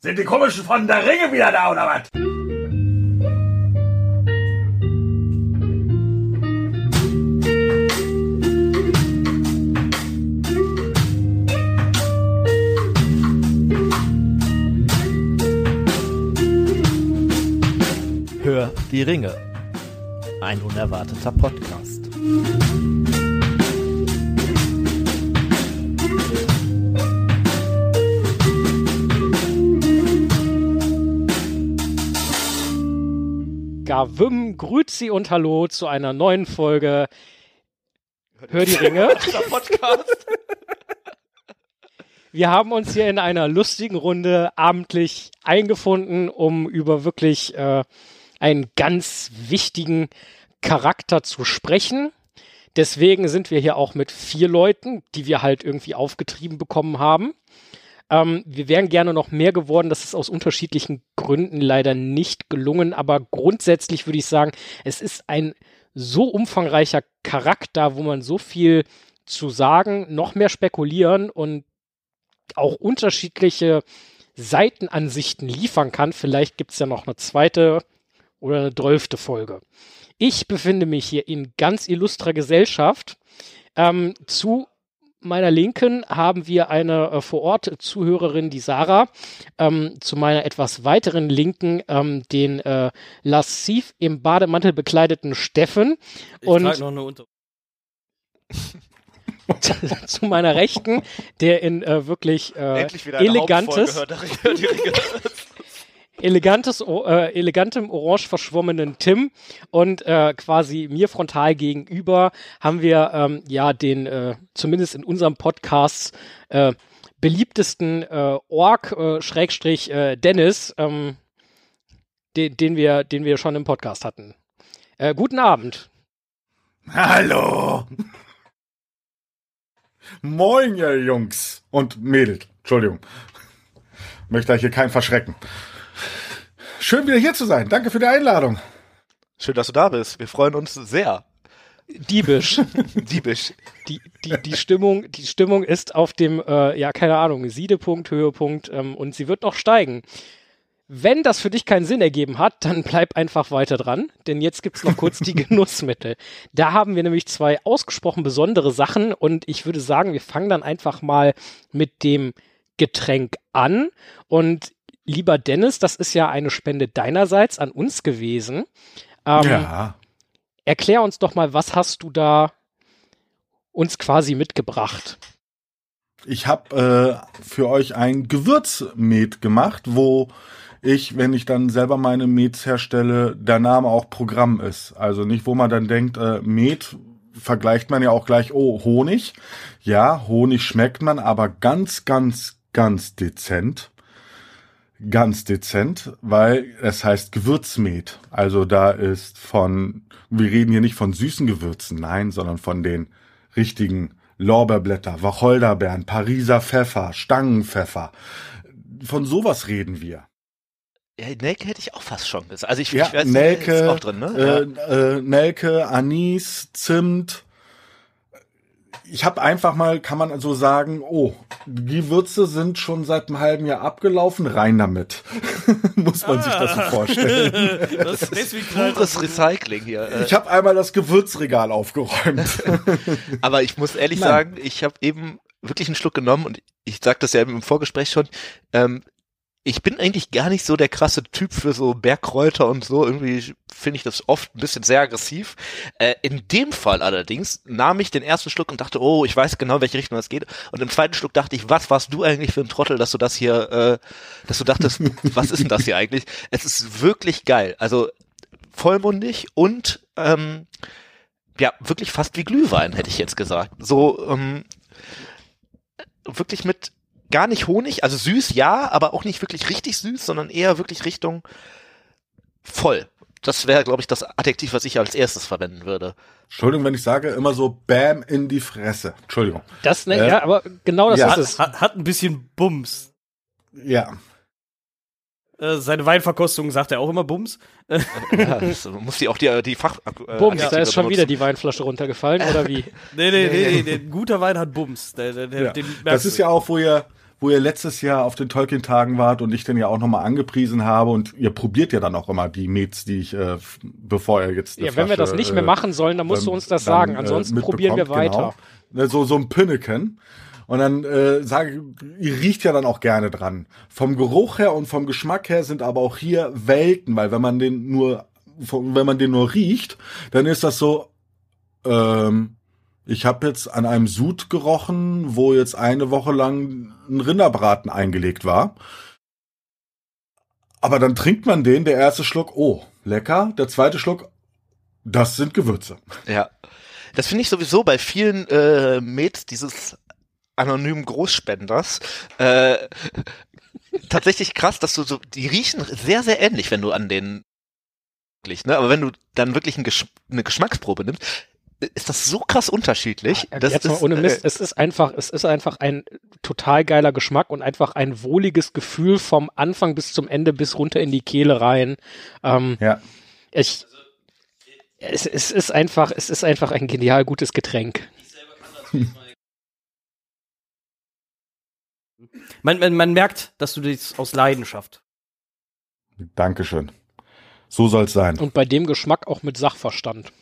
Sind die komischen von der Ringe wieder da oder was? Hör die Ringe. Ein unerwarteter Podcast. Gavüm, Grüezi und Hallo zu einer neuen Folge Hör die Ringe. Podcast. Wir haben uns hier in einer lustigen Runde abendlich eingefunden, um über wirklich äh, einen ganz wichtigen Charakter zu sprechen. Deswegen sind wir hier auch mit vier Leuten, die wir halt irgendwie aufgetrieben bekommen haben. Ähm, wir wären gerne noch mehr geworden. Das ist aus unterschiedlichen Gründen leider nicht gelungen. Aber grundsätzlich würde ich sagen, es ist ein so umfangreicher Charakter, wo man so viel zu sagen, noch mehr spekulieren und auch unterschiedliche Seitenansichten liefern kann. Vielleicht gibt es ja noch eine zweite oder eine zwölfte Folge. Ich befinde mich hier in ganz illustrer Gesellschaft. Ähm, zu meiner Linken haben wir eine äh, vor Ort Zuhörerin, die Sarah. Ähm, zu meiner etwas weiteren Linken den äh, lassiv im Bademantel bekleideten Steffen. Ich und noch eine Unter zu meiner Rechten, der in äh, wirklich äh, elegantes, elegantes, äh, elegantem orange verschwommenen Tim und äh, quasi mir frontal gegenüber haben wir ähm, ja den äh, zumindest in unserem Podcast äh, beliebtesten äh, Ork äh, Schrägstrich äh, Dennis, ähm, den, den wir den wir schon im Podcast hatten. Äh, guten Abend. Hallo! Moin, ihr Jungs und Mädels. Entschuldigung. Möchte euch hier keinen verschrecken. Schön wieder hier zu sein. Danke für die Einladung. Schön, dass du da bist. Wir freuen uns sehr. Diebisch. Diebisch. die, die, die Stimmung, die Stimmung ist auf dem, äh, ja, keine Ahnung, Siedepunkt, Höhepunkt ähm, und sie wird noch steigen. Wenn das für dich keinen Sinn ergeben hat, dann bleib einfach weiter dran, denn jetzt gibt's noch kurz die Genussmittel. Da haben wir nämlich zwei ausgesprochen besondere Sachen und ich würde sagen, wir fangen dann einfach mal mit dem Getränk an und lieber Dennis, das ist ja eine Spende deinerseits an uns gewesen. Ähm, ja. Erklär uns doch mal, was hast du da uns quasi mitgebracht? Ich habe äh, für euch ein Gewürzmet gemacht, wo ich, wenn ich dann selber meine Mets herstelle, der Name auch Programm ist. Also nicht, wo man dann denkt, äh, Met vergleicht man ja auch gleich, oh, Honig. Ja, Honig schmeckt man, aber ganz, ganz, ganz dezent. Ganz dezent, weil es heißt Gewürzmet. Also da ist von, wir reden hier nicht von süßen Gewürzen, nein, sondern von den richtigen Lorbeerblätter, Wacholderbeeren, Pariser Pfeffer, Stangenpfeffer. Von sowas reden wir. Ja, Nelke hätte ich auch fast schon gesagt. Also ich, Ja, ich weiß, Nelke, ist auch drin, ne? äh, äh, Nelke, Anis, Zimt. Ich habe einfach mal, kann man so sagen, oh, die Gewürze sind schon seit einem halben Jahr abgelaufen, rein damit. Muss man sich das so vorstellen. das ist deswegen. Pures Recycling hier. Ich habe einmal das Gewürzregal aufgeräumt. aber ich muss ehrlich Nein. sagen, ich habe eben wirklich einen Schluck genommen und ich sag das ja im Vorgespräch schon. Ähm, ich bin eigentlich gar nicht so der krasse Typ für so Bergkräuter und so. Irgendwie finde ich das oft ein bisschen sehr aggressiv. Äh, in dem Fall allerdings nahm ich den ersten Schluck und dachte, oh, ich weiß genau, welche Richtung das geht. Und im zweiten Schluck dachte ich, was warst du eigentlich für ein Trottel, dass du das hier, äh, dass du dachtest, was ist denn das hier eigentlich? Es ist wirklich geil. Also vollmundig und ähm, ja, wirklich fast wie Glühwein, hätte ich jetzt gesagt. So, ähm, wirklich mit gar nicht Honig, also süß, ja, aber auch nicht wirklich richtig süß, sondern eher wirklich Richtung voll. Das wäre, glaube ich, das Adjektiv, was ich als erstes verwenden würde. Entschuldigung, wenn ich sage, immer so Bam in die Fresse. Entschuldigung. Das, ne, Äh, ja, aber genau das ja. ist hat, es. hat, hat ein bisschen Bums. Ja. Äh, seine Weinverkostung sagt er auch immer Bums. ja, das muss die auch die, die Fach. Äh, Bums, da ist schon wieder benutzen. die Weinflasche runtergefallen, oder wie? Nee, nee, nee, nee, nee, ein guter Wein hat Bums. Der, der, der, ja. Das du. ist ja auch, wo ihr, wo ihr letztes Jahr auf den Tolkien-Tagen wart und ich den ja auch nochmal angepriesen habe und ihr probiert ja dann auch immer die Mets, die ich, äh, bevor ihr jetzt. Ja, wenn wir das nicht mehr äh, machen sollen, dann musst du uns das dann, sagen. äh, Ansonsten probieren wir mitbekommt, weiter. Genau. So, so ein Pinneken. Und dann äh, sage ihr riecht ja dann auch gerne dran. Vom Geruch her und vom Geschmack her sind aber auch hier Welten, weil wenn man den nur, wenn man den nur riecht, dann ist das so, ähm, ich habe jetzt an einem Sud gerochen, wo jetzt eine Woche lang ein Rinderbraten eingelegt war. Aber dann trinkt man den, der erste Schluck, oh, lecker, der zweite Schluck, das sind Gewürze. Ja. Das finde ich sowieso bei vielen äh, Mets dieses anonymen Großspenders äh, tatsächlich krass, dass du so, die riechen sehr, sehr ähnlich, wenn du an den ne? Aber wenn du dann wirklich ein Gesch eine Geschmacksprobe nimmst, ist das so krass unterschiedlich. Das Jetzt mal ist, ohne Mist, äh, es ist einfach, es ist einfach ein total geiler Geschmack und einfach ein wohliges Gefühl vom Anfang bis zum Ende bis runter in die Kehle rein. Ähm, Ja. ich, es, es ist einfach, es ist einfach ein genial gutes Getränk. Man, man, man merkt, dass du das aus Leidenschaft. Dankeschön. So soll's sein. Und bei dem Geschmack auch mit Sachverstand.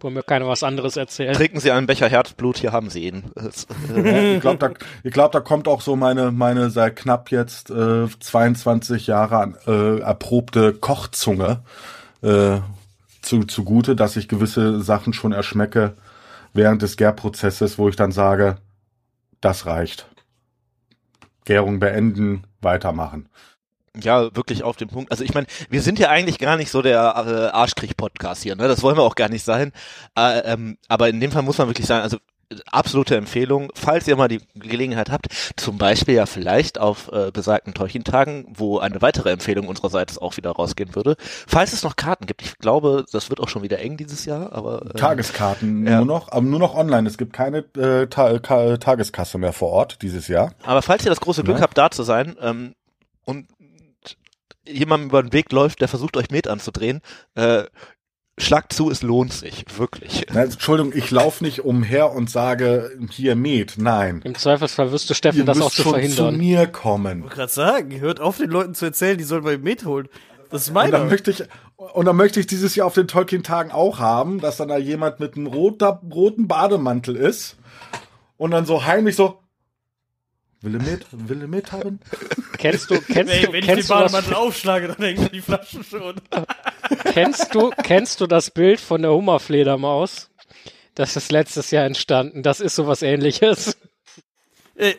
Wollen mir keiner was anderes erzählen. trinken Sie einen Becher Herzblut, hier haben Sie ihn. Ich glaube, da, ich glaub, da kommt auch so meine, meine seit knapp jetzt äh, 22 Jahre an, äh, erprobte Kochzunge äh, zu, zugute, dass ich gewisse Sachen schon erschmecke während des Gärprozesses, wo ich dann sage, das reicht. Gärung beenden, weitermachen. Ja, wirklich auf den Punkt. Also ich meine, wir sind ja eigentlich gar nicht so der äh, Arschkrieg-Podcast hier, ne? Das wollen wir auch gar nicht sein. Äh, ähm, aber in dem Fall muss man wirklich sagen, also äh, absolute Empfehlung, falls ihr mal die Gelegenheit habt, zum Beispiel ja vielleicht auf äh, besagten Teuchentagen, wo eine weitere Empfehlung unsererseits auch wieder rausgehen würde. Falls es noch Karten gibt, ich glaube, das wird auch schon wieder eng dieses Jahr, aber äh, Tageskarten ja. nur noch, aber nur noch online. Es gibt keine äh, Ta Ka Tageskasse mehr vor Ort dieses Jahr. Aber falls ihr das große Glück Ja. habt, da zu sein ähm, und jemandem über den Weg läuft, der versucht, euch Met anzudrehen, äh, schlagt zu, es lohnt sich, wirklich. Na, Entschuldigung, ich laufe nicht umher und sage hier Met. Nein. Im Zweifelsfall wüsste Steffen Ihr das auch zu schon zu verhindern. mir kommen. Ich wollte gerade sagen, hört auf, den Leuten zu erzählen, die sollen bei Met holen. Das ist Und dann meine. möchte ich, und dann möchte ich dieses Jahr auf den Tolkien-Tagen auch haben, dass dann da jemand mit einem roter, roten Bademantel ist und dann so heimlich so, will er mit, will er mit haben? Kennst du, kennst Ey, du, wenn ich kennst du, das, Bademantel aufschlage, dann hängen die Flaschen schon. kennst du, kennst du das Bild von der Hummerfledermaus? Das ist letztes Jahr entstanden. Das ist sowas ähnliches. Äh,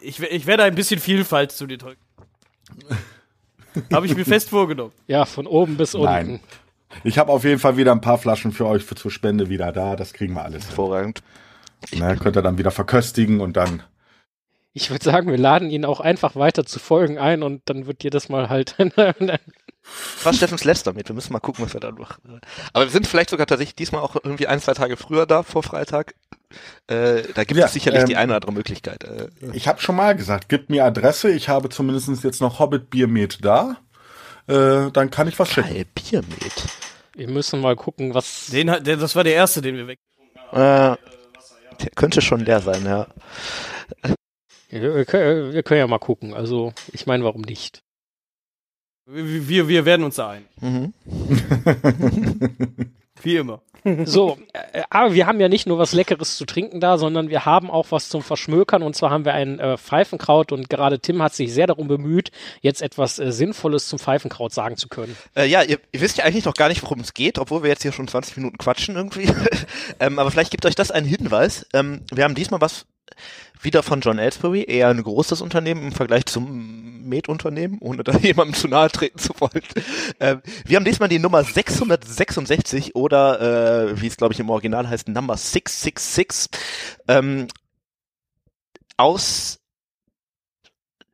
ich, ich werde ein bisschen Vielfalt zu den Tolkien. Habe ich mir fest vorgenommen. Ja, von oben bis Nein. unten. Ich habe auf jeden Fall wieder ein paar Flaschen für euch für zur Spende wieder da. Das kriegen wir alles. Hervorragend. Ne, könnt ihr dann wieder verköstigen und dann. Ich würde sagen, wir laden ihn auch einfach weiter zu Folgen ein und dann wird jedes Mal halt. Was Steffens lässt damit, wir müssen mal gucken, was er dann macht. Aber wir sind vielleicht sogar tatsächlich diesmal auch irgendwie ein, zwei Tage früher da, vor Freitag. Äh, da gibt Ja, es sicherlich ähm, die eine oder andere Möglichkeit. Äh, Ich habe schon mal gesagt, gebt mir Adresse. Ich habe zumindest jetzt noch Hobbit Bier mit da. Äh, dann kann ich was schicken. geil, Biermet. wir müssen mal gucken, was. Den, hat- der, das war der erste, den wir weg. Äh, der könnte schon leer sein, ja. Wir, wir, können, wir können ja mal gucken. Also, ich meine, warum nicht? Wir, wir, wir werden uns da ein. Mhm. Wie immer. So, äh, aber wir haben ja nicht nur was Leckeres zu trinken da, sondern wir haben auch was zum Verschmökern. Und zwar haben wir ein äh, Pfeifenkraut und gerade Tim hat sich sehr darum bemüht, jetzt etwas äh, Sinnvolles zum Pfeifenkraut sagen zu können. Äh, ja, ihr, ihr wisst ja eigentlich noch gar nicht, worum es geht, obwohl wir jetzt hier schon 20 Minuten quatschen irgendwie. ähm, aber vielleicht gibt euch das einen Hinweis. Ähm, wir haben diesmal was wieder von John Ellsbury, eher ein großes Unternehmen im Vergleich zum Med-Unternehmen, ohne da jemandem zu nahe treten zu wollen. Ähm, wir haben diesmal die Nummer 666 oder äh, wie es glaube ich im Original heißt, Number 666 ähm, aus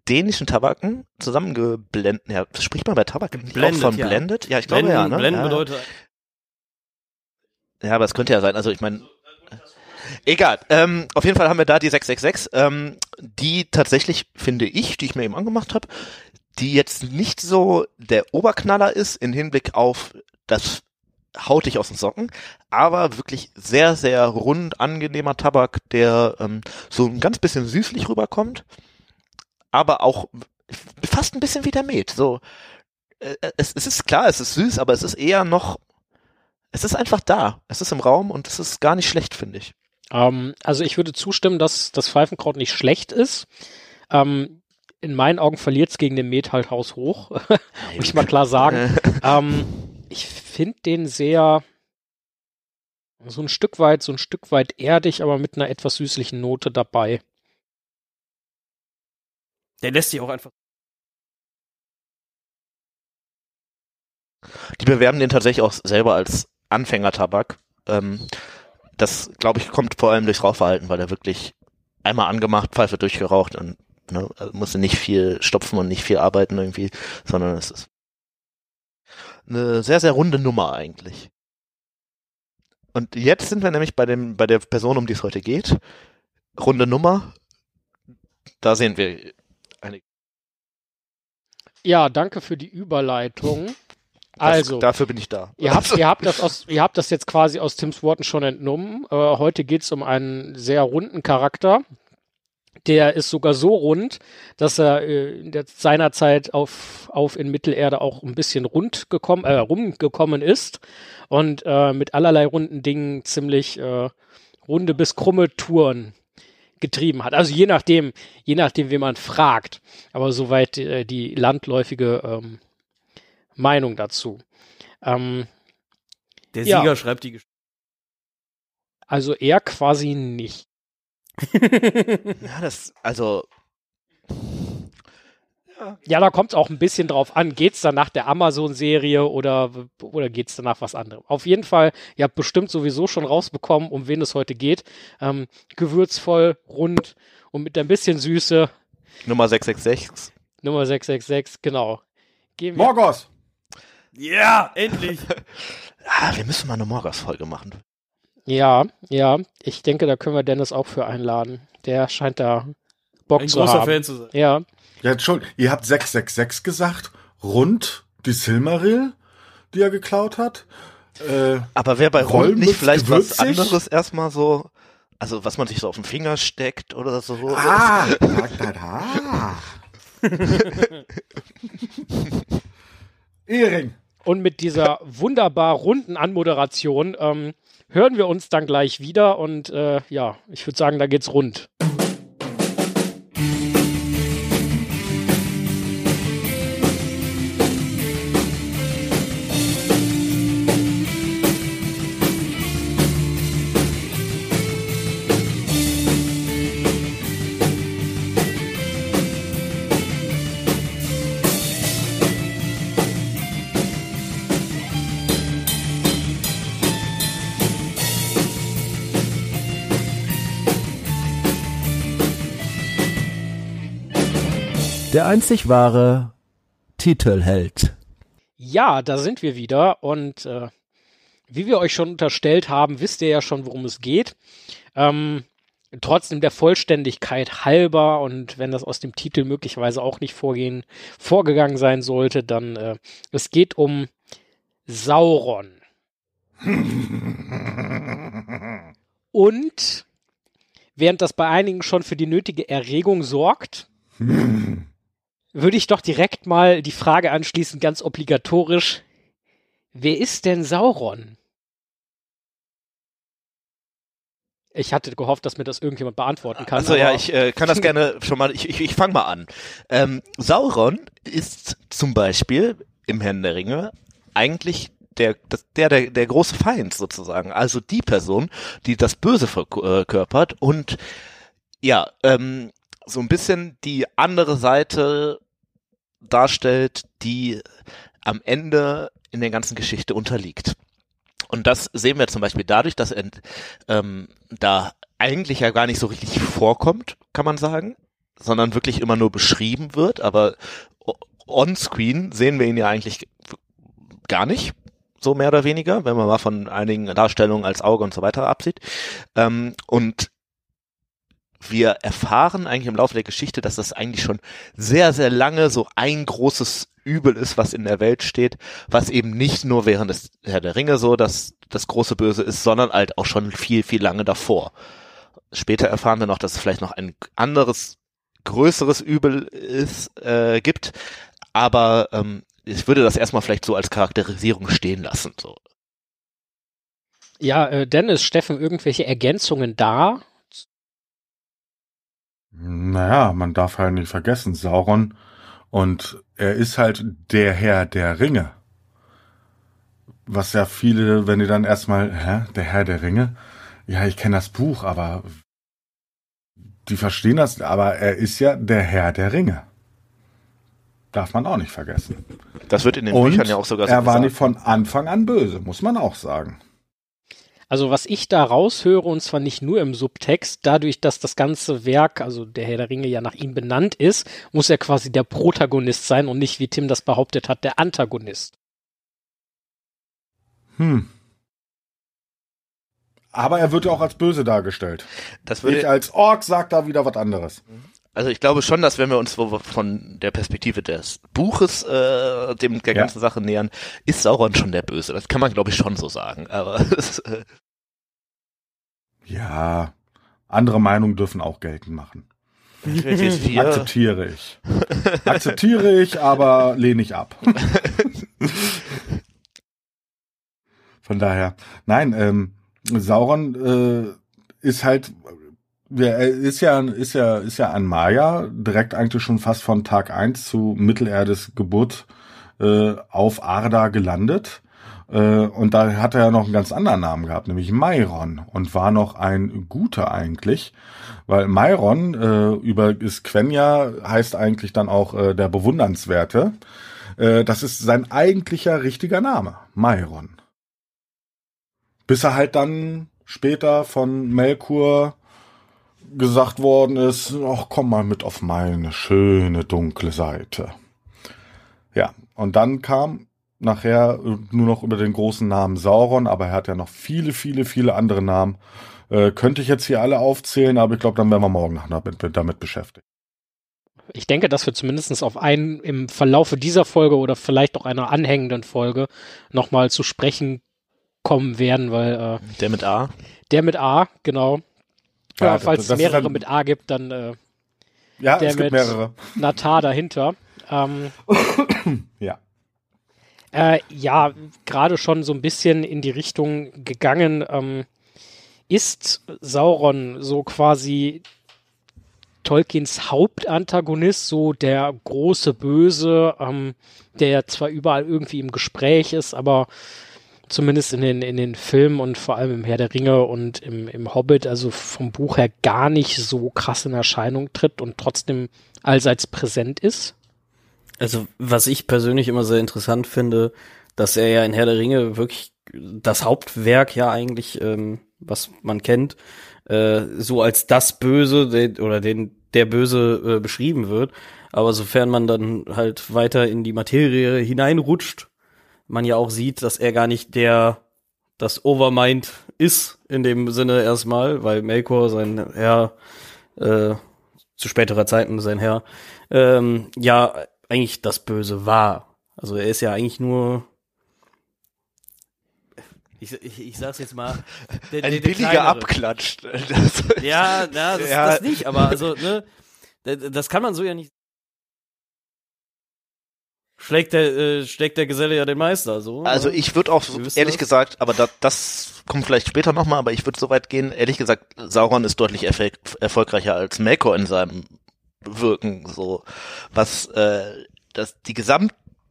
dänischen Tabaken zusammengeblendet. Ja, spricht man bei Tabak nicht Blended, auch von ja. Blended? Ja, ich glaube Blenden, ja. Ne? Blenden bedeutet. Ja, aber es könnte ja sein. Also ich meine, egal. Ähm, auf jeden Fall haben wir da die 666, ähm, die tatsächlich, finde ich, die ich mir eben angemacht habe, die jetzt nicht so der Oberknaller ist in Hinblick auf das haut dich aus den Socken, aber wirklich sehr, sehr rund, angenehmer Tabak, der ähm, so ein ganz bisschen süßlich rüberkommt. aber auch fast ein bisschen wie der Met. So, äh, es, es ist klar, es ist süß, aber es ist eher noch, es ist einfach da. Es ist im Raum und es ist gar nicht schlecht, finde ich. Ähm, also ich würde zustimmen, dass das Pfeifenkraut nicht schlecht ist. Ähm, in meinen Augen verliert es gegen den Met halt Haus hoch, muss ich mal klar sagen. ähm, ich finde den sehr so ein Stück weit, so ein Stück weit erdig, aber mit einer etwas süßlichen Note dabei. Der lässt sich auch einfach. Die bewerben den tatsächlich auch selber als Anfängertabak. Ähm, das, glaube ich, kommt vor allem durchs Rauchverhalten, weil er wirklich einmal angemacht, Pfeife durchgeraucht und ne, also musste nicht viel stopfen und nicht viel arbeiten irgendwie, sondern es ist eine sehr, sehr runde Nummer eigentlich. Und jetzt sind wir nämlich bei dem, bei der Person, um die es heute geht. Runde Nummer. Da sehen wir eine. Ja, danke für die Überleitung. Das, Also, dafür bin ich da. ihr habt, ihr habt das aus, ihr habt das jetzt quasi aus Tims Worten schon entnommen. Äh, heute geht's um einen sehr runden Charakter. Der ist sogar so rund, dass er äh, in der, seiner Zeit auf, auf in Mittelerde auch ein bisschen rund gekommen, äh, rumgekommen ist und äh, mit allerlei runden Dingen ziemlich äh, runde bis krumme Touren getrieben hat. Also je nachdem, je nachdem, wie man fragt. Aber soweit äh, die landläufige ähm, Meinung dazu. Ähm, Der Ja. Sieger schreibt die Geschichte. also er quasi nicht. Ja, das, also, Ja, da kommt es auch ein bisschen drauf an. Geht's dann nach der Amazon-Serie oder, oder geht's dann nach was anderem? Auf jeden Fall, ihr habt bestimmt sowieso schon rausbekommen, um wen es heute geht. Ähm, gewürzvoll, rund und mit ein bisschen Süße. Nummer 666. Nummer 666, genau. Gehen wir. Morgos! Ja, endlich. Ah, wir müssen mal eine Morgas-Folge machen. Ja, ja. Ich denke, da können wir Dennis auch für einladen. Der scheint da Bock Ein zu großer haben. Fan zu sein. Ja. Jetzt schon, ihr habt 666 gesagt, rund die Silmaril, die er geklaut hat. Äh, Aber wäre bei Rund nicht vielleicht was gewürzig? anderes erstmal so, also was man sich so auf den Finger steckt oder so? ah, da, da, da. Ehring. Und mit dieser wunderbar runden Anmoderation ähm, hören wir uns dann gleich wieder. Und äh, ja, ich würde sagen, da geht's rund. Der einzig wahre Titelheld. Ja, da sind wir wieder. Und äh, wie wir euch schon unterstellt haben, wisst ihr ja schon, worum es geht. Ähm, trotzdem der Vollständigkeit halber und wenn das aus dem Titel möglicherweise auch nicht vorgehen, vorgegangen sein sollte, dann äh, es geht um Sauron. Und während das bei einigen schon für die nötige Erregung sorgt, würde ich doch direkt mal die Frage anschließen, ganz obligatorisch. Wer ist denn Sauron? Ich hatte gehofft, dass mir das irgendjemand beantworten kann. Also ja, ich äh, kann das gerne schon mal, ich, ich, ich fange mal an. Ähm, Sauron ist zum Beispiel im Herrn der Ringe eigentlich der, der, der, der große Feind sozusagen. Also die Person, die das Böse verkörpert und ja, ähm, so ein bisschen die andere Seite darstellt, die am Ende in der ganzen Geschichte unterliegt. Und das sehen wir zum Beispiel dadurch, dass er ähm, da eigentlich ja gar nicht so richtig vorkommt, kann man sagen, sondern wirklich immer nur beschrieben wird, aber on-screen sehen wir ihn ja eigentlich gar nicht, so mehr oder weniger, wenn man mal von einigen Darstellungen als Auge und so weiter absieht. Ähm, und wir erfahren eigentlich im Laufe der Geschichte, dass das eigentlich schon sehr, sehr lange so ein großes Übel ist, was in der Welt steht, was eben nicht nur während des Herr der Ringe so das, das große Böse ist, sondern halt auch schon viel, viel lange davor. Später erfahren wir noch, dass es vielleicht noch ein anderes größeres Übel ist, äh, gibt. Aber ähm, ich würde das erstmal vielleicht so als Charakterisierung stehen lassen. So. Ja, äh, Dennis, Steffen, irgendwelche Ergänzungen da? Naja, man darf halt nicht vergessen, Sauron und er ist halt der Herr der Ringe. Was ja viele, wenn die dann erstmal, hä, der Herr der Ringe? Ja, ich kenne das Buch, aber die verstehen das, aber er ist ja der Herr der Ringe. Darf man auch nicht vergessen. Das wird in den Und Büchern ja auch sogar so er war gesagt. nicht von Anfang an böse, muss man auch sagen. Also was ich da raushöre, und zwar nicht nur im Subtext, dadurch, dass das ganze Werk, also der Herr der Ringe ja nach ihm benannt ist, muss er quasi der Protagonist sein und nicht, wie Tim das behauptet hat, der Antagonist. Hm. Aber er wird ja auch als böse dargestellt. Das Ich würde, als Ork sag da wieder was anderes. Also ich glaube schon, dass wenn wir uns von der Perspektive des Buches äh, dem der Ja. ganzen Sache nähern, ist Sauron schon der Böse. Das kann man glaube ich schon so sagen. Aber äh, Ja, andere Meinungen dürfen auch geltend machen. Akzeptiere ich. Akzeptiere ich, aber lehne ich ab. Von daher, nein, ähm, Sauron äh, ist halt, er ist ja, ist ja, ist ja ein Maya, direkt eigentlich schon fast von Tag eins zu Mittelerdes Geburt äh, auf Arda gelandet. Äh, und da hat er ja noch einen ganz anderen Namen gehabt, nämlich Mairon und war noch ein guter eigentlich, weil Mairon äh, über ist Quenya heißt eigentlich dann auch äh, der Bewundernswerte. Äh, das ist sein eigentlicher richtiger Name, Mairon. Bis er halt dann später von Melkur gesagt worden ist, ach komm mal mit auf meine schöne dunkle Seite. Ja, und dann kam nachher äh, nur noch über den großen Namen Sauron, aber er hat ja noch viele, viele, viele andere Namen. Äh, könnte ich jetzt hier alle aufzählen, aber ich glaube, dann werden wir morgen noch damit, damit beschäftigt. Ich denke, dass wir zumindest auf einen im Verlaufe dieser Folge oder vielleicht auch einer anhängenden Folge nochmal zu sprechen kommen werden, weil äh, der mit A. der mit A, genau. Ja, falls es das mehrere dann- mit A gibt, dann äh, Ja, Der es gibt mit- mehrere. Natar dahinter. Ähm, Ja. Äh, ja, gerade schon so ein bisschen in die Richtung gegangen. Ähm, ist Sauron so quasi Tolkiens Hauptantagonist, so der große Böse, ähm, der zwar überall irgendwie im Gespräch ist, aber zumindest in den, in den Filmen und vor allem im Herr der Ringe und im, im Hobbit, also vom Buch her gar nicht so krass in Erscheinung tritt und trotzdem allseits präsent ist. Also, was ich persönlich immer sehr interessant finde, dass er ja in Herr der Ringe wirklich das Hauptwerk ja eigentlich, ähm, was man kennt, äh, so als das Böse den, oder den der Böse äh, beschrieben wird. Aber sofern man dann halt weiter in die Materie hineinrutscht, man ja auch sieht, dass er gar nicht der das Overmind ist in dem Sinne erstmal, weil Melkor sein Herr äh, zu späterer Zeiten sein Herr ähm, ja eigentlich das Böse war. Also er ist ja eigentlich nur ich, ich, ich sag's jetzt mal der, Ein der- der billiger kleinere. Abklatsch. Das, Ja, na, das, Ja. das nicht, aber also, ne, das, das kann man so ja nicht. Schlägt der, äh, schlägt der Geselle ja den Meister, so. Also ne? ich würde auch, ehrlich das? gesagt, aber da, das kommt vielleicht später nochmal, aber ich würde so weit gehen, ehrlich gesagt, Sauron ist deutlich erfol erfolgreicher als Melkor in seinem Wirken, so was äh, das die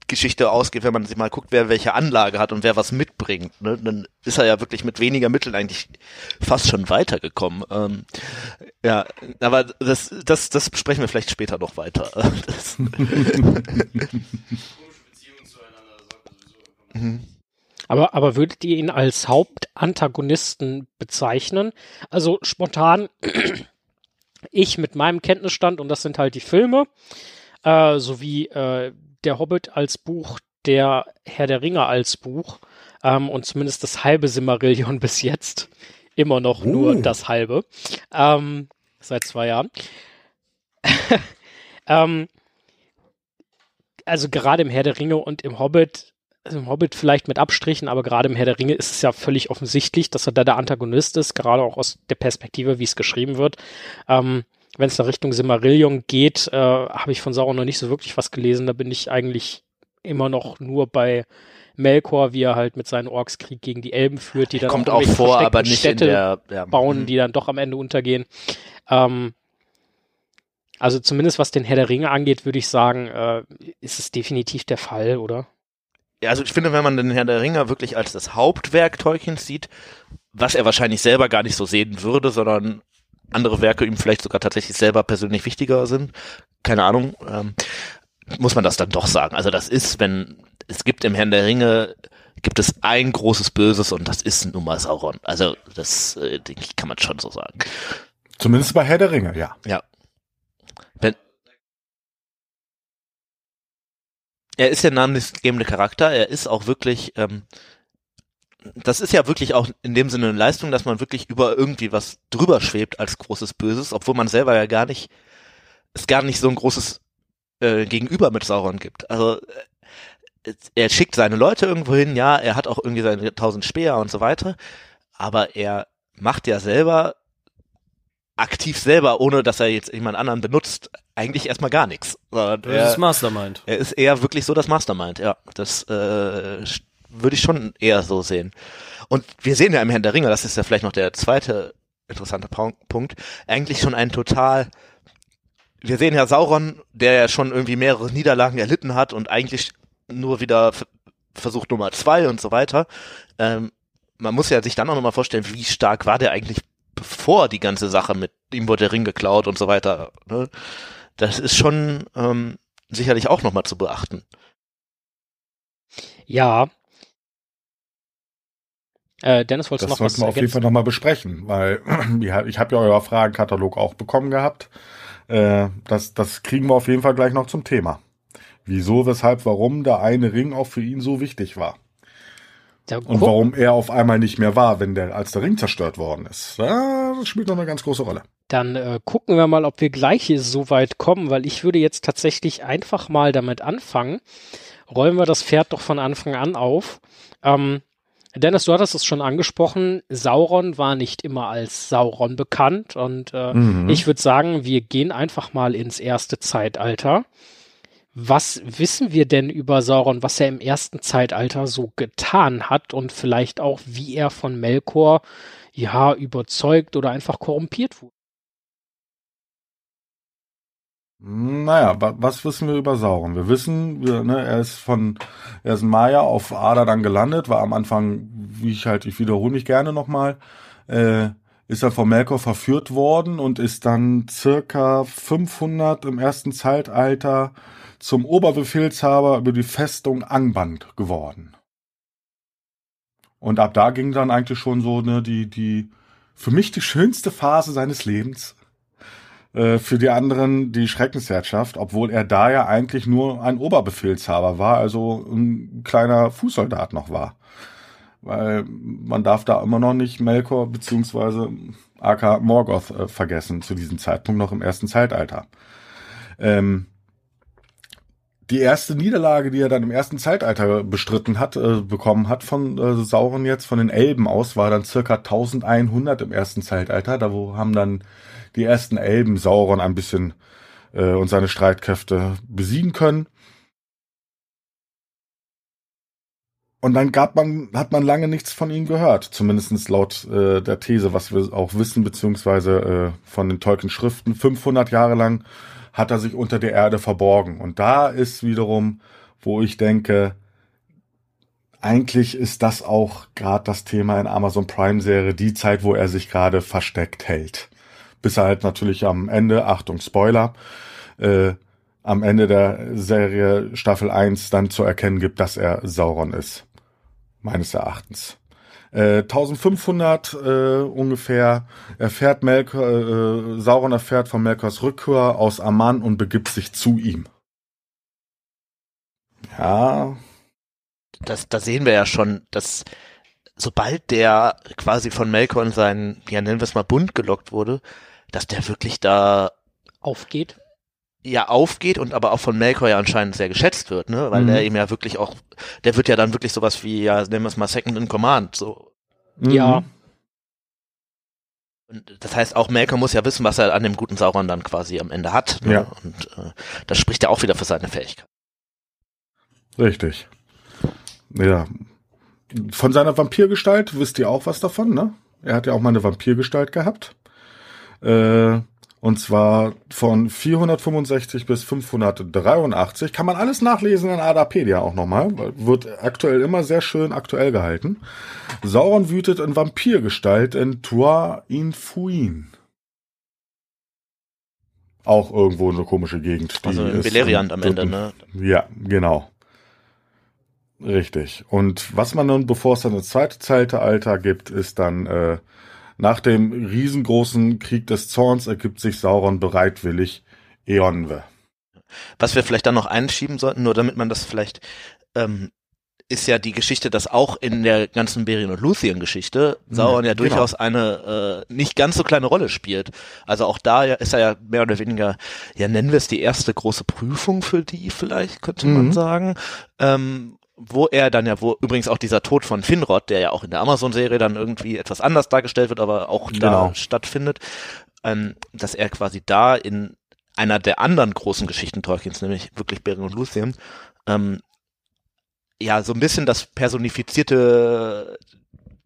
Gesamtgeschichte ausgeht, wenn man sich mal guckt, wer welche Anlage hat und wer was mitbringt, ne, dann ist er ja wirklich mit weniger Mitteln eigentlich fast schon weitergekommen. Ähm, ja, aber das, das, das besprechen wir vielleicht später noch weiter. Aber, aber würdet ihr ihn als Hauptantagonisten bezeichnen? Also spontan, ich mit meinem Kenntnisstand, und das sind halt die Filme, äh, sowie äh, der Hobbit als Buch, der Herr der Ringe als Buch ähm, und zumindest das halbe Simmerillion bis jetzt. Immer noch nur Uh. das halbe. Ähm, seit zwei Jahren. ähm, also gerade im Herr der Ringe und im Hobbit also im Hobbit vielleicht mit Abstrichen, aber gerade im Herr der Ringe ist es ja völlig offensichtlich, dass er da der Antagonist ist, gerade auch aus der Perspektive, wie es geschrieben wird. Ähm, wenn es da Richtung Simmerillion geht, äh, habe ich von Sauron noch nicht so wirklich was gelesen. Da bin ich eigentlich immer noch nur bei Melkor, wie er halt mit seinen Orks Krieg gegen die Elben führt, die dann Kommt auch vor, aber nicht Städte in der ja, bauen, mhm. die dann doch am Ende untergehen. Ähm, also zumindest was den Herr der Ringe angeht, würde ich sagen, äh, ist es definitiv der Fall, oder? Ja, also ich finde, wenn man den Herrn der Ringe wirklich als das Hauptwerk Tolkiens sieht, was er wahrscheinlich selber gar nicht so sehen würde, sondern andere Werke ihm vielleicht sogar tatsächlich selber persönlich wichtiger sind, keine Ahnung, ähm, muss man das dann doch sagen. Also das ist, wenn es gibt im Herrn der Ringe gibt es ein großes Böses und das ist nun mal Sauron. Also das äh, denke ich, kann man schon so sagen. Zumindest bei Herr der Ringe, ja. Ja. Wenn er ist der namensgebende Charakter, er ist auch wirklich, ähm, das ist ja wirklich auch in dem Sinne eine Leistung, dass man wirklich über irgendwie was drüber schwebt als großes Böses, obwohl man selber ja gar nicht, es gar nicht so ein großes äh, Gegenüber mit Sauron gibt. Also äh, er schickt seine Leute irgendwo hin, ja, er hat auch irgendwie seine tausend Speer und so weiter, aber er macht ja selber aktiv selber, ohne dass er jetzt jemand anderen benutzt, eigentlich erstmal gar nichts. Das er, ist Mastermind. er ist eher wirklich so das Mastermind, ja. Das äh, würde ich schon eher so sehen. Und wir sehen ja im Herrn der Ringe, das ist ja vielleicht noch der zweite interessante Punkt, eigentlich schon ein total wir sehen ja Sauron, der ja schon irgendwie mehrere Niederlagen erlitten hat und eigentlich nur wieder versucht Nummer zwei und so weiter. Ähm, man muss ja sich dann auch nochmal vorstellen, wie stark war der eigentlich bevor die ganze Sache mit ihm wurde der Ring geklaut und so weiter. Ne? Das ist schon ähm, sicherlich auch nochmal zu beachten. Ja. Äh, Dennis, wolltest du Das noch was sollten wir auf jeden Fall nochmal besprechen, weil ich habe ja euer Fragenkatalog auch bekommen gehabt. Äh, das, das kriegen wir auf jeden Fall gleich noch zum Thema. Wieso, weshalb, warum der eine Ring auch für ihn so wichtig war. Ja, Und warum er auf einmal nicht mehr war, wenn der, als der Ring zerstört worden ist. Ja, das spielt noch eine ganz große Rolle. Dann äh, gucken wir mal, ob wir gleich hier so weit kommen, weil ich würde jetzt tatsächlich einfach mal damit anfangen. Rollen wir das Pferd doch von Anfang an auf. Ähm, Dennis, du hattest es schon angesprochen, Sauron war nicht immer als Sauron bekannt und äh, Mhm. ich würde sagen, wir gehen einfach mal ins erste Zeitalter. Was wissen wir denn über Sauron, was er im ersten Zeitalter so getan hat und vielleicht auch, wie er von Melkor ja überzeugt oder einfach korrumpiert wurde? Naja, wa was wissen wir über Sauron? Wir wissen, wir, ne, er ist von, er ist ein Maya auf Ada dann gelandet, war am Anfang, wie ich halt, ich wiederhole mich gerne nochmal, äh, ist er von Melkor verführt worden und ist dann circa 500 im ersten Zeitalter zum Oberbefehlshaber über die Festung Angband geworden. Und ab da ging dann eigentlich schon so, ne, die, die, für mich die schönste Phase seines Lebens äh, für die anderen die Schreckensherrschaft, obwohl er da ja eigentlich nur ein Oberbefehlshaber war, also ein kleiner Fußsoldat noch war. Weil man darf da immer noch nicht Melkor beziehungsweise AK Morgoth äh, vergessen, zu diesem Zeitpunkt noch im ersten Zeitalter. Ähm, die erste Niederlage, die er dann im ersten Zeitalter bestritten hat, äh, bekommen hat von äh, Sauron jetzt, von den Elben aus, war dann circa 1100 im ersten Zeitalter. Da wo haben dann die ersten Elben Sauron ein bisschen äh, und seine Streitkräfte besiegen können. Und dann gab man, hat man lange nichts von ihm gehört, zumindest laut äh, der These, was wir auch wissen, beziehungsweise äh, von den Tolkien-Schriften. 500 Jahre lang hat er sich unter der Erde verborgen. Und da ist wiederum, wo ich denke, eigentlich ist das auch gerade das Thema in Amazon Prime Serie, die Zeit, wo er sich gerade versteckt hält. Bis er halt natürlich am Ende, Achtung, Spoiler, äh, am Ende der Serie Staffel 1 dann zu erkennen gibt, dass er Sauron ist. Meines Erachtens. Äh, 1500 äh, ungefähr erfährt Melkor, äh, Sauron erfährt von Melkors Rückkehr aus Amman und begibt sich zu ihm. Ja, Das, da sehen wir ja schon, dass sobald der quasi von Melkor in seinen, ja nennen wir es mal Bund gelockt wurde, dass der wirklich da Aufgeht. ja aufgeht und aber auch von Melkor ja anscheinend sehr geschätzt wird, ne? Weil Mhm. der ihm ja wirklich auch, der wird ja dann wirklich sowas wie, ja, nennen wir es mal Second in Command, so. Ja. Mhm. Und das heißt, auch Melkor muss ja wissen, was er an dem guten Sauron dann quasi am Ende hat. Ne? Ja. Und äh, das spricht ja auch wieder für seine Fähigkeit. Richtig. Ja. Von seiner Vampirgestalt wisst ihr auch was davon, ne? Er hat ja auch mal eine Vampirgestalt gehabt. Äh, und zwar von 465 bis 583. Kann man alles nachlesen in Adapedia auch nochmal. Wird aktuell immer sehr schön aktuell gehalten. Sauron wütet in Vampirgestalt in Tua in Fuin. Auch irgendwo eine komische Gegend. Also in Beleriand am Ende, ne? Ja, genau. Richtig. Und was man dann, bevor es dann das zweite Zeitalter gibt, ist dann äh, nach dem riesengroßen Krieg des Zorns ergibt sich Sauron bereitwillig Eonwe. Was wir vielleicht dann noch einschieben sollten, nur damit man das vielleicht, ähm, ist ja die Geschichte, dass auch in der ganzen Berion und Luthien Geschichte Sauron ja, genau. durchaus eine äh, nicht ganz so kleine Rolle spielt. Also auch da ja, ist er ja mehr oder weniger, ja nennen wir es die erste große Prüfung für die vielleicht, könnte man Mhm. sagen. Ähm, wo er dann ja, wo übrigens auch dieser Tod von Finrod, der ja auch in der Amazon-Serie dann irgendwie etwas anders dargestellt wird, aber auch Genau. da stattfindet, ähm, dass er quasi da in einer der anderen großen Geschichten Tolkiens, nämlich wirklich Beren und Luthien, ähm, ja, so ein bisschen das personifizierte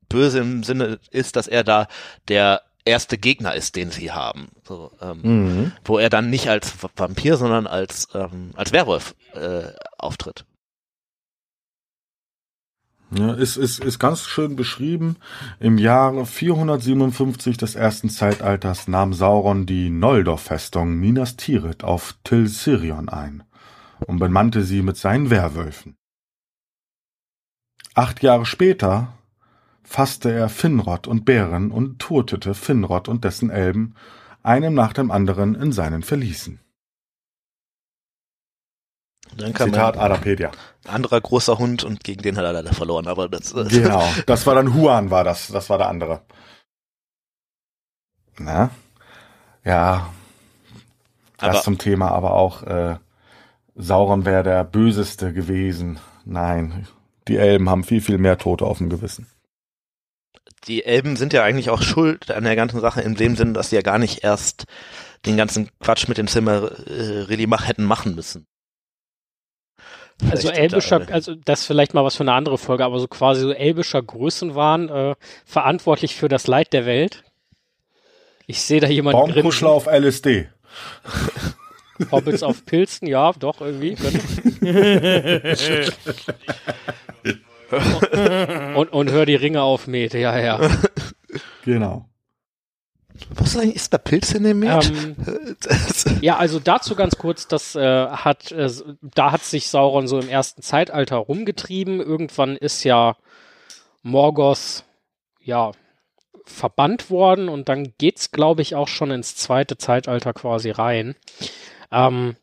Böse im Sinne ist, dass er da der erste Gegner ist, den sie haben. So, ähm, Mhm. wo er dann nicht als Vampir, sondern als, ähm, als Werwolf äh, auftritt. Ja, ist, ist, ist ganz schön beschrieben. Im Jahre 457 des ersten Zeitalters nahm Sauron die Noldor-Festung Minas Tirith auf Til Sirion ein und bemannte sie mit seinen Werwölfen. Acht Jahre später fasste er Finrod und Bären und tötete Finrod und dessen Elben, einem nach dem anderen in seinen Verließen. Dann kam Zitat ein Adapedia. anderer großer Hund und gegen den hat er leider verloren, aber das äh, Genau, das war dann Huan, war das, das war der andere. Na? Ja, das aber zum Thema, aber auch äh, Sauron wäre der Böseste gewesen. Nein, die Elben haben viel, viel mehr Tote auf dem Gewissen. die Elben sind ja eigentlich auch schuld an der ganzen Sache in dem Sinne, dass sie ja gar nicht erst den ganzen Quatsch mit den Zimmer äh, really mach, hätten machen müssen. Also elbischer, da- also das ist vielleicht mal was für eine andere Folge, aber so quasi so elbischer Größenwahn äh, verantwortlich für das Leid der Welt. Ich sehe da jemanden Baumkuschler auf LSD. Hobbits auf Pilzen, ja, doch, irgendwie. und, und hör die Ringe auf Mete, ja, ja. Genau. Was eigentlich ist da Pilz in dem Met? Ähm, ja, also dazu ganz kurz, das äh, hat, äh, da hat sich Sauron so im ersten Zeitalter rumgetrieben. Irgendwann ist ja Morgoth, ja, verbannt worden und dann geht's, glaube ich, auch schon ins zweite Zeitalter quasi rein. Ähm,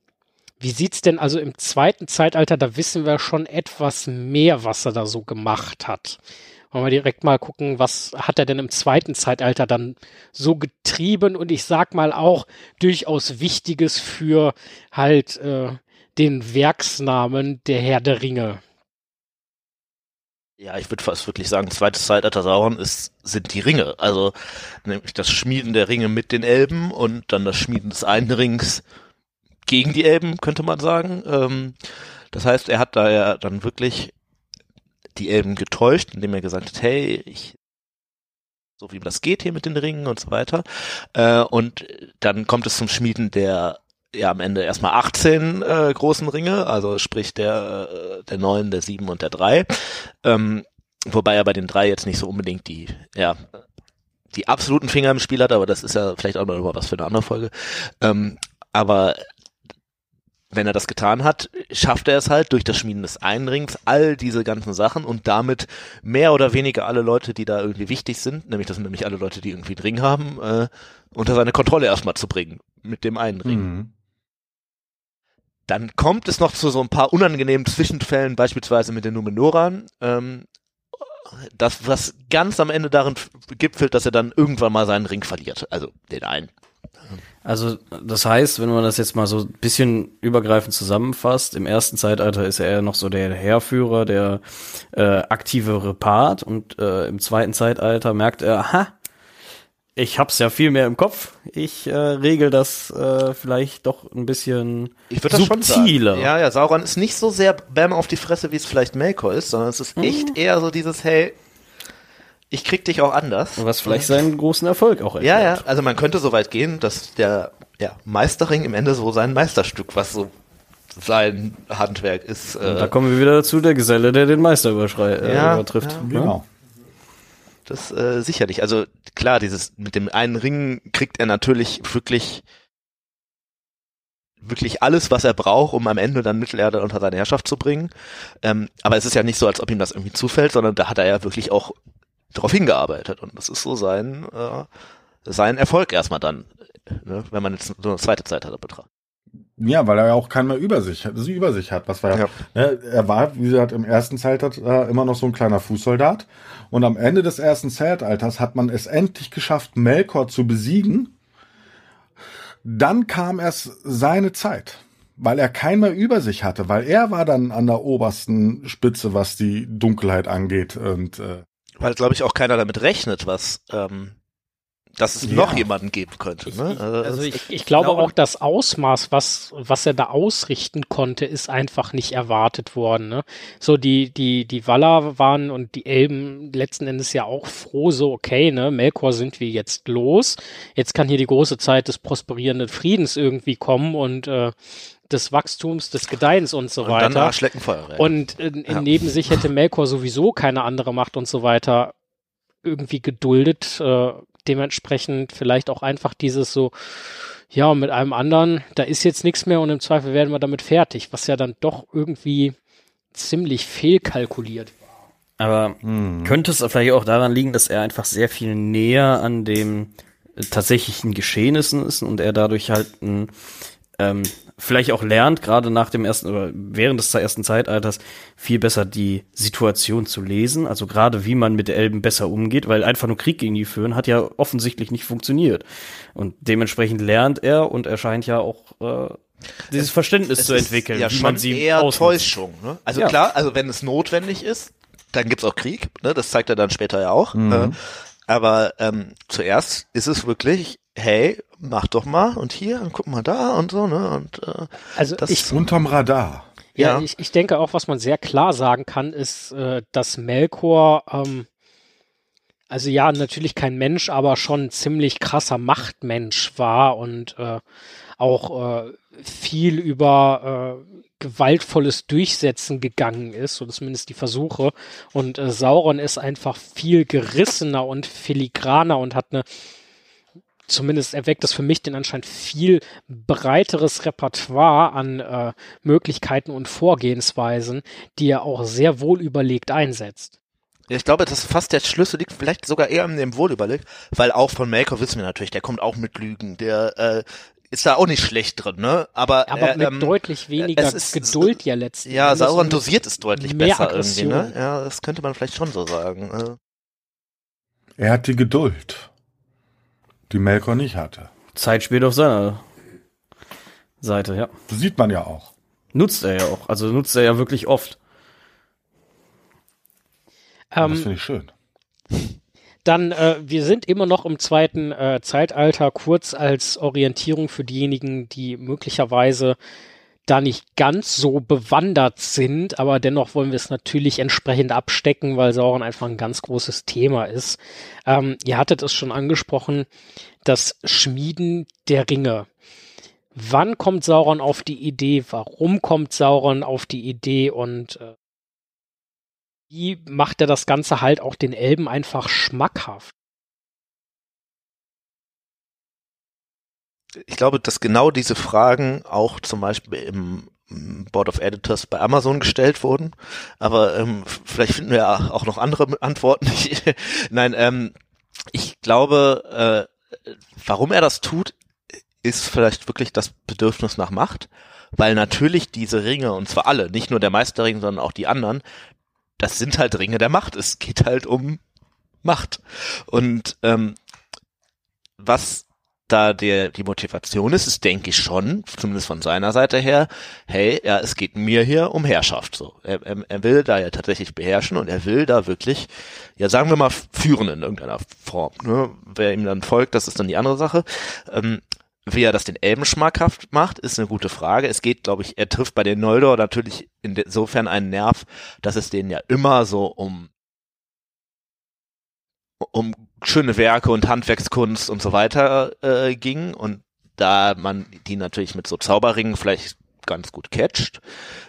wie sieht's denn also im zweiten Zeitalter? Da wissen wir schon etwas mehr, was er da so gemacht hat. Wollen wir direkt mal gucken, was hat er denn im zweiten Zeitalter dann so getrieben und ich sag mal auch durchaus Wichtiges für halt äh, den Werksnamen der Herr der Ringe. Ja, ich würde fast wirklich sagen, zweites Zeitalter Sauron ist, sind die Ringe. Also nämlich das Schmieden der Ringe mit den Elben und dann das Schmieden des einen Rings gegen die Elben, könnte man sagen. Ähm, das heißt, er hat da ja dann wirklich die Elben getäuscht, indem er gesagt hat, hey, ich so wie das geht hier mit den Ringen und so weiter. Äh, und dann kommt es zum Schmieden der ja am Ende erstmal 18 äh, großen Ringe, also sprich der äh, der neun, der sieben und der drei. Ähm, wobei er bei den drei jetzt nicht so unbedingt die ja die absoluten Finger im Spiel hat, aber das ist ja vielleicht auch noch was für eine andere Folge. Ähm, aber wenn er das getan hat, schafft er es halt durch das Schmieden des einen Rings all diese ganzen Sachen und damit mehr oder weniger alle Leute, die da irgendwie wichtig sind, nämlich das sind nämlich alle Leute, die irgendwie einen Ring haben, äh, unter seine Kontrolle erstmal zu bringen mit dem einen Ring. Mhm. Dann kommt es noch zu so ein paar unangenehmen Zwischenfällen, beispielsweise mit den Numenoran. Ähm, das, was ganz am Ende darin gipfelt, dass er dann irgendwann mal seinen Ring verliert. Also den einen. Also das heißt, wenn man das jetzt mal so ein bisschen übergreifend zusammenfasst, im ersten Zeitalter ist er eher noch so der Heerführer, der äh, aktivere Part und äh, im zweiten Zeitalter merkt er, aha, ich hab's ja viel mehr im Kopf. Ich äh, regel das äh, vielleicht doch ein bisschen Ich würde das schon subtiler. sagen. Ja, ja, Sauron ist nicht so sehr Bam auf die Fresse, wie es vielleicht Melkor ist, sondern es ist echt eher so dieses, hey, ich krieg dich auch anders. Was vielleicht seinen großen Erfolg auch Ja, erklärt. ja, also man könnte so weit gehen, dass der ja, Meisterring im Ende so sein Meisterstück, was so sein Handwerk ist. Und Da Äh, kommen wir wieder dazu, der Geselle, der den Meister überschrei äh, Ja, übertrifft. ja. Genau. das äh, sicherlich. Also klar, dieses mit dem einen Ring kriegt er natürlich wirklich wirklich alles, was er braucht, um am Ende dann Mittelerde unter seine Herrschaft zu bringen. Ähm, aber es ist ja nicht so, als ob ihm das irgendwie zufällt, sondern da hat er ja wirklich auch darauf hingearbeitet. Und das ist so sein, äh, sein Erfolg erstmal dann, ne, wenn man jetzt so eine zweite Zeitalter betrachtet. Ja, weil er ja auch keinen mehr Übersicht hat, also Übersicht hat. Was war Ja. ne, er war, wie gesagt, im ersten Zeitalter immer noch so ein kleiner Fußsoldat. Und am Ende des ersten Zeitalters hat man es endlich geschafft, Melkor zu besiegen. Dann kam erst seine Zeit, weil er keinen mehr über sich hatte, weil er war dann an der obersten Spitze, was die Dunkelheit angeht. Und äh, Weil, glaube ich, auch keiner damit rechnet, was, ähm, dass es Ja. noch jemanden geben könnte. Ne? Ich- Also, also ich- Ich, glaube glaube- auch, das Ausmaß, was, was er da ausrichten konnte, ist einfach nicht erwartet worden. Ne? So, die, die, die Waller waren und die Elben letzten Endes ja auch froh, so, okay, ne, Melkor sind wir jetzt los. Jetzt kann hier die große Zeit des prosperierenden Friedens irgendwie kommen und äh, des Wachstums, des Gedeihens und so und dann weiter. Arschlecken Feuerwerk. Und in, in Ja. neben sich hätte Melkor sowieso keine andere Macht und so weiter irgendwie geduldet. Äh, dementsprechend vielleicht auch einfach dieses so, ja, mit einem anderen, da ist jetzt nichts mehr und im Zweifel werden wir damit fertig, was ja dann doch irgendwie ziemlich fehlkalkuliert. Aber könnte es vielleicht auch daran liegen, dass er einfach sehr viel näher an dem äh, tatsächlichen Geschehnissen ist und er dadurch halt ein, ähm, vielleicht auch lernt, gerade nach dem ersten oder während des ersten Zeitalters, viel besser die Situation zu lesen, also gerade wie man mit Elben besser umgeht, weil einfach nur Krieg gegen die führen hat ja offensichtlich nicht funktioniert. Und dementsprechend lernt er und er scheint ja auch äh, dieses Verständnis Es zu ist entwickeln, ja wie schon man sie eher ausnutzt. Täuschung. Ne? Also Ja. klar, also wenn es notwendig ist, dann gibt's auch Krieg. Ne? Das zeigt er dann später ja auch. Äh, aber ähm, zuerst ist es wirklich, hey, mach doch mal und hier und guck mal da und so. Ne? Und äh, Also Das- ich, unterm Radar. Ja, Ja. ich, ich denke auch, was man sehr klar sagen kann, ist, äh, dass Melkor, ähm, also ja, natürlich kein Mensch, aber schon ein ziemlich krasser Machtmensch war und äh, auch äh, viel über äh, gewaltvolles Durchsetzen gegangen ist, so zumindest die Versuche. Und äh, Sauron ist einfach viel gerissener und filigraner und hat eine zumindest erweckt das für mich den anscheinend viel breiteres Repertoire an äh, Möglichkeiten und Vorgehensweisen, die er auch sehr wohl überlegt einsetzt. Ja, ich glaube, dass fast der Schlüssel liegt vielleicht sogar eher in dem Wohlüberlegt, weil auch von Melkor wissen wir natürlich, der kommt auch mit Lügen, der äh, ist da auch nicht schlecht drin, ne? Aber, Aber äh, mit ähm, deutlich weniger es ist- Geduld ja letztlich. ja, Sauron dosiert es deutlich mehr besser irgendwie, ne? Aggression. Ja, das könnte man vielleicht schon so sagen. Äh, Er hat die Geduld, die Melkor nicht hatte. Zeit spielt auf seiner Seite, ja. Das sieht man ja auch. Nutzt er ja auch. Also nutzt er ja wirklich oft. das Ähm, finde ich schön. Dann, äh, wir sind immer noch im zweiten äh, Zeitalter, kurz als Orientierung für diejenigen, die möglicherweise da nicht ganz so bewandert sind, aber dennoch wollen wir es natürlich entsprechend abstecken, weil Sauron einfach ein ganz großes Thema ist. Ähm, ihr hattet es schon angesprochen, das Schmieden der Ringe. Wann kommt Sauron auf die Idee? Warum kommt Sauron auf die Idee? Und äh, wie macht er das Ganze halt auch den Elben einfach schmackhaft? Ich glaube, dass genau diese Fragen auch zum Beispiel im Board of Editors bei Amazon gestellt wurden. Aber ähm, vielleicht finden wir ja auch noch andere Antworten. Nein, ähm, ich glaube, äh, warum er das tut, ist vielleicht wirklich das Bedürfnis nach Macht. Weil natürlich diese Ringe, und zwar alle, nicht nur der Meisterring, sondern auch die anderen, das sind halt Ringe der Macht. Es geht halt um Macht. Und ähm, was da der, die Motivation ist, ist, denke ich schon, zumindest von seiner Seite her, hey, ja, es geht mir hier um Herrschaft, so. Er, er, er will da ja tatsächlich beherrschen und er will da wirklich, ja, sagen wir mal, führen in irgendeiner Form, ne? Wer ihm dann folgt, das ist dann die andere Sache. Ähm, wie er das den Elben schmackhaft macht, ist eine gute Frage. Es geht, glaube ich, er trifft bei den Noldor natürlich insofern einen Nerv, dass es denen ja immer so um um schöne Werke und Handwerkskunst und so weiter äh, ging und da man die natürlich mit so Zauberringen vielleicht ganz gut catcht,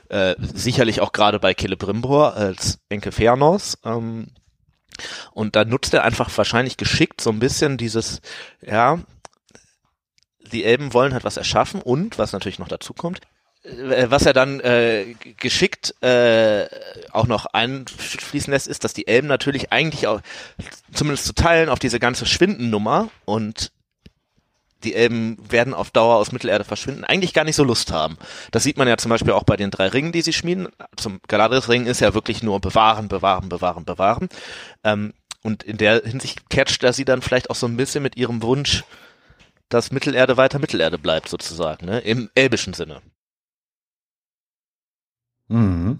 äh, sicherlich auch gerade bei Celebrimbor als Enke Fernos, ähm, und da nutzt er einfach wahrscheinlich geschickt so ein bisschen dieses, ja, die Elben wollen halt was erschaffen und, was natürlich noch dazu kommt, was er dann äh, geschickt äh, auch noch einfließen lässt, ist, dass die Elben natürlich eigentlich auch zumindest zu teilen auf diese ganze Schwindennummer und die Elben werden auf Dauer aus Mittelerde verschwinden, eigentlich gar nicht so Lust haben. Das sieht man ja zum Beispiel auch bei den drei Ringen, die sie schmieden. Zum Galadriel-Ring ist ja wirklich nur bewahren, bewahren, bewahren, bewahren. Ähm, und in der Hinsicht catcht er sie dann vielleicht auch so ein bisschen mit ihrem Wunsch, dass Mittelerde weiter Mittelerde bleibt, sozusagen, ne? im elbischen Sinne. Mhm.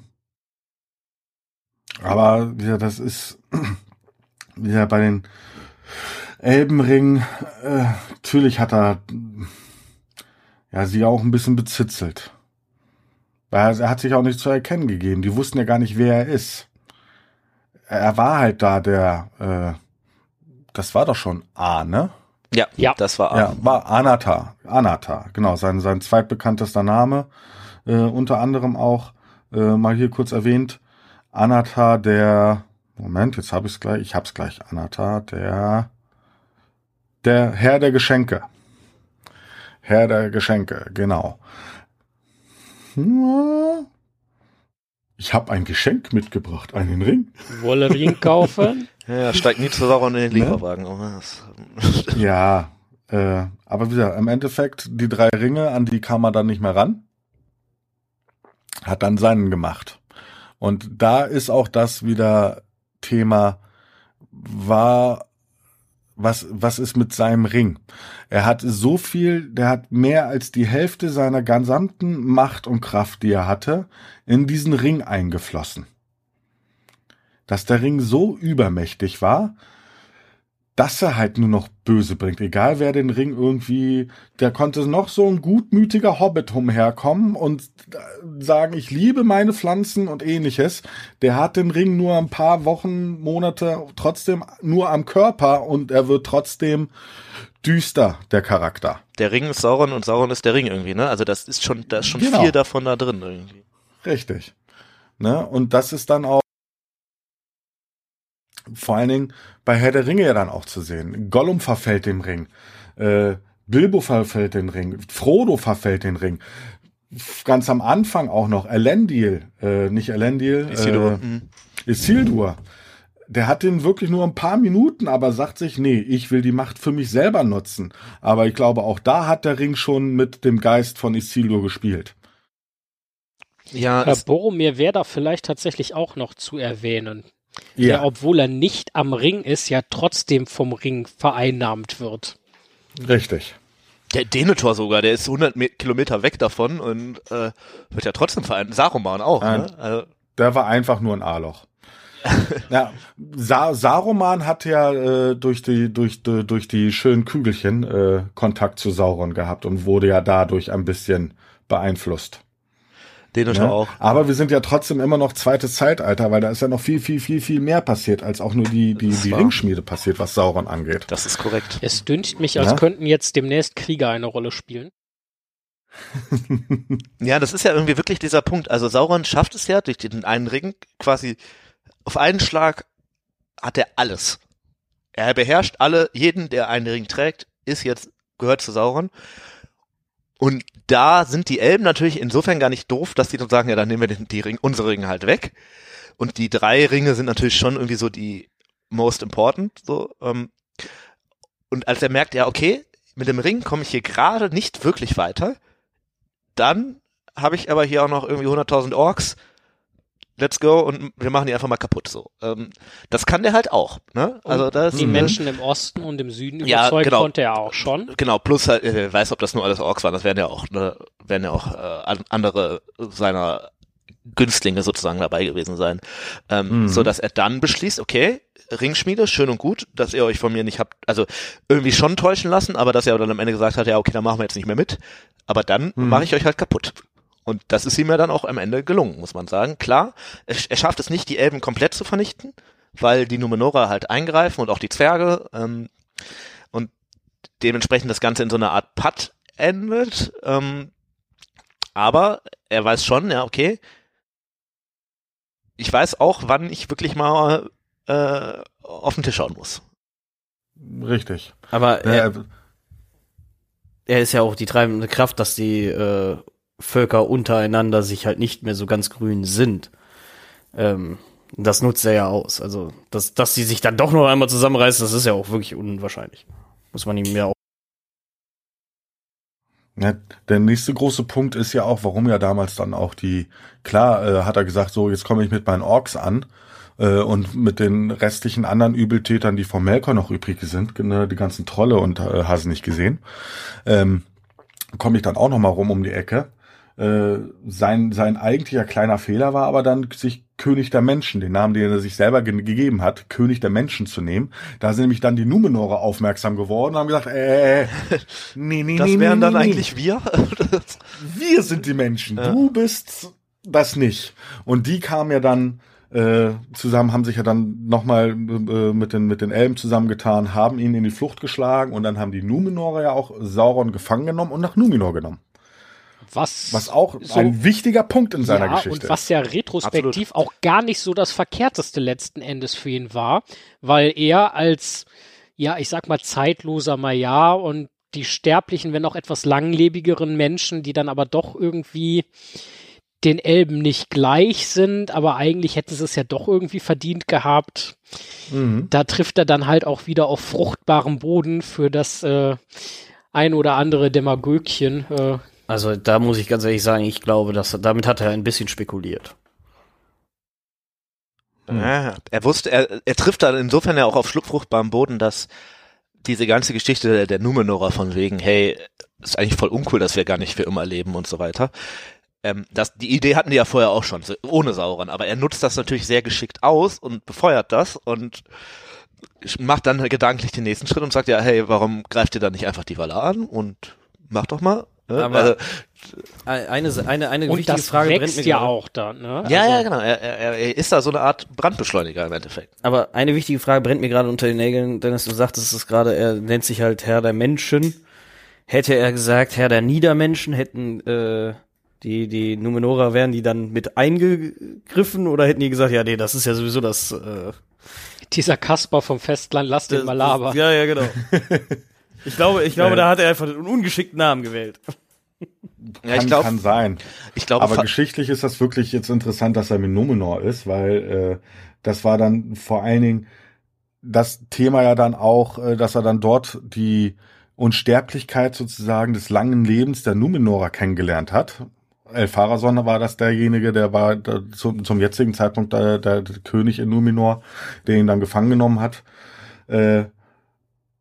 Aber ja, das ist ja bei den Elbenring, äh, natürlich hat er ja sie auch ein bisschen bezitzelt. Weil er hat sich auch nicht zu erkennen gegeben. Die wussten ja gar nicht, wer er ist. Er war halt da der, äh, das war doch schon A, ne? Ja, ja, das war A. Ja, war Anata. Anata, genau, sein, sein zweitbekanntester Name. Äh, unter anderem auch äh, mal hier kurz erwähnt. Anata, der, Moment, jetzt habe ich es gleich, ich hab's gleich. Anata, der, der Herr der Geschenke. Herr der Geschenke, genau. Ich habe ein Geschenk mitgebracht, einen Ring. Wolle Ring kaufen? ja, steigt nie zu in den ne? Lieferwagen. Ne? ja, äh, aber wie gesagt, im Endeffekt, die drei Ringe, an die kam er dann nicht mehr ran hat dann seinen gemacht. Und da ist auch das wieder Thema, war, was, was ist mit seinem Ring? Er hat so viel, der hat mehr als die Hälfte seiner gesamten Macht und Kraft, die er hatte, in diesen Ring eingeflossen. Dass der Ring so übermächtig war, dass er halt nur noch böse bringt. Egal wer den Ring irgendwie, der konnte noch so ein gutmütiger Hobbit umherkommen und sagen, ich liebe meine Pflanzen und ähnliches. Der hat den Ring nur ein paar Wochen, Monate trotzdem nur am Körper und er wird trotzdem düster, der Charakter. Der Ring ist Sauron und Sauron ist der Ring irgendwie, ne? Also das ist schon, da ist schon genau. viel davon da drin irgendwie. Richtig. Ne? Und das ist dann auch vor allen Dingen bei Herr der Ringe ja dann auch zu sehen. Gollum verfällt dem Ring. Äh, Bilbo verfällt den Ring. Frodo verfällt den Ring. Ganz am Anfang auch noch Elendil, äh, nicht Elendil, Isildur. Äh. Isildur. Der hat den wirklich nur ein paar Minuten, aber sagt sich, nee, ich will die Macht für mich selber nutzen. Aber ich glaube, auch da hat der Ring schon mit dem Geist von Isildur gespielt. Ja, Herr Boromir wäre da vielleicht tatsächlich auch noch zu erwähnen ja. der, obwohl er nicht am Ring ist, ja trotzdem vom Ring vereinnahmt wird. Richtig. Der Denethor sogar, der ist 100 Kilometer weg davon und äh, wird ja trotzdem vereinnahmt. Saruman auch, ne? Also, der war einfach nur ein A-Loch. ja, Sa Saruman hat ja äh, durch die durch die, durch die schönen Kügelchen äh, Kontakt zu Sauron gehabt und wurde ja dadurch ein bisschen beeinflusst. Den ja? Ne? auch. Aber wir sind ja trotzdem immer noch zweites Zeitalter, weil da ist ja noch viel, viel, viel, viel mehr passiert, als auch nur die, die, die Ringschmiede passiert, was Sauron angeht. Das ist korrekt. Es düncht mich, als ja? könnten jetzt demnächst Krieger eine Rolle spielen. ja, das ist ja irgendwie wirklich dieser Punkt. Also Sauron schafft es ja durch den einen Ring quasi auf einen Schlag hat er alles. Er beherrscht alle, jeden, der einen Ring trägt, ist jetzt, gehört zu Sauron. Und da sind die Elben natürlich insofern gar nicht doof, dass die dann sagen, ja, dann nehmen wir den, die Ring, unsere Ringe halt weg. Und die drei Ringe sind natürlich schon irgendwie so die most important, so, ähm, und als er merkt, ja, okay, mit dem Ring komme ich hier gerade nicht wirklich weiter, dann habe ich aber hier auch noch irgendwie 100.000 Orks, let's go und wir machen die einfach mal kaputt so. Ähm, das kann der halt auch. Ne? Also das Die? Menschen im Osten und im Süden Ja, überzeugen genau. konnte er auch schon. Genau, plus halt, äh, weiß, ob das nur alles Orks waren, das wären ja auch, ne, wären ja auch äh, an- andere seiner Günstlinge sozusagen dabei gewesen sein. Ähm, Mhm. So dass er dann beschließt, okay, Ringschmiede, schön und gut, dass ihr euch von mir nicht habt, also irgendwie schon täuschen lassen, aber dass er dann am Ende gesagt hat, ja, okay, dann machen wir jetzt nicht mehr mit. Aber dann Mhm. mache ich euch halt kaputt. Und das ist ihm ja dann auch am Ende gelungen, muss man sagen. Klar, er, er schafft es nicht, die Elben komplett zu vernichten, weil die Numenora halt eingreifen und auch die Zwerge. Ähm, und dementsprechend das Ganze in so einer Art Putt endet. Ähm, aber er weiß schon, ja, okay, ich weiß auch, wann ich wirklich mal äh, auf den Tisch schauen muss. Richtig. Aber er, Äh, er ist ja auch die treibende Kraft, dass die äh, Völker untereinander sich halt nicht mehr so ganz grün sind. Ähm, das nutzt er ja aus. Also, dass, dass sie sich dann doch noch einmal zusammenreißen, das ist ja auch wirklich unwahrscheinlich. Muss man ihm ja auch. Ja, der nächste große Punkt ist ja auch, warum ja damals dann auch die, klar äh, hat er gesagt, so jetzt komme ich mit meinen Orks an äh, und mit den restlichen anderen Übeltätern, die vom Melkor noch übrig sind, ne, die ganzen Trolle und äh, Hasen nicht gesehen, ähm, komme ich dann auch noch mal rum um die Ecke. Äh, sein, sein eigentlicher kleiner Fehler war aber dann, sich König der Menschen, den Namen, den er sich selber ge gegeben hat, König der Menschen zu nehmen. Da sind nämlich dann die Numenorer aufmerksam geworden und haben gesagt, äh, nee, nee, Das nee, wären nee, dann nee, eigentlich wir? wir sind die Menschen, du bist das nicht. Und die kamen ja dann äh, zusammen, haben sich ja dann nochmal äh, mit den, mit den Elben zusammengetan, haben ihn in die Flucht geschlagen und dann haben die Numenorer ja auch Sauron gefangen genommen und nach Numenor genommen. Was, Was auch so- ein wichtiger Punkt in seiner ja, Geschichte und was ja retrospektiv auch gar nicht so das Verkehrteste letzten Endes für ihn war, weil er als, ja, ich sag mal, zeitloser Majar und die sterblichen, wenn auch etwas langlebigeren Menschen, die dann aber doch irgendwie den Elben nicht gleich sind, aber eigentlich hätten sie es ja doch irgendwie verdient gehabt. Mhm. Da trifft er dann halt auch wieder auf fruchtbarem Boden für das äh, ein oder andere Demagögchen. Äh, Also, da muss ich ganz ehrlich sagen, ich glaube, dass damit hat er ein bisschen spekuliert. Ja, er wusste, er, er trifft da insofern ja auch auf schluckfruchtbarem Boden, dass diese ganze Geschichte der, der Numenorer von wegen, hey, ist eigentlich voll uncool, dass wir gar nicht für immer leben und so weiter. Ähm, das, die Idee hatten die ja vorher auch schon, ohne Sauron, aber er nutzt das natürlich sehr geschickt aus und befeuert das und macht dann gedanklich den nächsten Schritt und sagt ja, hey, warum greift ihr dann nicht einfach die Valar an und macht doch mal. Ne? Aber also, Eine, eine, eine und wichtige das Frage brennt wächst mir ja gerade. auch dann, ne? ja, Also- ja, genau. Er, er, er ist da so eine Art Brandbeschleuniger im Endeffekt. Aber eine wichtige Frage brennt mir gerade unter den Nägeln, Dennis, du sagtest es gerade, er nennt sich halt Herr der Menschen. Hätte er gesagt, Herr der Niedermenschen, hätten äh, die, die Numenora wären die dann mit eingegriffen oder hätten die gesagt, ja, nee, das ist ja sowieso das. Äh, Dieser Kasper vom Festland, lass den mal labern. Ja, ja, genau. ich glaube, ich glaube, Äh. da hat er einfach einen ungeschickten Namen gewählt. Ja, ich kann, glaube, kann sein. ich glaube, Aber geschichtlich ist das wirklich jetzt interessant, dass er mit Numenor ist, weil äh, das war dann vor allen Dingen das Thema ja dann auch, äh, dass er dann dort die Unsterblichkeit sozusagen des langen Lebens der Numenorer kennengelernt hat. Elfarason war das derjenige, der war da zum, zum jetzigen Zeitpunkt der, der, der König in Numenor, der ihn dann gefangen genommen hat. Äh,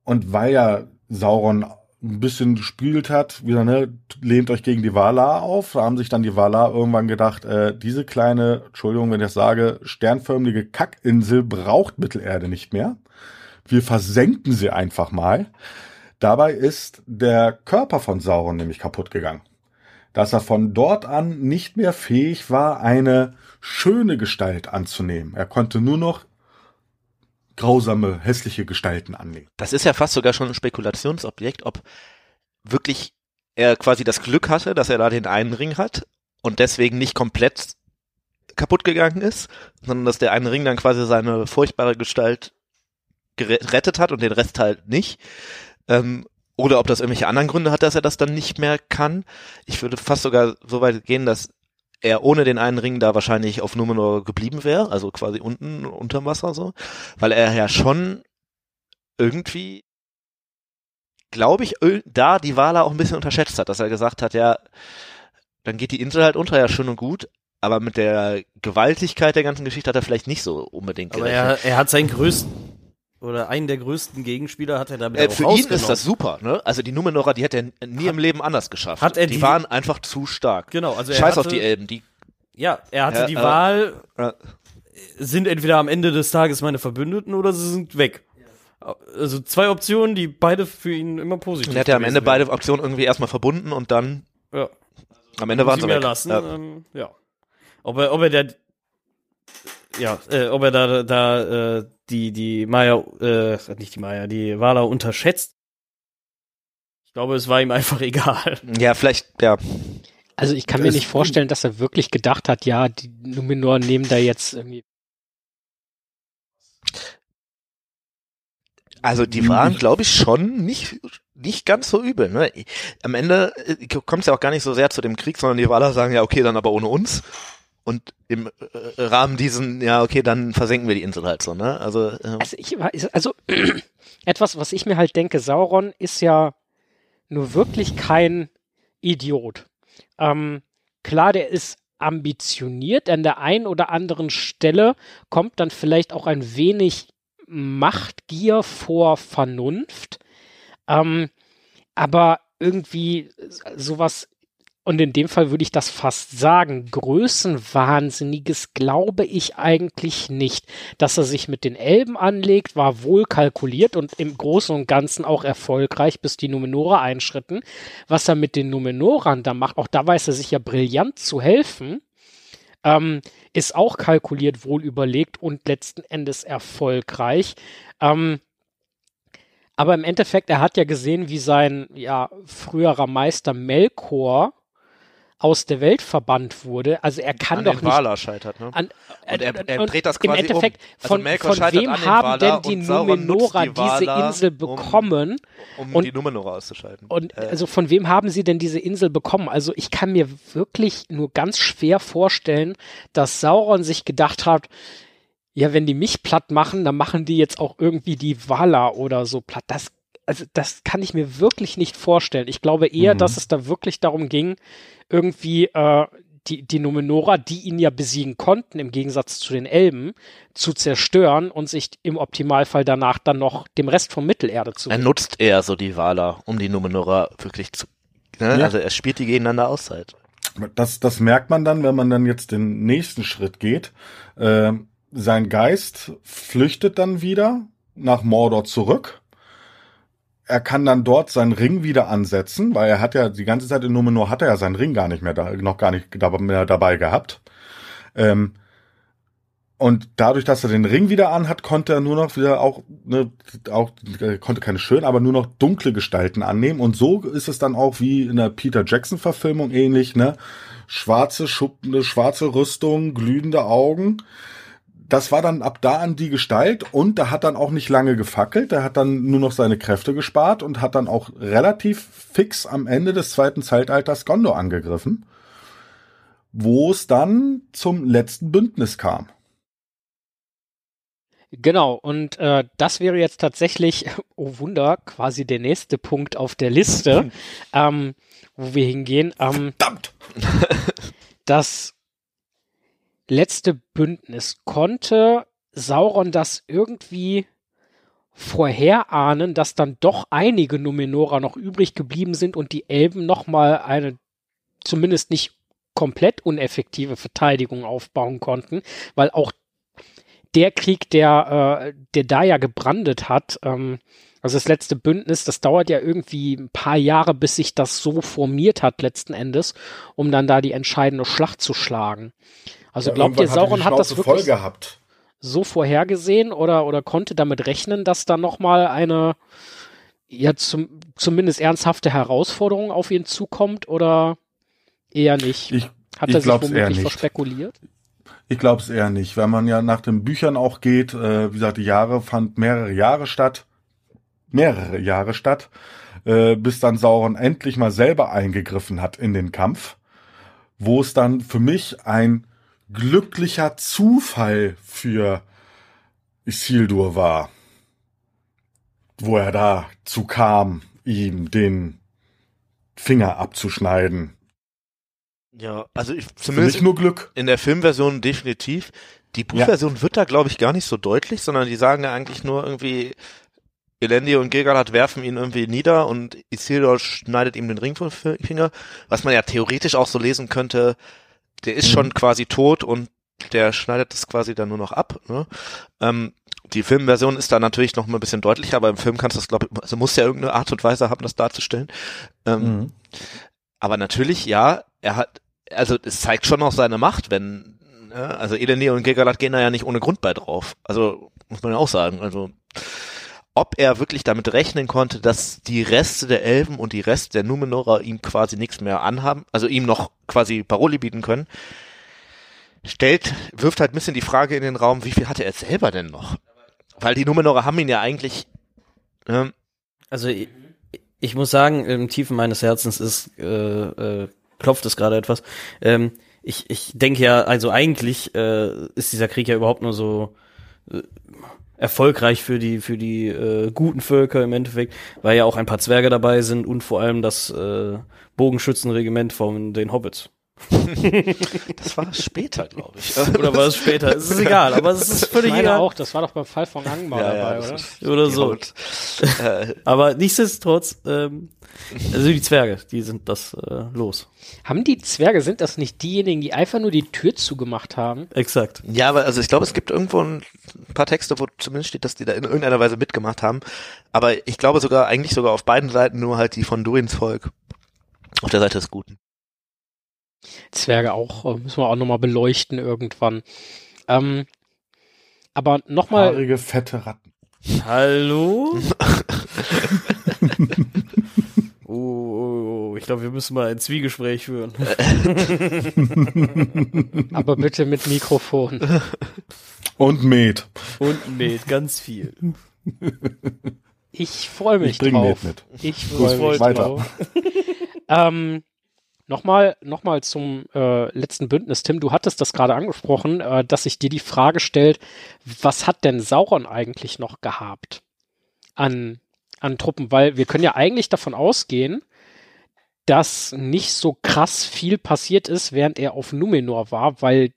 und weil ja Sauron ein bisschen gespielt hat, wieder, ne, lehnt euch gegen die Valar auf. Da haben sich dann die Valar irgendwann gedacht, äh, diese kleine, Entschuldigung, wenn ich das sage, sternförmige Kackinsel braucht Mittelerde nicht mehr. Wir versenken sie einfach mal. Dabei ist der Körper von Sauron nämlich kaputt gegangen. Dass er von dort an nicht mehr fähig war, eine schöne Gestalt anzunehmen. Er konnte nur noch grausame, hässliche Gestalten annehmen. das ist ja fast sogar schon ein Spekulationsobjekt, ob wirklich er quasi das Glück hatte, dass er da den einen Ring hat und deswegen nicht komplett kaputt gegangen ist, sondern dass der eine Ring dann quasi seine furchtbare Gestalt gerettet hat und den Rest halt nicht. Ähm, oder ob das irgendwelche anderen Gründe hat, dass er das dann nicht mehr kann. Ich würde fast sogar so weit gehen, dass er ohne den einen Ring da wahrscheinlich auf Numenor geblieben wäre, also quasi unten unterm Wasser so, weil er ja schon irgendwie, glaube ich, da die Wala auch ein bisschen unterschätzt hat, dass er gesagt hat, ja, dann geht die Insel halt unter, ja schön und gut, aber mit der Gewaltigkeit der ganzen Geschichte hat er vielleicht nicht so unbedingt Aber gerechnet. er, er hat seinen größten oder einen der größten Gegenspieler hat er damit Äh, für ihn ist das super, ne? Also die Numenora, die hätte er nie im Leben anders geschafft. hat er die, die- waren einfach zu stark. Genau, also er Scheiß hatte, auf die Elben, die Ja, er hatte Ja, die äh, Wahl, äh, sind entweder am Ende des Tages meine Verbündeten oder sie sind weg. Also zwei Optionen, die beide für ihn immer positiv er hat ja am Ende wären. beide Optionen irgendwie erstmal verbunden und dann Ja. am Ende waren sie sie weg. lassen. Ja. Ähm, ja. Ob er, ob er der, ja, äh, ob er da, da äh, die die Maya, äh, nicht die Maya, die Wala unterschätzt. Ich glaube, es war ihm einfach egal. Ja, vielleicht, ja. Also ich kann mir Das- nicht vorstellen, dass er wirklich gedacht hat, ja, die Numenoren nehmen da jetzt irgendwie. Also die waren, glaube ich, schon nicht nicht ganz so übel. Ne? Am Ende kommt es ja auch gar nicht so sehr zu dem Krieg, sondern die Waler sagen ja, okay, dann aber ohne uns. Und im äh, Rahmen diesen, ja, okay, dann versenken wir die Insel halt so, ne? Also, äh, Also ich also etwas, was ich mir halt denke, Sauron ist ja nur wirklich kein Idiot. Ähm, klar, der ist ambitioniert an der einen oder anderen Stelle, kommt dann vielleicht auch ein wenig Machtgier vor Vernunft. Ähm, aber irgendwie sowas, und in dem Fall würde ich das fast sagen, Größenwahnsinniges glaube ich eigentlich nicht. Dass er sich mit den Elben anlegt, war wohl kalkuliert und im Großen und Ganzen auch erfolgreich, bis die Numenora einschritten. Was er mit den Numenorern da macht, auch da weiß er sich ja brillant zu helfen, ähm, ist auch kalkuliert, wohl überlegt und letzten Endes erfolgreich. Ähm, aber im Endeffekt, er hat ja gesehen, wie sein ja, früherer Meister Melkor aus der Welt verbannt wurde. Also er kann an doch den nicht Valar scheitert, ne? an, Und er- er und dreht das im quasi Endeffekt, um. Also von, Melkor von scheitert wem an den haben denn die Numenora die diese Insel um- bekommen? Um und- die Numenora auszuschalten. Und Äh, also von wem haben sie denn diese Insel bekommen? Also ich kann mir wirklich nur ganz schwer vorstellen, dass Sauron sich gedacht hat, ja, wenn die mich platt machen, dann machen die jetzt auch irgendwie die Valar oder so platt. Das, also das kann ich mir wirklich nicht vorstellen. Ich glaube eher, Mhm. dass es da wirklich darum ging, irgendwie äh, die, die Numenora, die ihn ja besiegen konnten, im Gegensatz zu den Elben, zu zerstören und sich im Optimalfall danach dann noch dem Rest von Mittelerde zu er nutzt eher so die Valar, um die Numenora wirklich zu. Ne? Ja. Also er spielt die gegeneinander aus halt. Das, das merkt man dann, wenn man dann jetzt den nächsten Schritt geht. Äh, sein Geist flüchtet dann wieder nach Mordor zurück. Er kann dann dort seinen Ring wieder ansetzen, weil er hat ja die ganze Zeit in Numenor hat er ja seinen Ring gar nicht mehr da, noch gar nicht mehr dabei gehabt. Ähm, und dadurch, dass er den Ring wieder anhat, konnte er nur noch wieder auch, ne, auch konnte keine schönen, aber nur noch dunkle Gestalten annehmen. Und so ist es dann auch wie in der Peter Jackson Verfilmung ähnlich, ne? Schwarze Schuppen, schwarze Rüstung, glühende Augen. Das war dann ab da an die Gestalt und da hat dann auch nicht lange gefackelt. Der hat dann nur noch seine Kräfte gespart und hat dann auch relativ fix am Ende des zweiten Zeitalters Gondor angegriffen, wo es dann zum letzten Bündnis kam. Genau, und äh, das wäre jetzt tatsächlich, oh Wunder, quasi der nächste Punkt auf der Liste, ähm, wo wir hingehen. Ähm, Verdammt! das letzte Bündnis konnte Sauron das irgendwie vorherahnen, dass dann doch einige Numenora noch übrig geblieben sind und die Elben nochmal eine zumindest nicht komplett uneffektive Verteidigung aufbauen konnten, weil auch der Krieg, der, äh, der da ja gebrandet hat, ähm, also das letzte Bündnis, das dauert ja irgendwie ein paar Jahre, bis sich das so formiert hat letzten Endes, um dann da die entscheidende Schlacht zu schlagen. Also Ja, glaubt ihr, Sauron hat das wirklich gehabt. so vorhergesehen oder, oder konnte damit rechnen, dass da nochmal eine ja zum, zumindest ernsthafte Herausforderung auf ihn zukommt oder eher nicht? Ich, hat er sich womöglich nicht. verspekuliert? ich glaube es eher nicht, weil man ja nach den Büchern auch geht. Äh, wie gesagt, die Jahre fand mehrere Jahre statt, mehrere Jahre statt, äh, bis dann Sauron endlich mal selber eingegriffen hat in den Kampf, wo es dann für mich ein glücklicher Zufall für Isildur war, wo er dazu kam, ihm den Finger abzuschneiden. Ja, also ich, zumindest mich nur Glück. in der Filmversion definitiv. Die Buchversion wird da, glaube ich, gar nicht so deutlich, sondern die sagen ja eigentlich nur irgendwie, Elendi und Gilgalad werfen ihn irgendwie nieder und Isildur schneidet ihm den Ring vom Finger, was man ja theoretisch auch so lesen könnte, der ist schon quasi tot und der schneidet das quasi dann nur noch ab. Ne? Ähm, die Filmversion ist da natürlich noch mal ein bisschen deutlicher, aber im Film kannst du das, glaube ich, also muss ja irgendeine Art und Weise haben, das darzustellen. Ähm, Mhm. aber natürlich, ja, er hat, also es zeigt schon noch seine Macht, wenn, ne, also Elenir und Gilgalad gehen da ja nicht ohne Grund bei drauf. Also, muss man ja auch sagen, also, ob er wirklich damit rechnen konnte, dass die Reste der Elben und die Reste der Numenorer ihm quasi nichts mehr anhaben, also ihm noch quasi Paroli bieten können, stellt, wirft halt ein bisschen die Frage in den Raum, wie viel hatte er selber denn noch? Weil die Numenorer haben ihn ja eigentlich, ähm, Also ich, ich muss sagen, im Tiefen meines Herzens ist äh, äh, klopft es gerade etwas. Ähm, ich, ich denke ja, also eigentlich äh, ist dieser Krieg ja überhaupt nur so äh, erfolgreich für die für die äh, guten Völker im Endeffekt, weil ja auch ein paar Zwerge dabei sind und vor allem das äh, Bogenschützenregiment von den Hobbits. das war später, glaube ich. Oder war es später? Es ist egal, aber es ist Ich völlig meine egal. auch, das war doch beim Fall von Angmar dabei, das oder? Oder so. Äh, Aber nichtsdestotrotz, ähm, also die Zwerge, die sind das äh, los. Haben die Zwerge, sind das nicht diejenigen, die einfach nur die Tür zugemacht haben? Exakt. Ja, aber also ich glaube, es gibt irgendwo ein paar Texte, wo zumindest steht, dass die da in irgendeiner Weise mitgemacht haben. Aber ich glaube sogar, eigentlich sogar auf beiden Seiten nur halt die von Durins Volk. Auf der Seite des Guten. Zwerge auch, äh, müssen wir auch nochmal beleuchten irgendwann. Ähm, aber nochmal, Haarige, fette Ratten. Hallo? oh, oh, oh, ich glaube, wir müssen mal ein Zwiegespräch führen. aber bitte mit Mikrofon. Und Met. Und Met, ganz viel. Ich freue mich Ich bring drauf. Met mit. Ich Gut, freue mich weiter. drauf. ähm, Nochmal noch mal zum äh, letzten Bündnis, Tim, du hattest das gerade angesprochen, äh, dass sich dir die Frage stellt, was hat denn Sauron eigentlich noch gehabt an, an Truppen? Weil wir können ja eigentlich davon ausgehen, dass nicht so krass viel passiert ist, während er auf Numenor war, weil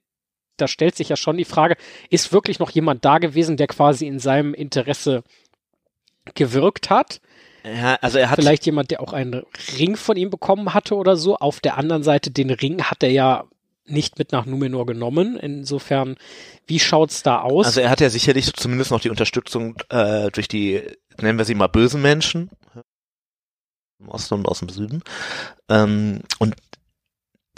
da stellt sich ja schon die Frage, ist wirklich noch jemand da gewesen, der quasi in seinem Interesse gewirkt hat? Ja, also er hat Vielleicht jemand, der auch einen Ring von ihm bekommen hatte oder so. Auf der anderen Seite, den Ring hat er ja nicht mit nach Numenor genommen. Insofern, wie schaut's da aus? Also er hat ja sicherlich zumindest noch die Unterstützung äh, durch die, nennen wir sie mal bösen Menschen. Im Osten und aus dem Süden. Ähm, und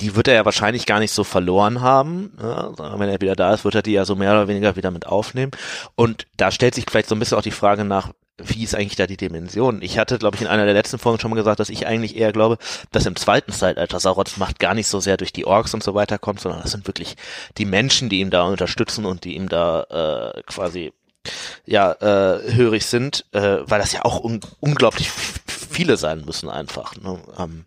die wird er ja wahrscheinlich gar nicht so verloren haben. Ja, sondern wenn er wieder da ist, wird er die ja so mehr oder weniger wieder mit aufnehmen. Und da stellt sich vielleicht so ein bisschen auch die Frage nach, wie ist eigentlich da die Dimension? Ich hatte, glaube ich, in einer der letzten Folgen schon mal gesagt, dass ich eigentlich eher glaube, dass im zweiten Zeitalter Saurons Macht gar nicht so sehr durch die Orks und so weiter kommt, sondern das sind wirklich die Menschen, die ihm da unterstützen und die ihm da äh, quasi ja äh, hörig sind, äh, weil das ja auch un unglaublich viele sein müssen einfach. Ne? Ähm,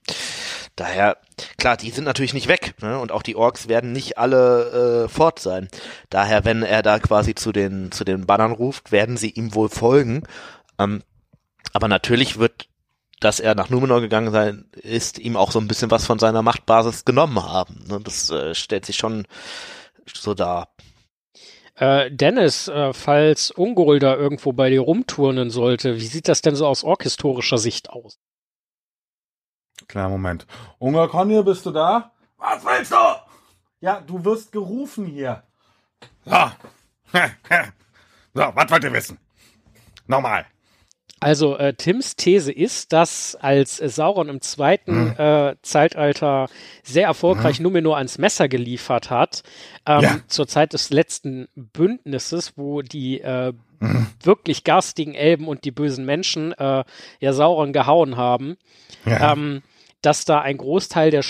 daher, klar, die sind natürlich nicht weg ne? und auch die Orks werden nicht alle äh, fort sein. Daher, wenn er da quasi zu den zu den Bannern ruft, werden sie ihm wohl folgen. Ähm, aber natürlich wird, dass er nach Numenor gegangen sein ist, ihm auch so ein bisschen was von seiner Machtbasis genommen haben. Ne? Das äh, stellt sich schon so dar. äh, Dennis, äh, falls Ungol da irgendwo bei dir rumturnen sollte, wie sieht das denn so aus orkhistorischer Sicht aus? Kleiner Moment. Ungar Conny, bist du da? Was willst du? Ja, du wirst gerufen hier. So. So, was wollt ihr wissen? Nochmal. Also äh, Tims These ist, dass als Sauron im zweiten äh, Zeitalter sehr erfolgreich Numenor ans Messer geliefert hat, ähm, Ja. zur Zeit des letzten Bündnisses, wo die äh, wirklich garstigen Elben und die bösen Menschen äh, ja Sauron gehauen haben, Ja. ähm, dass da ein Großteil der,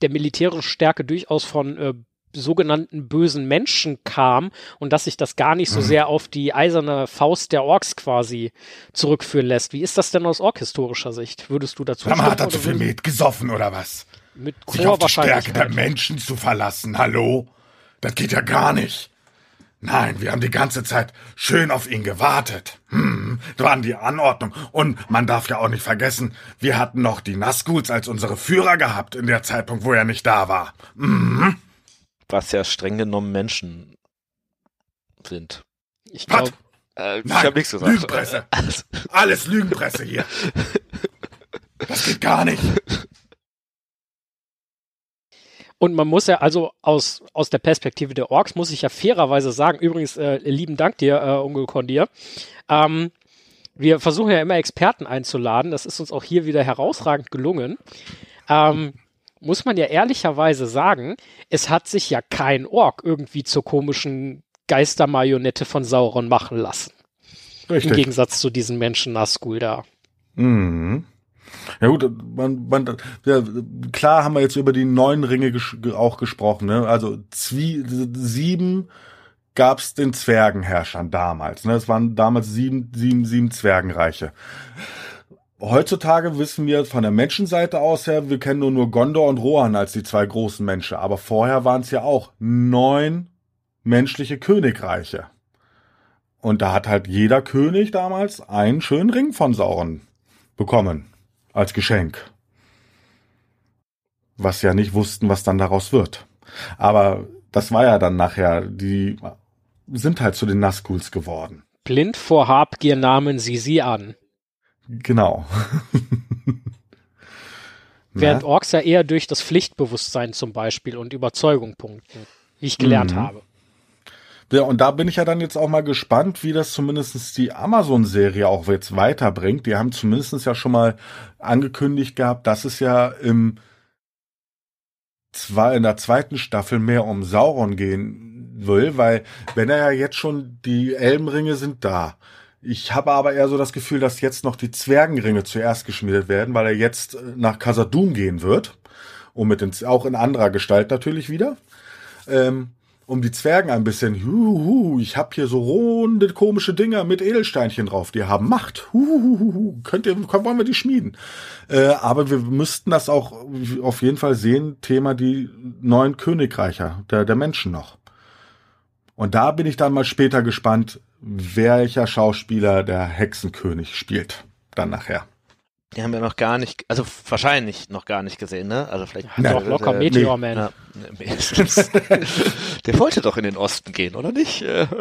der militärischen Stärke durchaus von äh, sogenannten bösen Menschen kam und dass sich das gar nicht Mhm. so sehr auf die eiserne Faust der Orks quasi zurückführen lässt. Wie ist das denn aus orkhistorischer Sicht? Würdest du dazu Sag mal, hat er zu viel Met gesoffen oder was? mit Sich auf die Stärke der Wahrscheinlichkeit? Menschen zu verlassen, hallo? Das geht ja gar nicht. Nein, wir haben die ganze Zeit schön auf ihn gewartet. Hm, das waren die Anordnung. Und man darf ja auch nicht vergessen, wir hatten noch die Nazguls als unsere Führer gehabt in der Zeitpunkt, wo er nicht da war. Mhm. Was ja streng genommen Menschen sind. Ich glaube, Äh, ich Nein, hab nichts gesagt. Lügenpresse. Alles Lügenpresse hier. Das geht gar nicht. Und man muss ja also aus, aus der Perspektive der Orks, muss ich ja fairerweise sagen, übrigens, äh, lieben Dank dir, äh, Onkel Kondir. Ähm, wir versuchen ja immer Experten einzuladen. Das ist uns auch hier wieder herausragend gelungen. Ähm, muss man ja ehrlicherweise sagen, es hat sich ja kein Ork irgendwie zur komischen Geistermarionette von Sauron machen lassen. Im Richtig. Gegensatz zu diesen Menschen Nazgul da. Mhm. Ja gut, man, man, ja, klar haben wir jetzt über die neun Ringe ges auch gesprochen. Ne? Also zwie sieben gab's den Zwergenherrschern damals. Ne? Es waren damals sieben, sieben, sieben Zwergenreiche. Heutzutage wissen wir von der Menschenseite aus her, wir kennen nur, nur Gondor und Rohan als die zwei großen Menschen. Aber vorher waren es ja auch neun menschliche Königreiche. Und da hat halt jeder König damals einen schönen Ring von Sauron bekommen. Als Geschenk. Was ja nicht wussten, was dann daraus wird. Aber das war ja dann nachher, die sind halt zu den Nazguls geworden. Blind vor Habgier nahmen sie sie an. Genau. Während Na? Orks ja eher durch das Pflichtbewusstsein zum Beispiel und Überzeugung punkten, wie ich gelernt Mhm. habe. Ja, und da bin ich ja dann jetzt auch mal gespannt, wie das zumindest die Amazon-Serie auch jetzt weiterbringt. Die haben zumindest ja schon mal angekündigt gehabt, dass es ja im zwei, in der zweiten Staffel mehr um Sauron gehen will, weil wenn er ja jetzt schon, die Elbenringe sind da. Ich habe aber eher so das Gefühl, dass jetzt noch die Zwergenringe zuerst geschmiedet werden, weil er jetzt äh, nach Khazad-dûm gehen wird. Und mit den, auch in anderer Gestalt natürlich wieder. Ähm, um die Zwergen ein bisschen, huhu, ich hab hier so runde komische Dinger mit Edelsteinchen drauf, die haben Macht. Huhuhu, könnt ihr, wollen wir die schmieden? Äh, aber wir müssten das auch auf jeden Fall sehen, Thema die neuen Königreicher der, der Menschen noch. Und da bin ich dann mal später gespannt, welcher Schauspieler der Hexenkönig spielt. Dann nachher. Die haben wir noch gar nicht, also wahrscheinlich noch gar nicht gesehen, ne? Also vielleicht. Ja, doch, locker der- Meteor Man. Ja, nee, der wollte doch in den Osten gehen, oder nicht? Äh,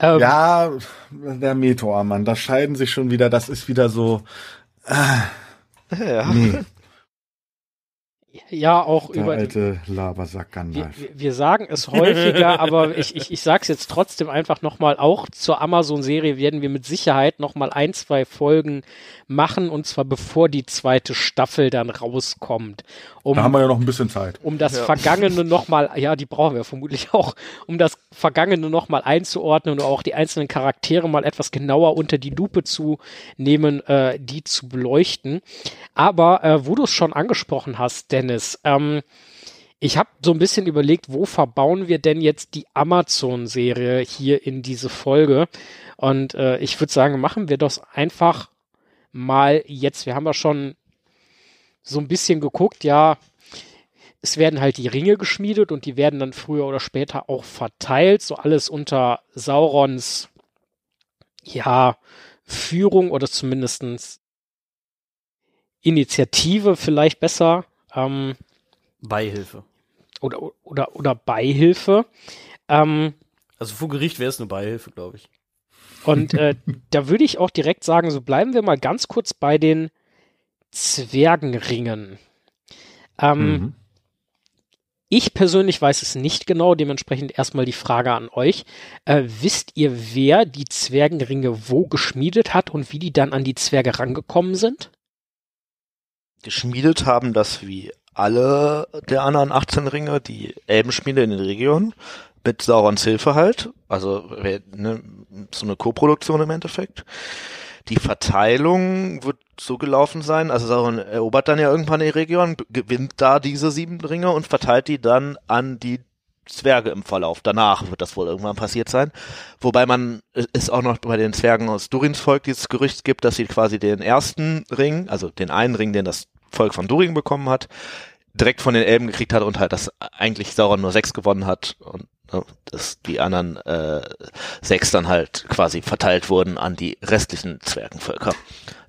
Ähm, Ja, der Meteormann, da scheiden sich schon wieder, das ist wieder so, ja. nee, ja, auch der über. alte Labersack Wir, Gandalf. wir- wir sagen es häufiger, aber ich, ich, ich sage es jetzt trotzdem einfach nochmal, auch zur Amazon-Serie werden wir mit Sicherheit nochmal ein, zwei Folgen machen, und zwar bevor die zweite Staffel dann rauskommt. Um, Da haben wir ja noch ein bisschen Zeit. um das Ja. Vergangene nochmal, ja, die brauchen wir vermutlich auch, um das Vergangene nochmal einzuordnen und auch die einzelnen Charaktere mal etwas genauer unter die Lupe zu nehmen, äh, die zu beleuchten. Aber äh, wo du es schon angesprochen hast, Dennis, ähm, ich habe so ein bisschen überlegt, wo verbauen wir denn jetzt die Amazon-Serie hier in diese Folge? Und äh, ich würde sagen, machen wir das einfach mal jetzt. Wir haben ja schon so ein bisschen geguckt, ja, es werden halt die Ringe geschmiedet und die werden dann früher oder später auch verteilt, so alles unter Saurons, ja, Führung oder zumindestens Initiative vielleicht besser ähm, Beihilfe. oder, oder, oder Beihilfe. Ähm, Also vor Gericht wäre es eine Beihilfe, glaube ich. Und äh, da würde ich auch direkt sagen, so bleiben wir mal ganz kurz bei den Zwergenringen. Ähm, Mhm. Ich persönlich weiß es nicht genau, dementsprechend erstmal die Frage an euch. Äh, wisst ihr, wer die Zwergenringe wo geschmiedet hat und wie die dann an die Zwerge rangekommen sind? Geschmiedet haben das wie alle der anderen 18 Ringe, die Elbenschmiede in den Regionen, mit Saurons Hilfe halt. Also ne, so eine Koproduktion im Endeffekt. Die Verteilung wird so gelaufen sein, also Sauron erobert dann ja irgendwann die Region, gewinnt da diese sieben Ringe und verteilt die dann an die Zwerge im Verlauf. Danach wird das wohl irgendwann passiert sein. Wobei man es auch noch bei den Zwergen aus Durins Volk dieses Gerücht gibt, dass sie quasi den ersten Ring, also den einen Ring, den das Volk von Durin bekommen hat, direkt von den Elben gekriegt hat und halt, dass eigentlich Sauron nur sechs gewonnen hat und ne, dass die anderen äh, sechs dann halt quasi verteilt wurden an die restlichen Zwergenvölker.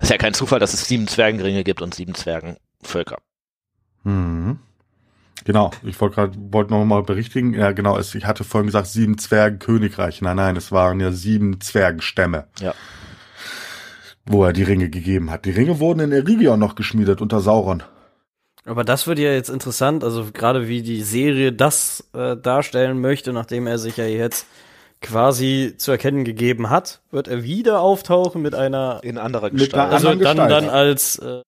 ist ja kein Zufall, dass es sieben Zwergenringe gibt und sieben Zwergenvölker. Mhm. Genau, ich wollte gerade wollte noch mal berichtigen. Ja, genau, es, ich hatte vorhin gesagt sieben Zwergenkönigreiche. Nein, nein, es waren ja sieben Zwergenstämme. Ja. Wo er die Ringe gegeben hat. Die Ringe wurden in Erigion noch geschmiedet unter Sauron. Aber das wird ja jetzt interessant, also gerade wie die Serie das äh, darstellen möchte, nachdem er sich ja jetzt quasi zu erkennen gegeben hat, wird er wieder auftauchen mit einer, In anderer Mit Gestalt. einer also dann, Gestalt. dann als, äh,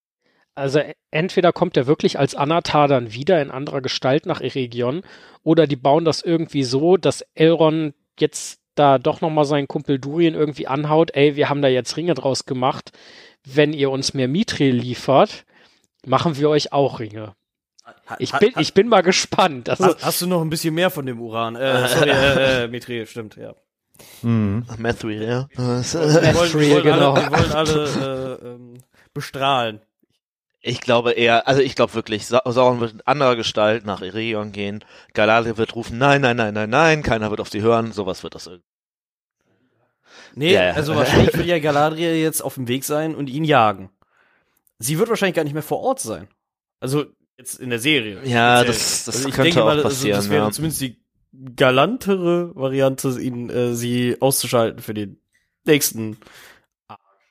Also e- entweder kommt er wirklich als Anatar dann wieder in anderer Gestalt nach Eregion oder die bauen das irgendwie so, dass Elrond jetzt da doch nochmal seinen Kumpel Durien irgendwie anhaut, ey, wir haben da jetzt Ringe draus gemacht. Wenn ihr uns mehr Mithril liefert, machen wir euch auch Ringe. Ich bin, ich bin mal gespannt. Also, hast, hast du noch ein bisschen mehr von dem Uran? Äh, sorry, äh, äh, Mithril, stimmt, ja. Mhm. Mithril, ja. Wir wollen, wir wollen genau. alle, wir wollen alle äh, ähm, bestrahlen. Ich glaube eher, also ich glaube wirklich, Sa Sauron wird in anderer Gestalt nach Eregion gehen, Galadriel wird rufen, nein, nein, nein, nein, nein, keiner wird auf sie hören, sowas wird das irgendwie. Nee, ja. also wahrscheinlich wird ja Galadriel jetzt auf dem Weg sein und ihn jagen. Sie wird wahrscheinlich gar nicht mehr vor Ort sein. Also jetzt in der Serie. Ja, das- das also ich könnte denke auch mal, passieren, Also das wäre ja. zumindest die galantere Variante, ihn, äh, sie auszuschalten für den nächsten.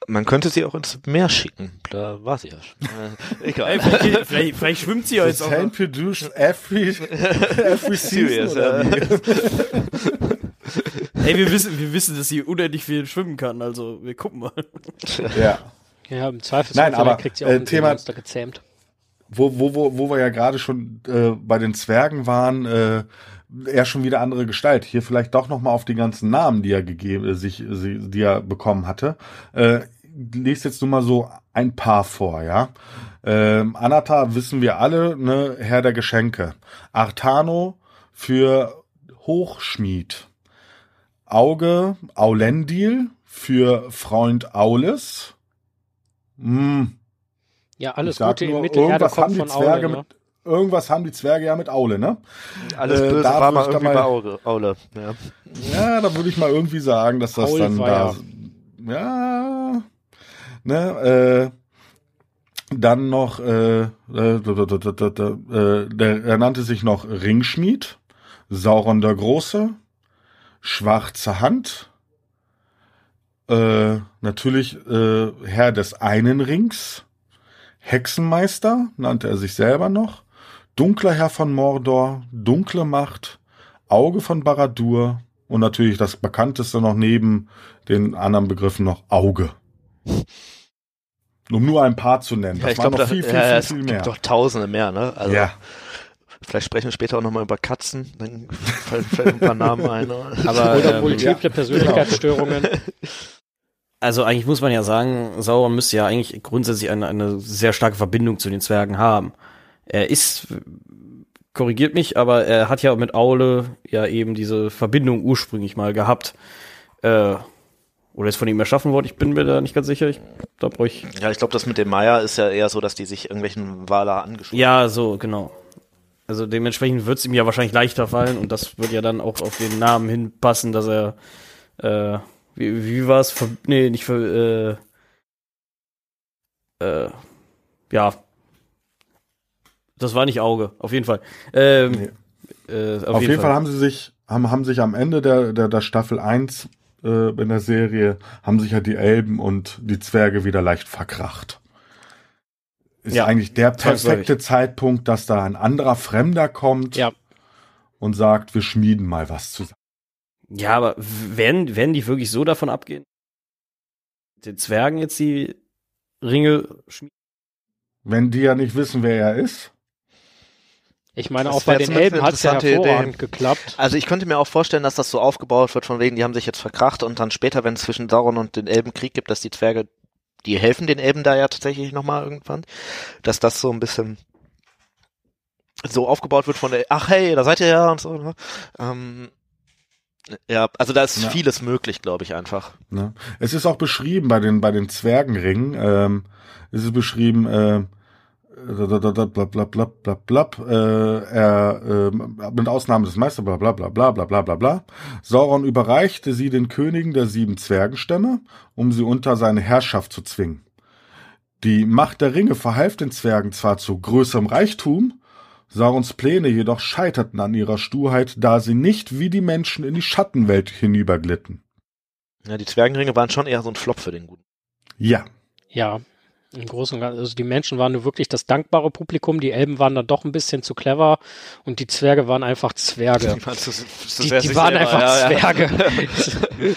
Man könnte sie auch ins Meer schicken, da war sie ja schon. Äh, Ey, egal. vielleicht, vielleicht, vielleicht schwimmt sie ja jetzt auch. Sand produced every, every Serious, ja. Ey, wir wissen, wir wissen, dass sie unendlich viel schwimmen kann, also wir gucken mal. Ja. ja, im Zweifelsfall Nein, aber, kriegt sie auch äh, ein Thema- Monster gezähmt. Wo, wo, wo, wo wir ja gerade schon äh, bei den Zwergen waren, äh, er schon wieder andere Gestalt. Hier vielleicht doch noch mal auf die ganzen Namen, die er gegeben, äh, sich, die er bekommen hatte. Äh, lese jetzt nur mal so ein paar vor, ja. Ähm, Anatar wissen wir alle, ne, Herr der Geschenke. Artano für Hochschmied. Auge, Aulendil für Freund Aules. Hm, Ja, alles Gute nur, in Mittelerde kommt haben die von Zwerge Aule. Ne? mit, irgendwas haben die Zwerge ja mit Aule, ne? Alles Äh, Böse da war mal irgendwie mal- bei Aule. Aule ja. Ja, da würde ich mal irgendwie sagen, dass das Aul dann da, ja, ne, äh, dann noch, äh, äh, äh, der, er nannte sich noch Ringschmied, Sauron der Große, Schwarze Hand, äh, natürlich äh, Herr des einen Rings, Hexenmeister nannte er sich selber noch, Dunkler Herr von Mordor, Dunkle Macht, Auge von Baradur und natürlich das bekannteste noch neben den anderen Begriffen noch Auge. Um nur ein paar zu nennen. Ja, Das ich waren glaube, noch viel, viel, ja, viel, es viel gibt mehr. doch tausende mehr, ne? Also, ja, Vielleicht sprechen wir später auch nochmal über Katzen, dann fallen vielleicht ein paar Namen ein. Aber Oder ähm, multiple Persönlichkeitsstörungen. Also eigentlich muss man ja sagen, Sauron müsste ja eigentlich grundsätzlich eine, eine sehr starke Verbindung zu den Zwergen haben. Er ist, korrigiert mich, aber er hat ja mit Aule ja eben diese Verbindung ursprünglich mal gehabt. Äh, oder ist von ihm erschaffen worden, ich bin mir da nicht ganz sicher. Ich, da brauche ich. Ja, ich glaube, das mit dem Maya ist ja eher so, dass die sich irgendwelchen Waler angeschaut Ja, so, genau. Also dementsprechend wird es ihm ja wahrscheinlich leichter fallen und das wird ja dann auch auf den Namen hinpassen, dass er äh, wie, wie war es? Nee, nicht für äh, äh, ja. Das war nicht Auge, auf jeden Fall. Ähm, Nee. äh, auf, auf, jeden Fall. haben sie sich, haben, haben sich am Ende der, der, der Staffel 1 äh, in der Serie, haben sich ja die Elben und die Zwerge wieder leicht verkracht. Ist Ja, eigentlich der perfekte Zeitpunkt, dass da ein anderer Fremder kommt Ja. und sagt, wir schmieden mal was zusammen. Ja, aber werden, werden die wirklich so davon abgehen? Den Zwergen jetzt die Ringe schmieden? Wenn die ja nicht wissen, wer er ist. Ich meine, Das auch bei den Elben hat es ja Idee. hervorragend geklappt. Also ich könnte mir auch vorstellen, dass das so aufgebaut wird, von wegen, die haben sich jetzt verkracht und dann später, wenn es zwischen Sauron und den Elben Krieg gibt, dass die Zwerge, die helfen den Elben da ja tatsächlich nochmal irgendwann, dass das so ein bisschen so aufgebaut wird von der, ach hey, da seid ihr ja und so. Ne? Ähm, ja, also da ist Ja. vieles möglich, glaube ich einfach. Ne? Es ist auch beschrieben bei den, bei den Zwergenringen, ähm, es ist beschrieben, äh, blablabla, äh, er, äh, mit Ausnahme des Meisters, blablabla, blablabla, bla, bla. Sauron überreichte sie den Königen der sieben Zwergenstämme, um sie unter seine Herrschaft zu zwingen. Die Macht der Ringe verhalf den Zwergen zwar zu größerem Reichtum, Saurons Pläne jedoch scheiterten an ihrer Sturheit, da sie nicht wie die Menschen in die Schattenwelt hinüberglitten. Ja, die Zwergenringe waren schon eher so ein Flop für den Guten. Ja. Ja, im Großen und Ganzen, also die Menschen waren nur wirklich das dankbare Publikum, die Elben waren dann doch ein bisschen zu clever und die Zwerge waren einfach Zwerge. Die Die, die waren selber, einfach ja, ja. Zwerge.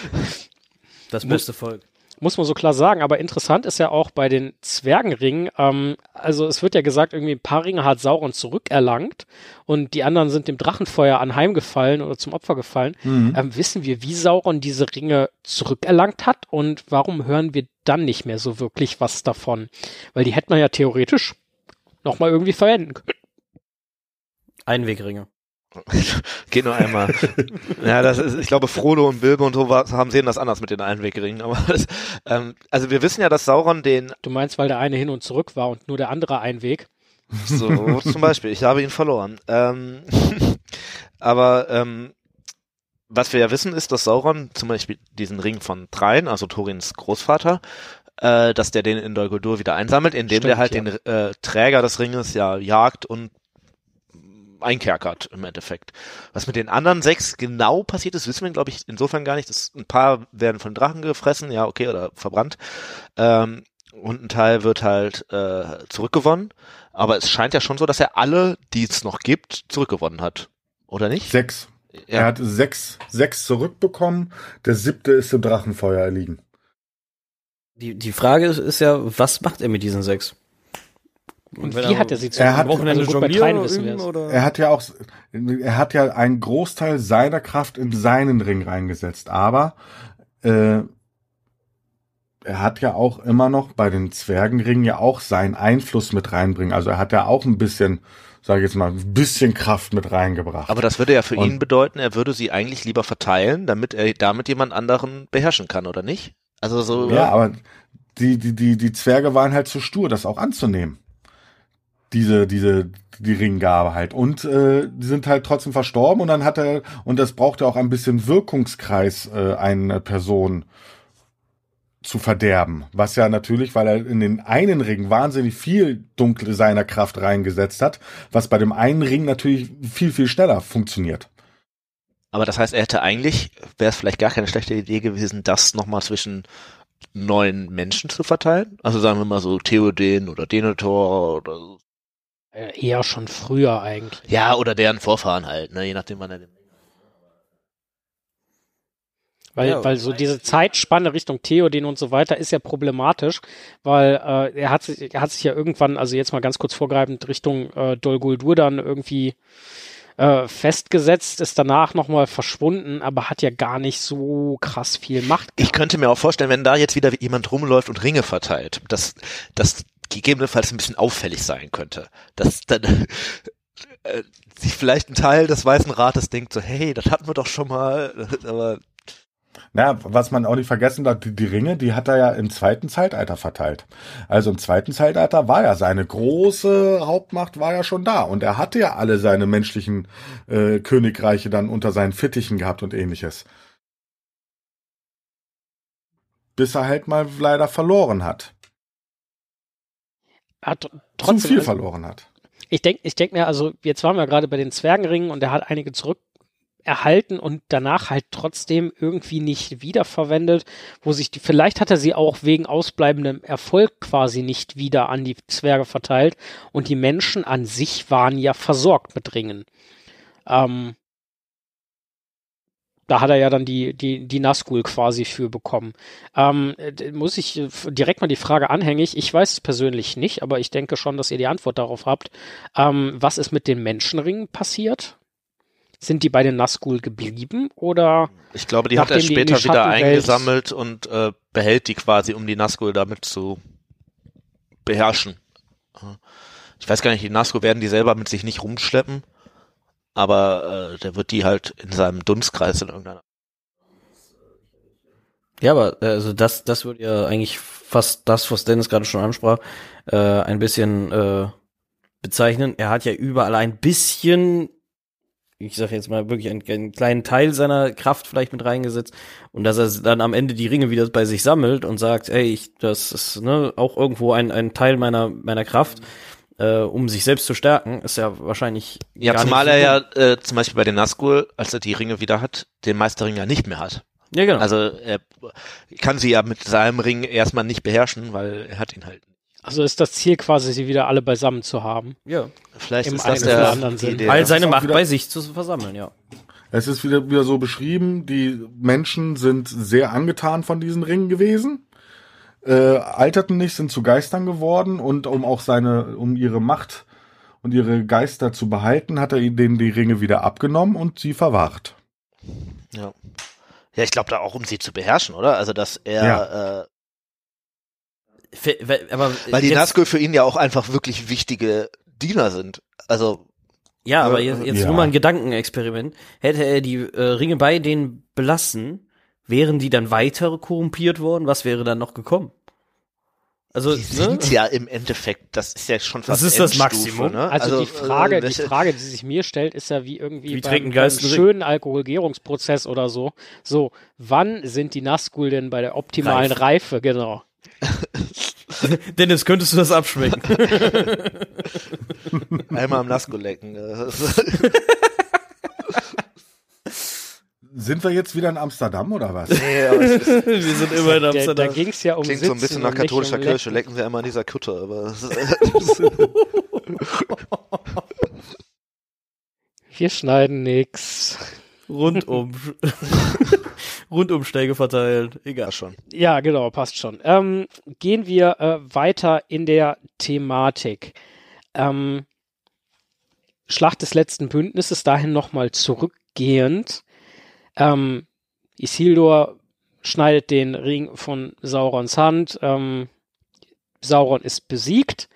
Das beste Volk. Muss man so klar sagen, aber interessant ist ja auch bei den Zwergenringen, ähm, also es wird ja gesagt, irgendwie ein paar Ringe hat Sauron zurückerlangt und die anderen sind dem Drachenfeuer anheimgefallen oder zum Opfer gefallen. Ähm, wissen wir, wie Sauron diese Ringe zurückerlangt hat und warum hören wir dann nicht mehr so wirklich was davon? Weil die hätte man ja theoretisch nochmal irgendwie verwenden können. Einwegringe. Geht nur einmal. ja, das ist, ich glaube, Frodo und Bilbo und so haben sehen das anders mit den Einwegringen. Aber das, ähm, also wir wissen ja, dass Sauron den Du meinst, weil der eine hin und zurück war und nur der andere ein Weg? So, zum Beispiel. Ich habe ihn verloren. Ähm, aber ähm, was wir ja wissen, ist, dass Sauron zum Beispiel diesen Ring von Thrain, also Thorins Großvater, äh, dass der den in Dol Guldur wieder einsammelt, indem der Stimmt, halt ja. den äh, Träger des Ringes ja jagt und einkerkert im Endeffekt. Was mit den anderen sechs genau passiert ist, wissen wir, glaube ich, insofern gar nicht. Das, ein paar werden von Drachen gefressen, ja, okay, oder verbrannt. Ähm, und ein Teil wird halt äh, zurückgewonnen. Aber es scheint ja schon so, dass er alle, die es noch gibt, zurückgewonnen hat. Oder nicht? sechs. Er Ja. hat sechs, sechs zurückbekommen. Der siebte ist im Drachenfeuer erliegen. Die, die Frage ist, ist ja, was macht er mit diesen sechs? Und wie hat er sie zu Er hat- Wochenende also gut, bei jonglieren Trein wissen wir üben, oder? Er hat ja auch, er hat ja einen Großteil seiner Kraft in seinen Ring reingesetzt, aber äh, er hat ja auch immer noch bei den Zwergenringen ja auch seinen Einfluss mit reinbringen. Also er hat ja auch ein bisschen, sage ich jetzt mal, ein bisschen Kraft mit reingebracht. Aber das würde ja für Und- ihn bedeuten, er würde sie eigentlich lieber verteilen, damit er damit jemand anderen beherrschen kann, oder nicht? Also so. ja, aber die, die, die, die Zwerge waren halt zu stur, das auch anzunehmen. Diese, diese, die Ringgabe halt. Und äh, die sind halt trotzdem verstorben und dann hat er, und das braucht ja auch ein bisschen Wirkungskreis, äh, eine Person zu verderben. Was ja natürlich, weil er in den einen Ring wahnsinnig viel dunkle seiner Kraft reingesetzt hat, was bei dem einen Ring natürlich viel, viel schneller funktioniert. Aber das heißt, er hätte eigentlich, wäre es vielleicht gar keine schlechte Idee gewesen, das nochmal zwischen neun Menschen zu verteilen? Also sagen wir mal so Theoden oder Denethor oder. Äh, eher schon früher eigentlich. ja, oder deren Vorfahren halt, ne, je nachdem wann er den. Weil, Ja, weil so diese Zeitspanne Richtung Theoden und so weiter ist ja problematisch, weil äh, er hat sich, er hat sich ja irgendwann, also jetzt mal ganz kurz vorgreifend, Richtung äh, Dol Guldur dann irgendwie äh, festgesetzt, ist danach nochmal verschwunden, aber hat ja gar nicht so krass viel Macht. Ich könnte mir auch vorstellen, wenn da jetzt wieder jemand rumläuft und Ringe verteilt, dass das gegebenenfalls ein bisschen auffällig sein könnte. Dass dann äh, sich vielleicht ein Teil des Weißen Rates denkt so, hey, das hatten wir doch schon mal, aber Na, was man auch nicht vergessen darf, die, die Ringe, die hat er ja im zweiten Zeitalter verteilt. Also im zweiten Zeitalter war ja seine große Hauptmacht war ja schon da und er hatte ja alle seine menschlichen äh, Königreiche dann unter seinen Fittichen gehabt und ähnliches. Bis er halt mal leider verloren hat. Hat Zu trotzdem, viel also, verloren hat. ich denke ich denk mir, also jetzt waren wir gerade bei den Zwergenringen und er hat einige zurück erhalten und danach halt trotzdem irgendwie nicht wiederverwendet, wo sich die, vielleicht hat er sie auch wegen ausbleibendem Erfolg quasi nicht wieder an die Zwerge verteilt und die Menschen an sich waren ja versorgt mit Ringen. Ähm, da hat er ja dann die, die, die Nazgul quasi für bekommen. Ähm, äh, muss ich äh, direkt mal die Frage anhängig, ich weiß es persönlich nicht, aber ich denke schon, dass ihr die Antwort darauf habt. Ähm, was ist mit den Menschenringen passiert? Sind die bei den Nazgul geblieben oder ich glaube, die hat er später wieder eingesammelt und äh, behält die quasi, um die Nazgul damit zu beherrschen. Ich weiß gar nicht, die Nazgul werden die selber mit sich nicht rumschleppen, aber äh, der wird die halt in seinem Dunstkreis in irgendeiner Ja, aber äh, also das, das würde ja eigentlich fast das, was Dennis gerade schon ansprach, äh, ein bisschen äh, bezeichnen. Er hat ja überall ein bisschen, ich sag jetzt mal wirklich einen, einen kleinen Teil seiner Kraft vielleicht mit reingesetzt und dass er dann am Ende die Ringe wieder bei sich sammelt und sagt, ey, ich, das ist ne, auch irgendwo ein, ein Teil meiner meiner Kraft, äh, um sich selbst zu stärken, ist ja wahrscheinlich Ja, gar zumal nicht er ja äh, zum Beispiel bei den Nazgul, als er die Ringe wieder hat, den Meisterring ja nicht mehr hat. ja genau. Also er kann sie ja mit seinem Ring erstmal nicht beherrschen, weil er hat ihn halt. Also ist das Ziel quasi, sie wieder alle beisammen zu haben. ja, Vielleicht Im ist das der, anderen Sinn. Idee. all seine Macht bei sich zu versammeln, ja. Es ist wieder, wieder so beschrieben, die Menschen sind sehr angetan von diesen Ringen gewesen, äh, alterten nicht, sind zu Geistern geworden und um auch seine, um ihre Macht und ihre Geister zu behalten, hat er ihnen die Ringe wieder abgenommen und sie verwahrt. Ja. Ja, ich glaube da auch, um sie zu beherrschen, oder? Also, dass er, äh, Fe- we- Aber weil die Nazgul für ihn ja auch einfach wirklich wichtige Diener sind. Also, Ja, aber Äh, jetzt, jetzt ja. nur mal ein Gedankenexperiment. Hätte er die äh, Ringe bei denen belassen, wären die dann weiter korrumpiert worden? Was wäre dann noch gekommen? Also, die ne? sind ja im Endeffekt, das ist ja schon fast Das ist das Endstufe, Maximum. Ne? Also, die Frage, äh, die Frage, die sich mir stellt, ist ja wie irgendwie Wie beim, trinken beim schönen Alkoholgärungsprozess oder so. So, wann sind die Nazgul denn bei der optimalen Reif. Reife? Genau. Dennis, könntest du das abschmecken? Einmal am Nazgul lecken. Sind wir jetzt wieder in Amsterdam oder was? nee, aber ist, Wir sind immer in Da, da Amsterdam. ging es ja um klingt so ein Sitzen bisschen nach katholischer um Kirche. Lecken. Lecken sie einmal an dieser Kutte, aber es ist, Wir schneiden nix. Rundum. Rundumsteige verteilt. Egal. schon. Ja, genau, passt schon. Ähm, gehen wir äh, weiter in der Thematik. Ähm, Schlacht des letzten Bündnisses, dahin nochmal zurückgehend. Ähm, Isildur schneidet den Ring von Saurons Hand. Ähm, Sauron ist besiegt,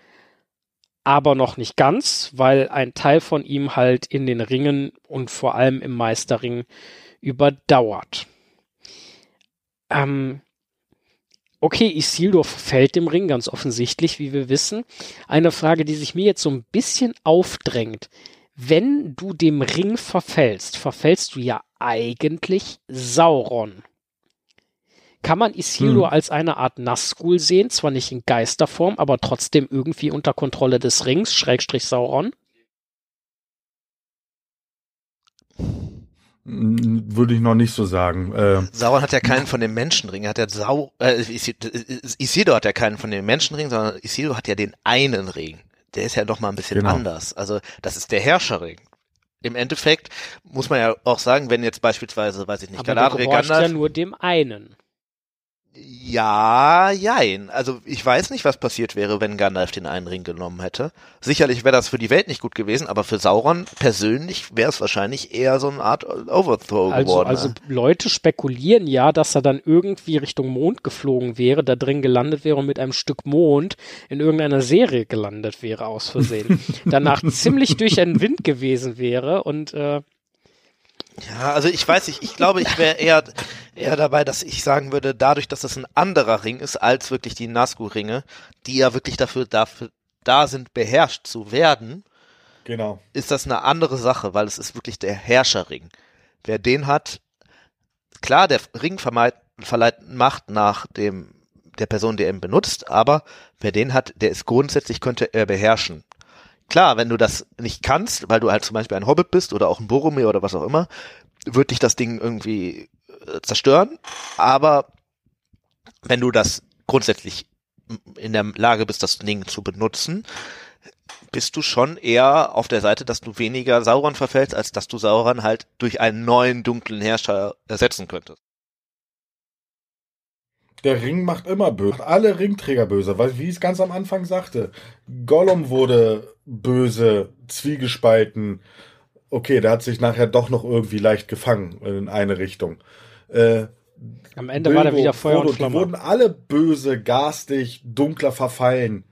aber noch nicht ganz, weil ein Teil von ihm halt in den Ringen und vor allem im Meisterring überdauert. Ähm, okay, Isildur verfällt dem Ring, ganz offensichtlich, wie wir wissen. Eine Frage, die sich mir jetzt so ein bisschen aufdrängt. Wenn du dem Ring verfällst, verfällst du ja eigentlich Sauron. Kann man Isildur Hm. als eine Art Nazgul sehen, zwar nicht in Geisterform, aber trotzdem irgendwie unter Kontrolle des Rings, Schrägstrich Sauron? Hm, Würde ich noch nicht so sagen. Äh, Sauron hat ja keinen von den Menschenringen, hat ja Sau, äh, Isildur Isildur hat ja keinen von den Menschenringen, sondern Isildur hat ja den einen Ring. Der ist ja doch mal ein bisschen Genau. anders. Also, das ist der Herrscherring. Im Endeffekt muss man ja auch sagen, wenn jetzt beispielsweise, weiß ich nicht, aber du Galadriel ja Gandalf, nur dem einen. Ja, jein. Also ich weiß nicht, was passiert wäre, wenn Gandalf den einen Ring genommen hätte. Sicherlich wäre das für die Welt nicht gut gewesen, aber für Sauron persönlich wäre es wahrscheinlich eher so eine Art Overthrow Also, geworden. also ne? Leute spekulieren ja, dass er dann irgendwie Richtung Mond geflogen wäre, da drin gelandet wäre und mit einem Stück Mond in irgendeiner Serie gelandet wäre, aus Versehen. Danach ziemlich durch den Wind gewesen wäre und äh, Ja, also ich weiß nicht, ich glaube, ich wäre eher, eher dabei, dass ich sagen würde, dadurch, dass es ein anderer Ring ist als wirklich die Nazgul-Ringe, die ja wirklich dafür, dafür da sind, beherrscht zu werden, genau. ist das eine andere Sache, weil es ist wirklich der Herrscherring. Wer den hat, klar, der Ring vermeid, verleiht Macht nach dem, der Person, die er ihn benutzt, aber wer den hat, der ist grundsätzlich, könnte er beherrschen. Klar, wenn du das nicht kannst, weil du halt zum Beispiel ein Hobbit bist oder auch ein Boromir oder was auch immer, wird dich das Ding irgendwie äh, zerstören, aber wenn du das grundsätzlich in der Lage bist, das Ding zu benutzen, bist du schon eher auf der Seite, dass du weniger Sauron verfällst, als dass du Sauron halt durch einen neuen dunklen Herrscher ersetzen könntest. Der Ring macht immer böse. Alle Ringträger böse, weil wie ich es ganz am Anfang sagte, Gollum wurde böse, zwiegespalten. Okay, der hat sich nachher doch noch irgendwie leicht gefangen in eine Richtung. Äh, am Ende war da Bilbo, wieder Feuer Frodo, und Die wurden Flamme. alle böse, garstig, dunkler verfallen.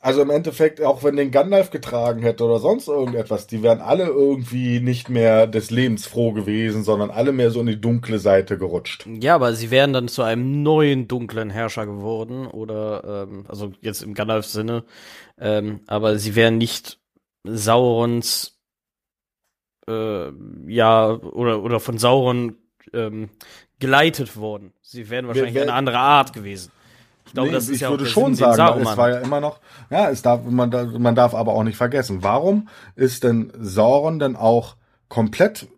Also im Endeffekt, auch wenn den Gandalf getragen hätte oder sonst irgendetwas, die wären alle irgendwie nicht mehr des Lebens froh gewesen, sondern alle mehr so in die dunkle Seite gerutscht. Ja, aber sie wären dann zu einem neuen dunklen Herrscher geworden oder ähm, also jetzt im Gandalfs Sinne, ähm, aber sie wären nicht Saurons äh, ja oder oder von Sauron ähm, geleitet worden. Sie wären wahrscheinlich wer- eine andere Art gewesen. Ich glaube, Nee, das ist ich ja würde schon sagen, Saruman es war ja immer noch, ja, es darf, man, man darf aber auch nicht vergessen, warum ist denn Sauron denn auch komplett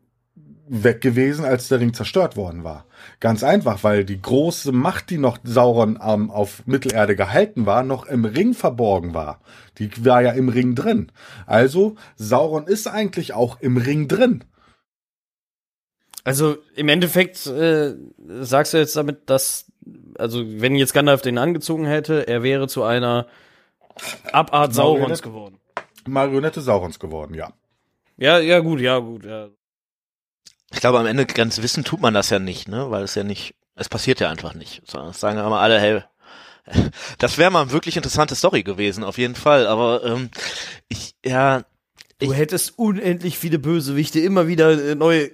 weg gewesen, als der Ring zerstört worden war? Ganz einfach, weil die große Macht, die noch Sauron ähm, auf Mittelerde gehalten war, noch im Ring verborgen war. Die war ja im Ring drin. Also, Sauron ist eigentlich auch im Ring drin. Also im Endeffekt äh, sagst du jetzt damit, dass, also wenn jetzt Gandalf den angezogen hätte, er wäre zu einer Abart Saurons Marionette. geworden. Marionette Saurons geworden, ja. Ja, ja gut, ja gut. Ja. Ich glaube, am Ende ganz wissen tut man das ja nicht, ne? Weil es ja nicht, es passiert ja einfach nicht. Das sagen immer alle, hey, das wäre mal eine wirklich interessante Story gewesen, auf jeden Fall. Aber ähm, ich, ja, Du hättest unendlich viele Bösewichte immer wieder äh, neu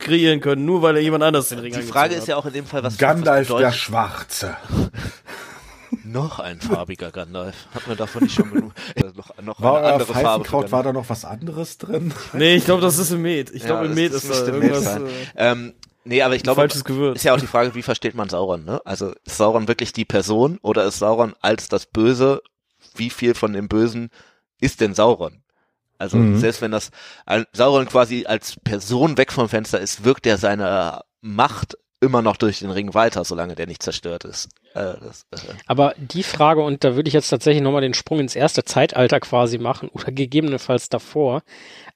kreieren können, nur weil er jemand anders den Ring die Frage ist ja auch in dem Fall, was Gandalf was der Schwarze. noch ein farbiger Gandalf. Hat man davon nicht schon genug? Äh, noch, noch War eine andere Farbe. war da noch was anderes drin? Nee, ich glaube, das ist im Met. Ich Ja, glaube, im das- Met das ist da irgendwas. sein. Äh, Ähm, nee, aber ich glaube, ist ja auch die Frage, wie versteht man Sauron, ne? Also ist Sauron wirklich die Person oder ist Sauron als das Böse? Wie viel von dem Bösen ist denn Sauron? Also Mhm. selbst wenn das Sauron quasi als Person weg vom Fenster ist, wirkt er seine Macht immer noch durch den Ring weiter, solange der nicht zerstört ist. Äh, das, äh, Aber die Frage, und da würde ich jetzt tatsächlich nochmal den Sprung ins erste Zeitalter quasi machen oder gegebenenfalls davor.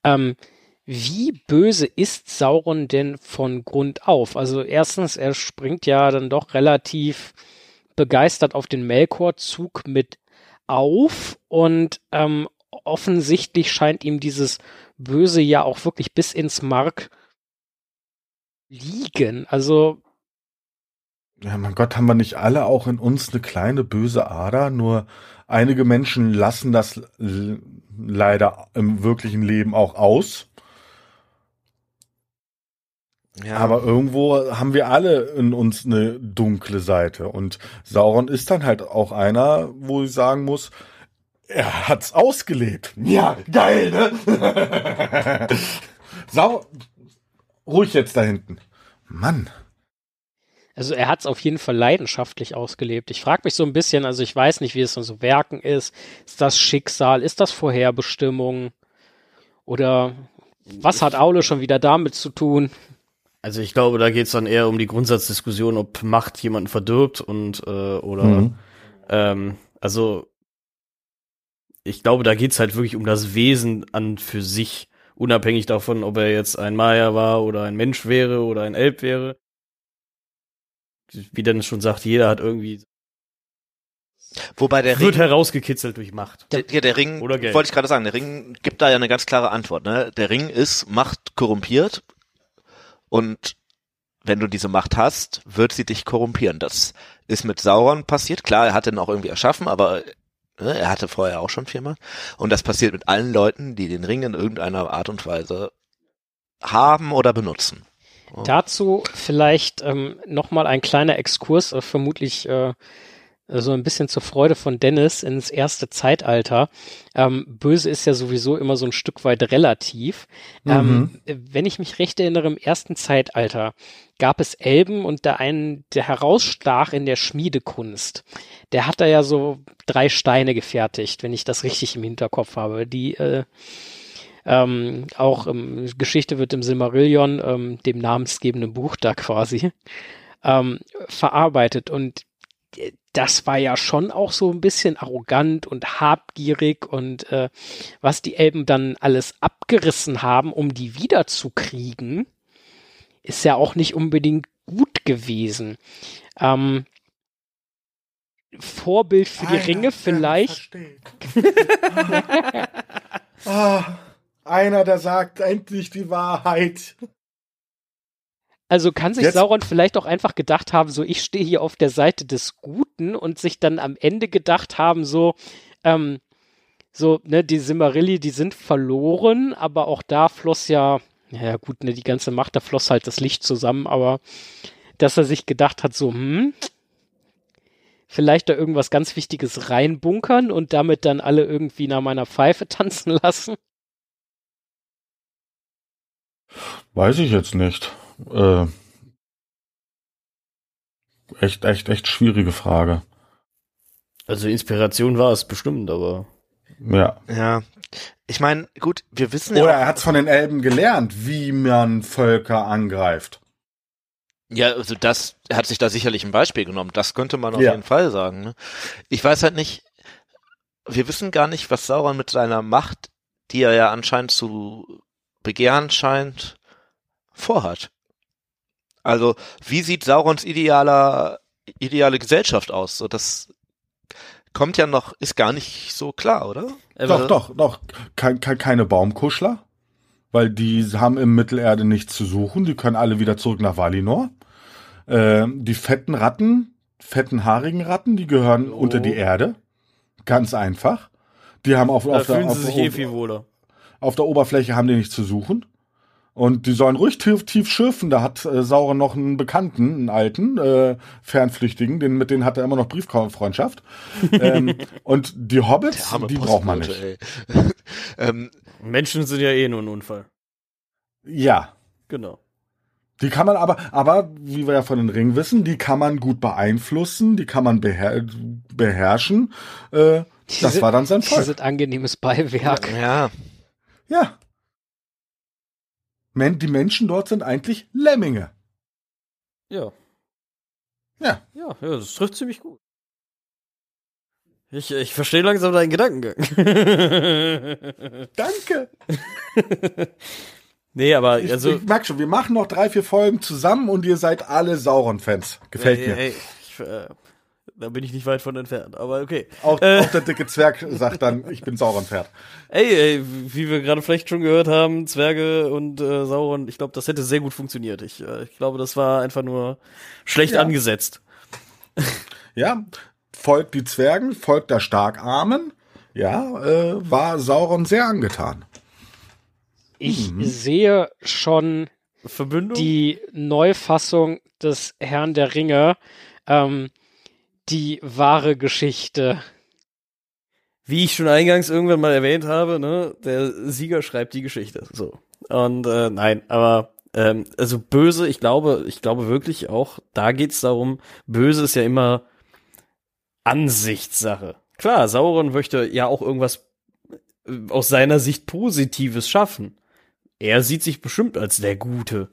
Ähm, wie böse ist Sauron denn von Grund auf? Also erstens, er springt ja dann doch relativ begeistert auf den Melkor-Zug mit auf und ähm, offensichtlich scheint ihm dieses Böse ja auch wirklich bis ins Mark liegen. Also Ja, mein Gott, haben wir nicht alle auch in uns eine kleine böse Ader? Nur einige Menschen lassen das leider im wirklichen Leben auch aus. ja. Aber irgendwo haben wir alle in uns eine dunkle Seite. Und Sauron ist dann halt auch einer, wo ich sagen muss, er hat's ausgelebt. Ja, geil, ne? Sau, ruhig jetzt da hinten. Mann. Also er hat es auf jeden Fall leidenschaftlich ausgelebt. Ich frage mich so ein bisschen, also ich weiß nicht, wie es in so Werken ist. Ist das Schicksal? Ist das Vorherbestimmung? Oder was hat Aule schon wieder damit zu tun? Also ich glaube, da geht's dann eher um die Grundsatzdiskussion, ob Macht jemanden verdirbt und äh, oder Mhm. ähm, also ich glaube, da geht's halt wirklich um das Wesen an für sich, unabhängig davon, ob er jetzt ein Maya war oder ein Mensch wäre oder ein Elb wäre. Wie Dennis schon sagt, jeder hat irgendwie Wobei der wird Ring, herausgekitzelt durch Macht. der, ja, der Ring, Oder Geld. wollte ich gerade sagen, der Ring gibt da ja eine ganz klare Antwort. Ne? Der Ring ist Macht korrumpiert und wenn du diese Macht hast, wird sie dich korrumpieren. Das ist mit Sauron passiert. Klar, er hat den auch irgendwie erschaffen, aber er hatte vorher auch schon viermal. Und das passiert mit allen Leuten, die den Ring in irgendeiner Art und Weise haben oder benutzen. Dazu vielleicht ähm, nochmal ein kleiner Exkurs, äh, vermutlich äh, so ein bisschen zur Freude von Dennis ins erste Zeitalter. Ähm, Böse ist ja sowieso immer so ein Stück weit relativ. Ähm, wenn ich mich recht erinnere, im ersten Zeitalter gab es Elben und der einen, der herausstach in der Schmiedekunst, der hat da ja so drei Steine gefertigt, wenn ich das richtig im Hinterkopf habe, die äh, ähm, auch ähm, Geschichte wird im Silmarillion, ähm, dem namensgebenden Buch da quasi, ähm, verarbeitet. Und das war ja schon auch so ein bisschen arrogant und habgierig und äh, was die Elben dann alles abgerissen haben, um die wiederzukriegen, ist ja auch nicht unbedingt gut gewesen. Ähm, Vorbild für die Einer, Ringe der vielleicht. versteht. ah, einer, der sagt endlich die Wahrheit. Also kann sich Jetzt- Sauron vielleicht auch einfach gedacht haben, so ich stehe hier auf der Seite des Guten und sich dann am Ende gedacht haben, so ähm, so, ne, die Simmerilli, die sind verloren, aber auch da floss ja, ja gut, ne, die ganze Macht, da floss halt das Licht zusammen, aber dass er sich gedacht hat, so, hm, vielleicht da irgendwas ganz Wichtiges reinbunkern und damit dann alle irgendwie nach meiner Pfeife tanzen lassen. Weiß ich jetzt nicht. Äh, echt, echt, echt schwierige Frage. Also Inspiration war es bestimmt, aber. Ja. Ja. Ich meine, gut, wir wissen Oder ja er hat von den Elben gelernt, wie man Völker angreift. ja, also das er hat sich da sicherlich ein Beispiel genommen. Das könnte man auf Ja. jeden Fall sagen. Ne? Ich weiß halt nicht, wir wissen gar nicht, was Sauron mit seiner Macht, die er ja anscheinend zu begehren scheint, vorhat. Also, wie sieht Saurons idealer, ideale Gesellschaft aus? So, das kommt ja noch, ist gar nicht so klar, oder? Doch, doch, doch. Kein, kein, keine Baumkuschler. Weil die haben im Mittelerde nichts zu suchen. Die können alle wieder zurück nach Valinor. Ähm, die fetten Ratten, fetten haarigen Ratten, die gehören Oh. unter die Erde. Ganz einfach. Die haben auf, Da auf, der, fühlen auf, sie sich der, eh viel wohler. auf der Oberfläche haben die nichts zu suchen. Und die sollen ruhig tief, tief schürfen. Da hat äh, Sauron noch einen Bekannten, einen alten, äh, Fernflüchtigen, den, mit denen hat er immer noch Brieffreundschaft. ähm, und die Hobbits, die braucht man nicht. ähm, Menschen sind ja eh nur ein Unfall. Ja, Genau. Die kann man aber, aber wie wir ja von den Ringen wissen, die kann man gut beeinflussen, die kann man beher beherrschen. Äh, Die das sind- war dann sein Volk. sind angenehmes Beiwerk. ja, Ja. Die Menschen dort sind eigentlich Lemminge. Ja. Ja. Ja, ja, das trifft ziemlich gut. Ich, ich verstehe langsam deinen Gedankengang. Danke. nee, aber Ich, also. ich merk schon, wir machen noch drei, vier Folgen zusammen und ihr seid alle Sauron-Fans. Gefällt ey, mir. ey, ich, äh, da bin ich nicht weit von entfernt, aber okay. Auch, Äh. auch der dicke Zwerg sagt dann, ich bin Sauron-Pferd. Ey, ey, wie wir gerade vielleicht schon gehört haben, Zwerge und äh, Sauron, ich glaube, das hätte sehr gut funktioniert. Ich, äh, ich glaube, das war einfach nur schlecht Ja. angesetzt. Ja, folgt die Zwergen, folgt der Starkarmen. Ja, äh, war Sauron sehr angetan. Ich Mhm. sehe schon Verbündung? die Neufassung des Herrn der Ringe, ähm, die wahre Geschichte. Wie ich schon eingangs irgendwann mal erwähnt habe, ne, der Sieger schreibt die Geschichte. So. Und äh, nein, aber ähm, also böse, ich glaube, ich glaube wirklich auch, da geht's darum, böse ist ja immer Ansichtssache. Klar, Sauron möchte ja auch irgendwas äh, aus seiner Sicht Positives schaffen. Er sieht sich bestimmt als der Gute.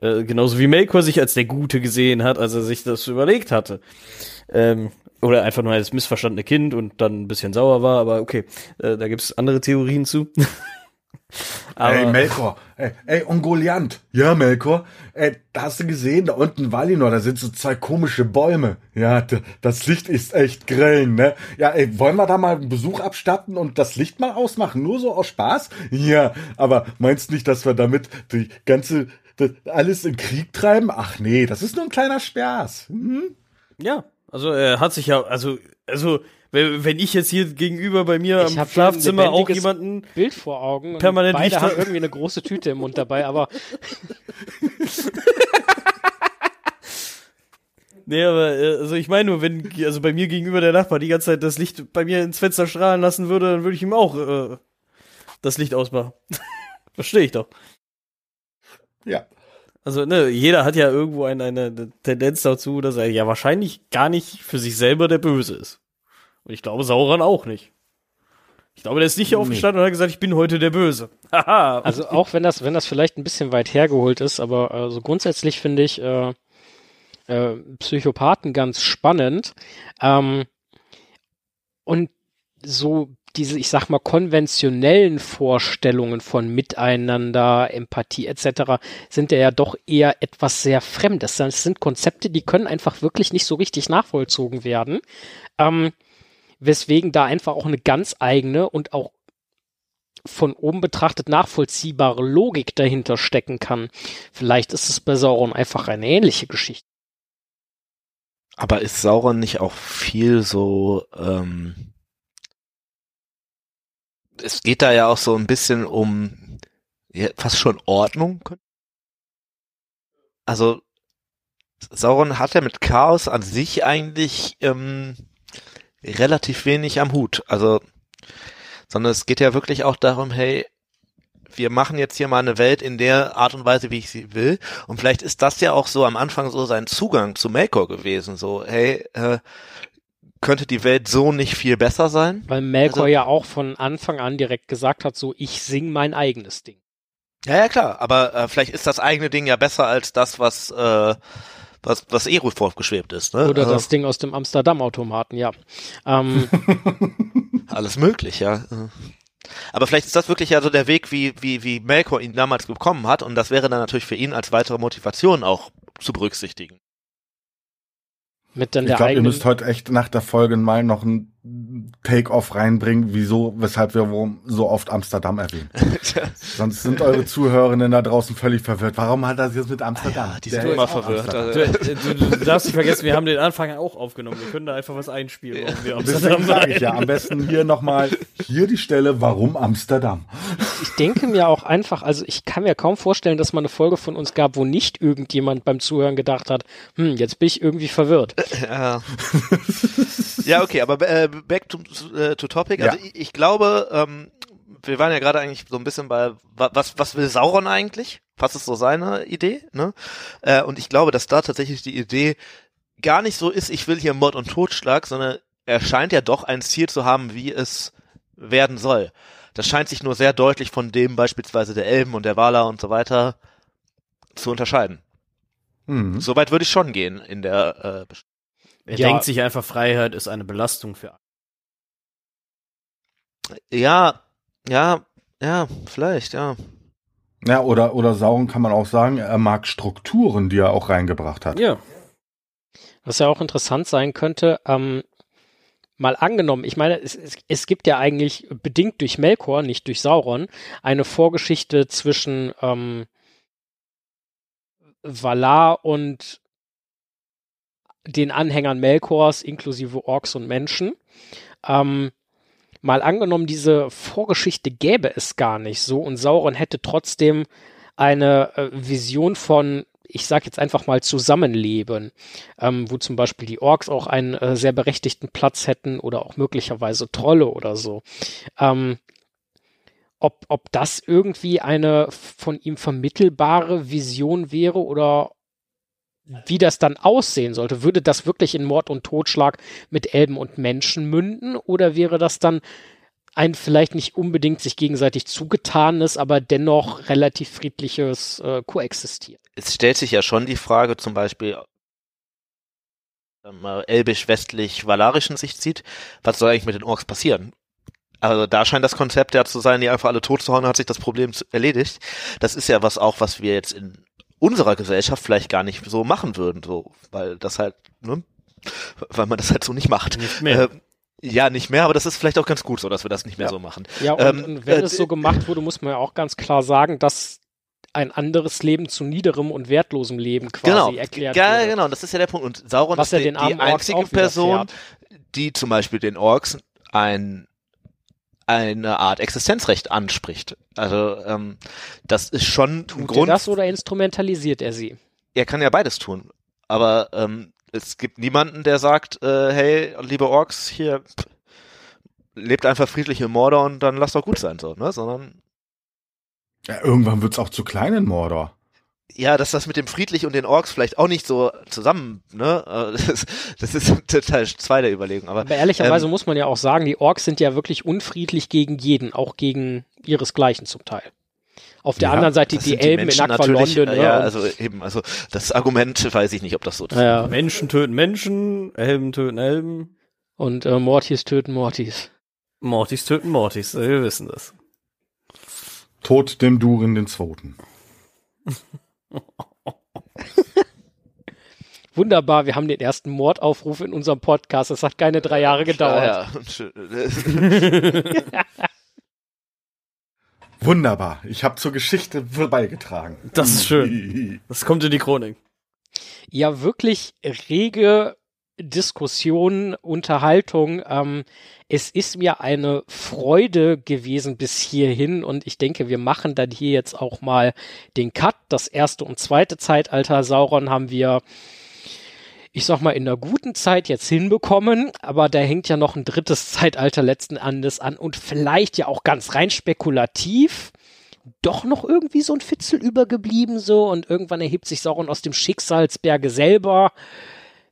Äh, genauso wie Melkor sich als der Gute gesehen hat, als er sich das überlegt hatte. Ähm, oder einfach nur als missverstandene Kind und dann ein bisschen sauer war, aber okay, äh, da gibt's andere Theorien zu. aber, ey, Melkor. Ey, ey, Ungoliant. Ja, Melkor. Ey, da hast du gesehen, da unten Valinor, da sind so zwei komische Bäume. Ja, das Licht ist echt grell, ne? Ja, ey, wollen wir da mal einen Besuch abstatten und das Licht mal ausmachen? Nur so aus Spaß? Ja, aber meinst nicht, dass wir damit die ganze, das alles in Krieg treiben? Ach nee, das ist nur ein kleiner Spaß. Hm? ja, also er hat sich ja, also, also, wenn, wenn ich jetzt hier gegenüber bei mir Ich ein Schlafzimmer auch jemanden Bild vor Augen. Und Permanent beide Licht haben irgendwie eine große Tüte im Mund dabei, aber Nee, aber äh, also ich meine nur, wenn also bei mir gegenüber der Nachbar die ganze Zeit das Licht bei mir ins Fenster strahlen lassen würde, dann würde ich ihm auch äh, das Licht ausmachen. Verstehe ich doch. Ja. Also, ne, jeder hat ja irgendwo eine, eine Tendenz dazu, dass er ja wahrscheinlich gar nicht für sich selber der Böse ist. Und ich glaube, Sauron auch nicht. Ich glaube, der ist nicht aufgestanden und hat gesagt, ich bin heute der Böse. Haha. also auch wenn das, wenn das vielleicht ein bisschen weit hergeholt ist, aber äh, so grundsätzlich finde ich äh, äh, Psychopathen ganz spannend. Ähm, und so diese, ich sag mal, konventionellen Vorstellungen von Miteinander, Empathie etc. sind ja doch eher etwas sehr Fremdes. Das sind Konzepte, die können einfach wirklich nicht so richtig nachvollzogen werden. Ähm, weswegen da einfach auch eine ganz eigene und auch von oben betrachtet nachvollziehbare Logik dahinter stecken kann. Vielleicht ist es bei Sauron einfach eine ähnliche Geschichte. aber ist Sauron nicht auch viel so, ähm, es geht da ja auch so ein bisschen um ja, fast schon Ordnung. Also Sauron hat ja mit Chaos an sich eigentlich ähm, relativ wenig am Hut. Also, sondern es geht ja wirklich auch darum, hey, wir machen jetzt hier mal eine Welt in der Art und Weise, wie ich sie will. Und vielleicht ist das ja auch so am Anfang so sein Zugang zu Melkor gewesen. So, hey, äh, könnte die Welt so nicht viel besser sein? Weil Melkor Also- ja auch von Anfang an direkt gesagt hat, so ich sing mein eigenes Ding. Ja, ja, klar. Aber äh, vielleicht ist das eigene Ding ja besser als das, was äh, was was Eru vorgeschwebt ist. Ne? Oder Also, das Ding aus dem Amsterdam-Automaten, ja. Ähm, Alles möglich, ja. Aber vielleicht ist das wirklich ja so der Weg, wie, wie, wie Melkor ihn damals bekommen hat. Und das wäre dann natürlich für ihn als weitere Motivation auch zu berücksichtigen. Mit dann Ich der glaube, ihr müsst heute echt nach der Folge mal noch ein Take-off reinbringen, wieso, weshalb wir so oft Amsterdam erwähnen. Sonst sind eure Zuhörerinnen da draußen völlig verwirrt. Warum hat das jetzt mit Amsterdam? Ja, die sind immer verwirrt. Also, Du, du, du darfst nicht vergessen, wir haben den Anfang auch aufgenommen. Wir können da einfach was einspielen. warum wir Amsterdam sage ich ja, am besten hier nochmal, hier die Stelle, warum Amsterdam? Ich denke mir auch einfach, also ich kann mir kaum vorstellen, dass mal eine Folge von uns gab, wo nicht irgendjemand beim Zuhören gedacht hat, hm, jetzt bin ich irgendwie verwirrt. ja. ja, okay, aber äh, back to, äh, to topic. Also Ja. ich, ich glaube, ähm, wir waren ja gerade eigentlich so ein bisschen bei, wa- was, was will Sauron eigentlich? Was ist so seine Idee? Ne? Äh, und ich glaube, dass da tatsächlich die Idee gar nicht so ist, ich will hier Mord und Totschlag, sondern er scheint ja doch ein Ziel zu haben, wie es werden soll. Das scheint sich nur sehr deutlich von dem beispielsweise der Elben und der Wala und so weiter zu unterscheiden. Hm. Soweit würde ich schon gehen in der äh, Er Ja. denkt sich einfach, Freiheit ist eine Belastung für alle. Ja, ja, ja, vielleicht, ja. Ja, oder, oder Sauron kann man auch sagen, er mag Strukturen, die er auch reingebracht hat. Ja. Was ja auch interessant sein könnte, ähm, mal angenommen, ich meine, es, es, es gibt ja eigentlich bedingt durch Melkor, nicht durch Sauron, eine Vorgeschichte zwischen ähm, Valar und den Anhängern Melkors, inklusive Orks und Menschen. Ähm, mal angenommen, diese Vorgeschichte gäbe es gar nicht so und Sauron hätte trotzdem eine äh, Vision von, ich sag jetzt einfach mal Zusammenleben, ähm, wo zum Beispiel die Orks auch einen äh, sehr berechtigten Platz hätten oder auch möglicherweise Trolle oder so. Ähm, ob, ob das irgendwie eine von ihm vermittelbare Vision wäre oder wie das dann aussehen sollte. Würde das wirklich in Mord und Totschlag mit Elben und Menschen münden oder wäre das dann ein vielleicht nicht unbedingt sich gegenseitig zugetanes, aber dennoch relativ friedliches äh, Koexistieren? Es stellt sich ja schon die Frage, zum Beispiel ähm, äh, elbisch-westlich-valarischen Sicht sieht, was soll eigentlich mit den Orks passieren? Also da scheint das Konzept ja zu sein, die einfach alle tot zu hauen, hat sich das Problem erledigt. Das ist ja was auch, was wir jetzt in unserer Gesellschaft vielleicht gar nicht so machen würden, so, weil das halt, ne, weil man das halt so nicht macht. Nicht mehr. Äh, ja, nicht mehr, aber das ist vielleicht auch ganz gut so, dass wir das nicht mehr Ja. so machen. Ja, und, Ähm, und wenn äh, es so gemacht wurde, muss man ja auch ganz klar sagen, dass ein anderes Leben zu niederem und wertlosem Leben quasi genau, erklärt ja, wurde. genau, das ist ja der Punkt. Und Sauron Was ist ja die, die einzige Person, die zum Beispiel den Orks ein eine Art Existenzrecht anspricht. Also ähm, das ist schon ein Tut er Grund. das oder instrumentalisiert er sie? Er kann ja beides tun. Aber ähm, es gibt niemanden, der sagt, äh, hey, liebe Orks, hier pff, lebt einfach friedlich im Mordor und dann lasst doch gut sein, so, ne? Sondern Ja, irgendwann wird's auch zu klein in Mordor. Ja, dass das mit dem friedlich und den Orks vielleicht auch nicht so zusammen, ne? Das, das ist total zwei der Überlegung. Aber Aber ehrlicherweise ähm, muss man ja auch sagen, die Orks sind ja wirklich unfriedlich gegen jeden, auch gegen ihresgleichen zum Teil. Auf der Ja, anderen Seite die Elben in natürlich, Aqualonde, äh, ne? Ja, also eben, also das Argument weiß ich nicht, ob das so ist. ja, Menschen töten Menschen, Elben töten Elben, und äh, Mortis töten Mortis. Mortis töten Mortis. Wir wissen das. Tod dem Durin den Zweiten. Wunderbar, wir haben den ersten Mordaufruf in unserem Podcast. Das hat keine drei Jahre gedauert. Ja, Wunderbar. Ich habe zur Geschichte beigetragen. Das ist schön. Das kommt in die Chronik. Ja, wirklich rege Diskussion, Unterhaltung. Ähm, es ist mir eine Freude gewesen bis hierhin und ich denke, wir machen dann hier jetzt auch mal den Cut. Das erste und zweite Zeitalter Sauron haben wir ich sag mal, in der guten Zeit jetzt hinbekommen, aber da hängt ja noch ein drittes Zeitalter letzten Endes an und vielleicht ja auch ganz rein spekulativ doch noch irgendwie so ein Fitzel übergeblieben so und irgendwann erhebt sich Sauron aus dem Schicksalsberge selber,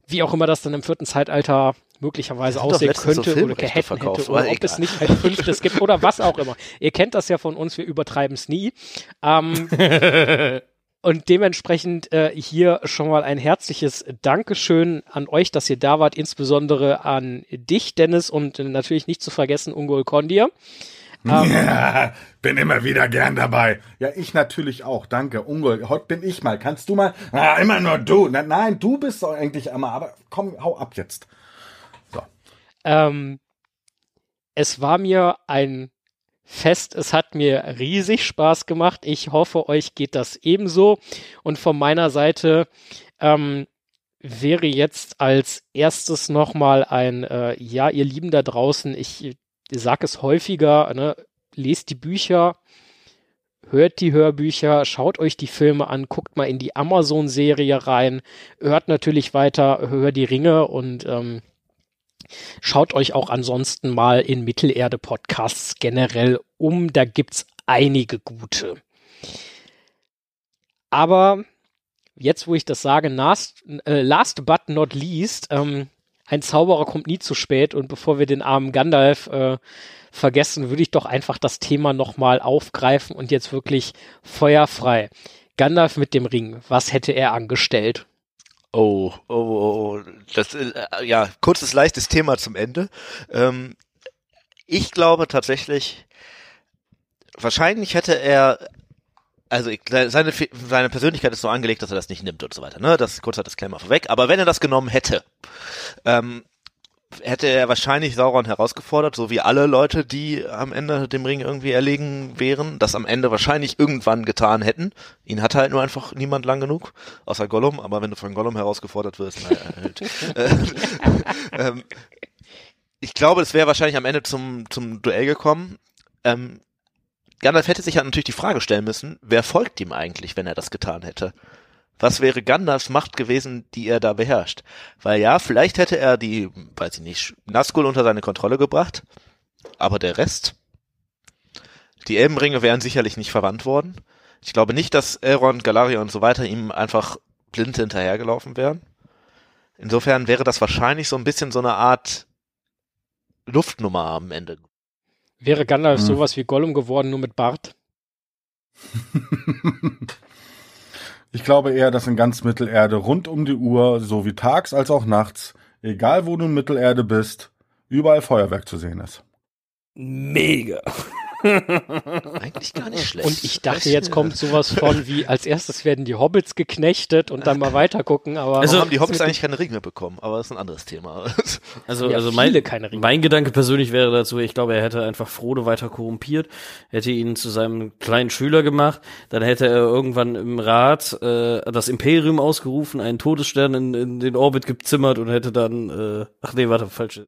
wie auch immer das dann im vierten Zeitalter möglicherweise aussehen könnte so oder verkauft, hätte oder ob es nicht ein fünftes gibt oder was auch immer. Ihr kennt das ja von uns, wir übertreiben es nie. Ähm, und dementsprechend äh, hier schon mal ein herzliches Dankeschön an euch, dass ihr da wart, insbesondere an dich, Dennis, und natürlich nicht zu vergessen Ungol Kondir. Ja, bin immer wieder gern dabei. Ja, ich natürlich auch. Danke. Ungol, heute bin ich mal. Kannst du mal? Ah, immer nur du. Na, nein, du bist doch eigentlich immer. Aber komm, hau ab jetzt. Ähm, es war mir ein Fest. Es hat mir riesig Spaß gemacht. Ich hoffe, euch geht das ebenso. Und von meiner Seite ähm, wäre jetzt als erstes nochmal ein, äh, ja, ihr Lieben da draußen, ich sage es häufiger, ne, lest die Bücher, hört die Hörbücher, schaut euch die Filme an, guckt mal in die Amazon-Serie rein, hört natürlich weiter, hör die Ringe und ähm, Schaut euch auch ansonsten mal in Mittelerde-Podcasts generell um. Da gibt's einige gute. Aber jetzt, wo ich das sage, last, äh, last but not least, ähm, ein Zauberer kommt nie zu spät und bevor wir den armen Gandalf äh, vergessen, würde ich doch einfach das Thema nochmal aufgreifen und jetzt wirklich feuerfrei. Gandalf mit dem Ring, was hätte er angestellt? Oh, oh, oh, oh. Das, äh, ja, kurzes, leichtes Thema zum Ende. Ähm, ich glaube tatsächlich, wahrscheinlich hätte er, also seine, seine Persönlichkeit ist so angelegt, dass er das nicht nimmt und so weiter, ne? Das ist kurzer Disclaimer vorweg. Aber wenn er das genommen hätte, ähm, hätte er wahrscheinlich Sauron herausgefordert, so wie alle Leute, die am Ende dem Ring irgendwie erlegen wären, das am Ende wahrscheinlich irgendwann getan hätten. Ihn hat halt nur einfach niemand lang genug, außer Gollum, aber wenn du von Gollum herausgefordert wirst, naja, halt. Äh, ähm, ich glaube, es wäre wahrscheinlich am Ende zum, zum Duell gekommen. Ähm, Gandalf hätte sich halt natürlich die Frage stellen müssen, wer folgt ihm eigentlich, wenn er das getan hätte? Was wäre Gandalfs Macht gewesen, die er da beherrscht? Weil ja, vielleicht hätte er die, weiß ich nicht, Nazgul unter seine Kontrolle gebracht, aber der Rest? Die Elbenringe wären sicherlich nicht verwandt worden. Ich glaube nicht, dass Elrond, Galarion und so weiter ihm einfach blind hinterhergelaufen wären. Insofern wäre das wahrscheinlich so ein bisschen so eine Art Luftnummer am Ende. Wäre Gandalf Hm. sowas wie Gollum geworden, nur mit Bart? Ich glaube eher, dass in ganz Mittelerde rund um die Uhr, so wie tags als auch nachts, egal wo du in Mittelerde bist, überall Feuerwerk zu sehen ist. Mega. Eigentlich gar nicht schlecht. Und ich dachte, jetzt kommt sowas von wie, als erstes werden die Hobbits geknechtet und dann mal weiter gucken, aber Also Also- haben die Hobbits eigentlich keine Ringe bekommen, aber das ist ein anderes Thema. Also, Ja, also viele mein, keine Ringe. mein Gedanke persönlich wäre dazu, ich glaube, er hätte einfach Frodo weiter korrumpiert, hätte ihn zu seinem kleinen Schüler gemacht, dann hätte er irgendwann im Rat äh, das Imperium ausgerufen, einen Todesstern in, in den Orbit gezimmert und hätte dann, äh, ach nee, warte, falsche.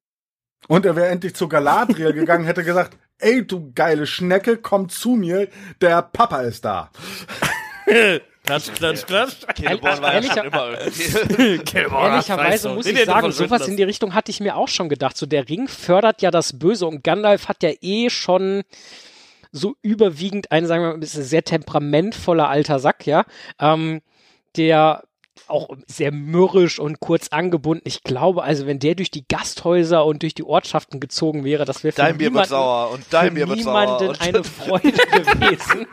Und er wäre endlich zu Galadriel gegangen, hätte gesagt, ey, du geile Schnecke, komm zu mir, der Papa ist da. Klatsch, klatsch, klatsch. Celeborn war ja schon immer. Ehrlicherweise muss ich sagen, sowas in die Richtung hatte ich mir auch schon gedacht. So der Ring fördert ja das Böse und Gandalf hat ja eh schon so überwiegend ein, sagen wir mal, ein sehr temperamentvoller alter Sack, ja, ähm, der auch sehr mürrisch und kurz angebunden. Ich glaube, also wenn der durch die Gasthäuser und durch die Ortschaften gezogen wäre, das wäre für Dein Bier wird niemanden, sauer und dein für Bier wird sauer. niemanden Und eine Freude gewesen.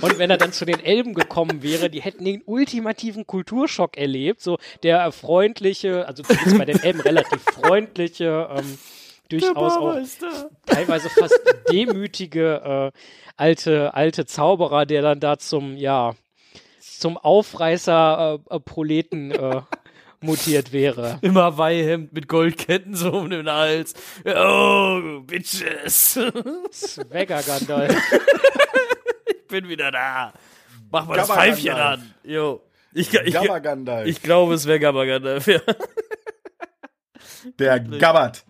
Und wenn er dann zu den Elben gekommen wäre, die hätten den ultimativen Kulturschock erlebt. So der freundliche, also zumindest bei den Elben relativ freundliche, ähm, durchaus auch teilweise fast demütige äh, alte alte Zauberer, der dann da zum ja zum Aufreißer äh, äh, Proleten äh, mutiert wäre. Immer Weihhemd mit Goldketten so um den Hals. Oh, Bitches. Swagger Gandalf. ich bin wieder da. Mach mal das Pfeifchen Gandalf. an. Jo. Ich, ich, ich, Gabba Gandalf. ich glaube, es wäre Gabba Gandalf, ja. Der Gabbard.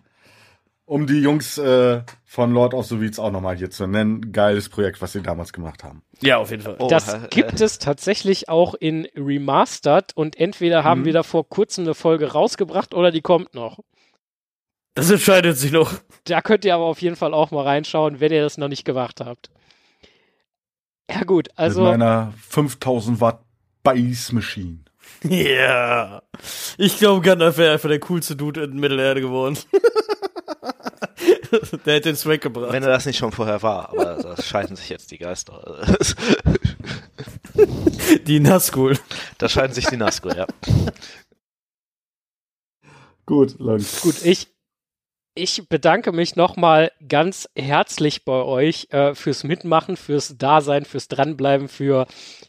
Um die Jungs äh, von Lord of the Weeds auch nochmal hier zu nennen. Geiles Projekt, was sie damals gemacht haben. Ja, auf jeden Fall. Oh, Das äh, gibt es tatsächlich auch in Remastered und entweder haben Mhm. wir da vor kurzem eine Folge rausgebracht oder die kommt noch. Das entscheidet sich noch. Da könnt ihr aber auf jeden Fall auch mal reinschauen, wenn ihr das noch nicht gemacht habt. Ja gut, also Mit meiner 5000 Watt Base Machine. Ja. Ich glaube, Gandalf wäre einfach der coolste Dude in Mittelerde geworden. der hätte den Swag gebracht. Wenn er das nicht schon vorher war, aber da scheiden sich jetzt die Geister. Die Nazgul. da scheiden sich die Nazgul, ja. Gut, Leute. gut, ich ich bedanke mich nochmal ganz herzlich bei euch äh, fürs Mitmachen, fürs Dasein, fürs Dranbleiben, für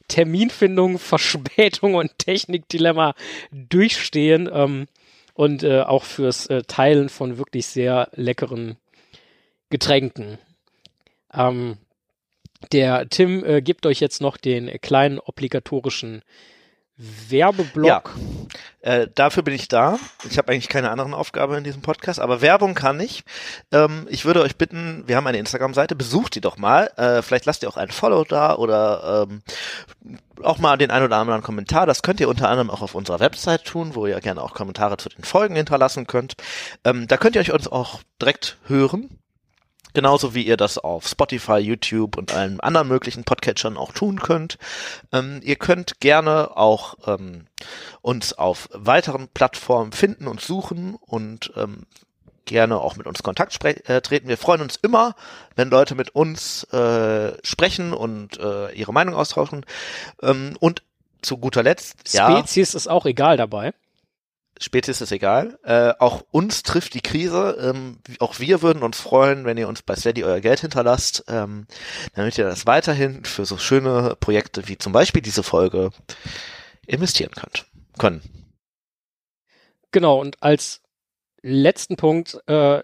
Terminfindung, Verspätung und Technikdilemma durchstehen ähm, und äh, auch fürs äh, Teilen von wirklich sehr leckeren Getränken. Ähm, der Tim äh, gibt euch jetzt noch den kleinen obligatorischen Werbeblock. Äh, dafür bin ich da. Ich habe eigentlich keine anderen Aufgabe in diesem Podcast, aber Werbung kann ich. Ähm, ich würde euch bitten, wir haben eine Instagram-Seite, besucht die doch mal. Äh, vielleicht lasst ihr auch ein Follow da oder ähm, auch mal den ein oder anderen Kommentar. Das könnt ihr unter anderem auch auf unserer Website tun, wo ihr gerne auch Kommentare zu den Folgen hinterlassen könnt. Ähm, da könnt ihr euch uns auch direkt hören. Genauso wie ihr das auf Spotify, YouTube und allen anderen möglichen Podcatchern auch tun könnt. Ähm, ihr könnt gerne auch ähm, uns auf weiteren Plattformen finden und suchen und ähm, gerne auch mit uns Kontakt äh, treten. Wir freuen uns immer, wenn Leute mit uns äh, sprechen und äh, ihre Meinung austauschen. Ähm, und zu guter Letzt, ja, Spezies ist auch egal dabei. Ist egal. Äh, auch uns trifft die Krise. Ähm, auch wir würden uns freuen, wenn ihr uns bei Steady euer Geld hinterlasst, ähm, damit ihr das weiterhin für so schöne Projekte wie zum Beispiel diese Folge investieren könnt. Können. Genau, und als letzten Punkt, äh,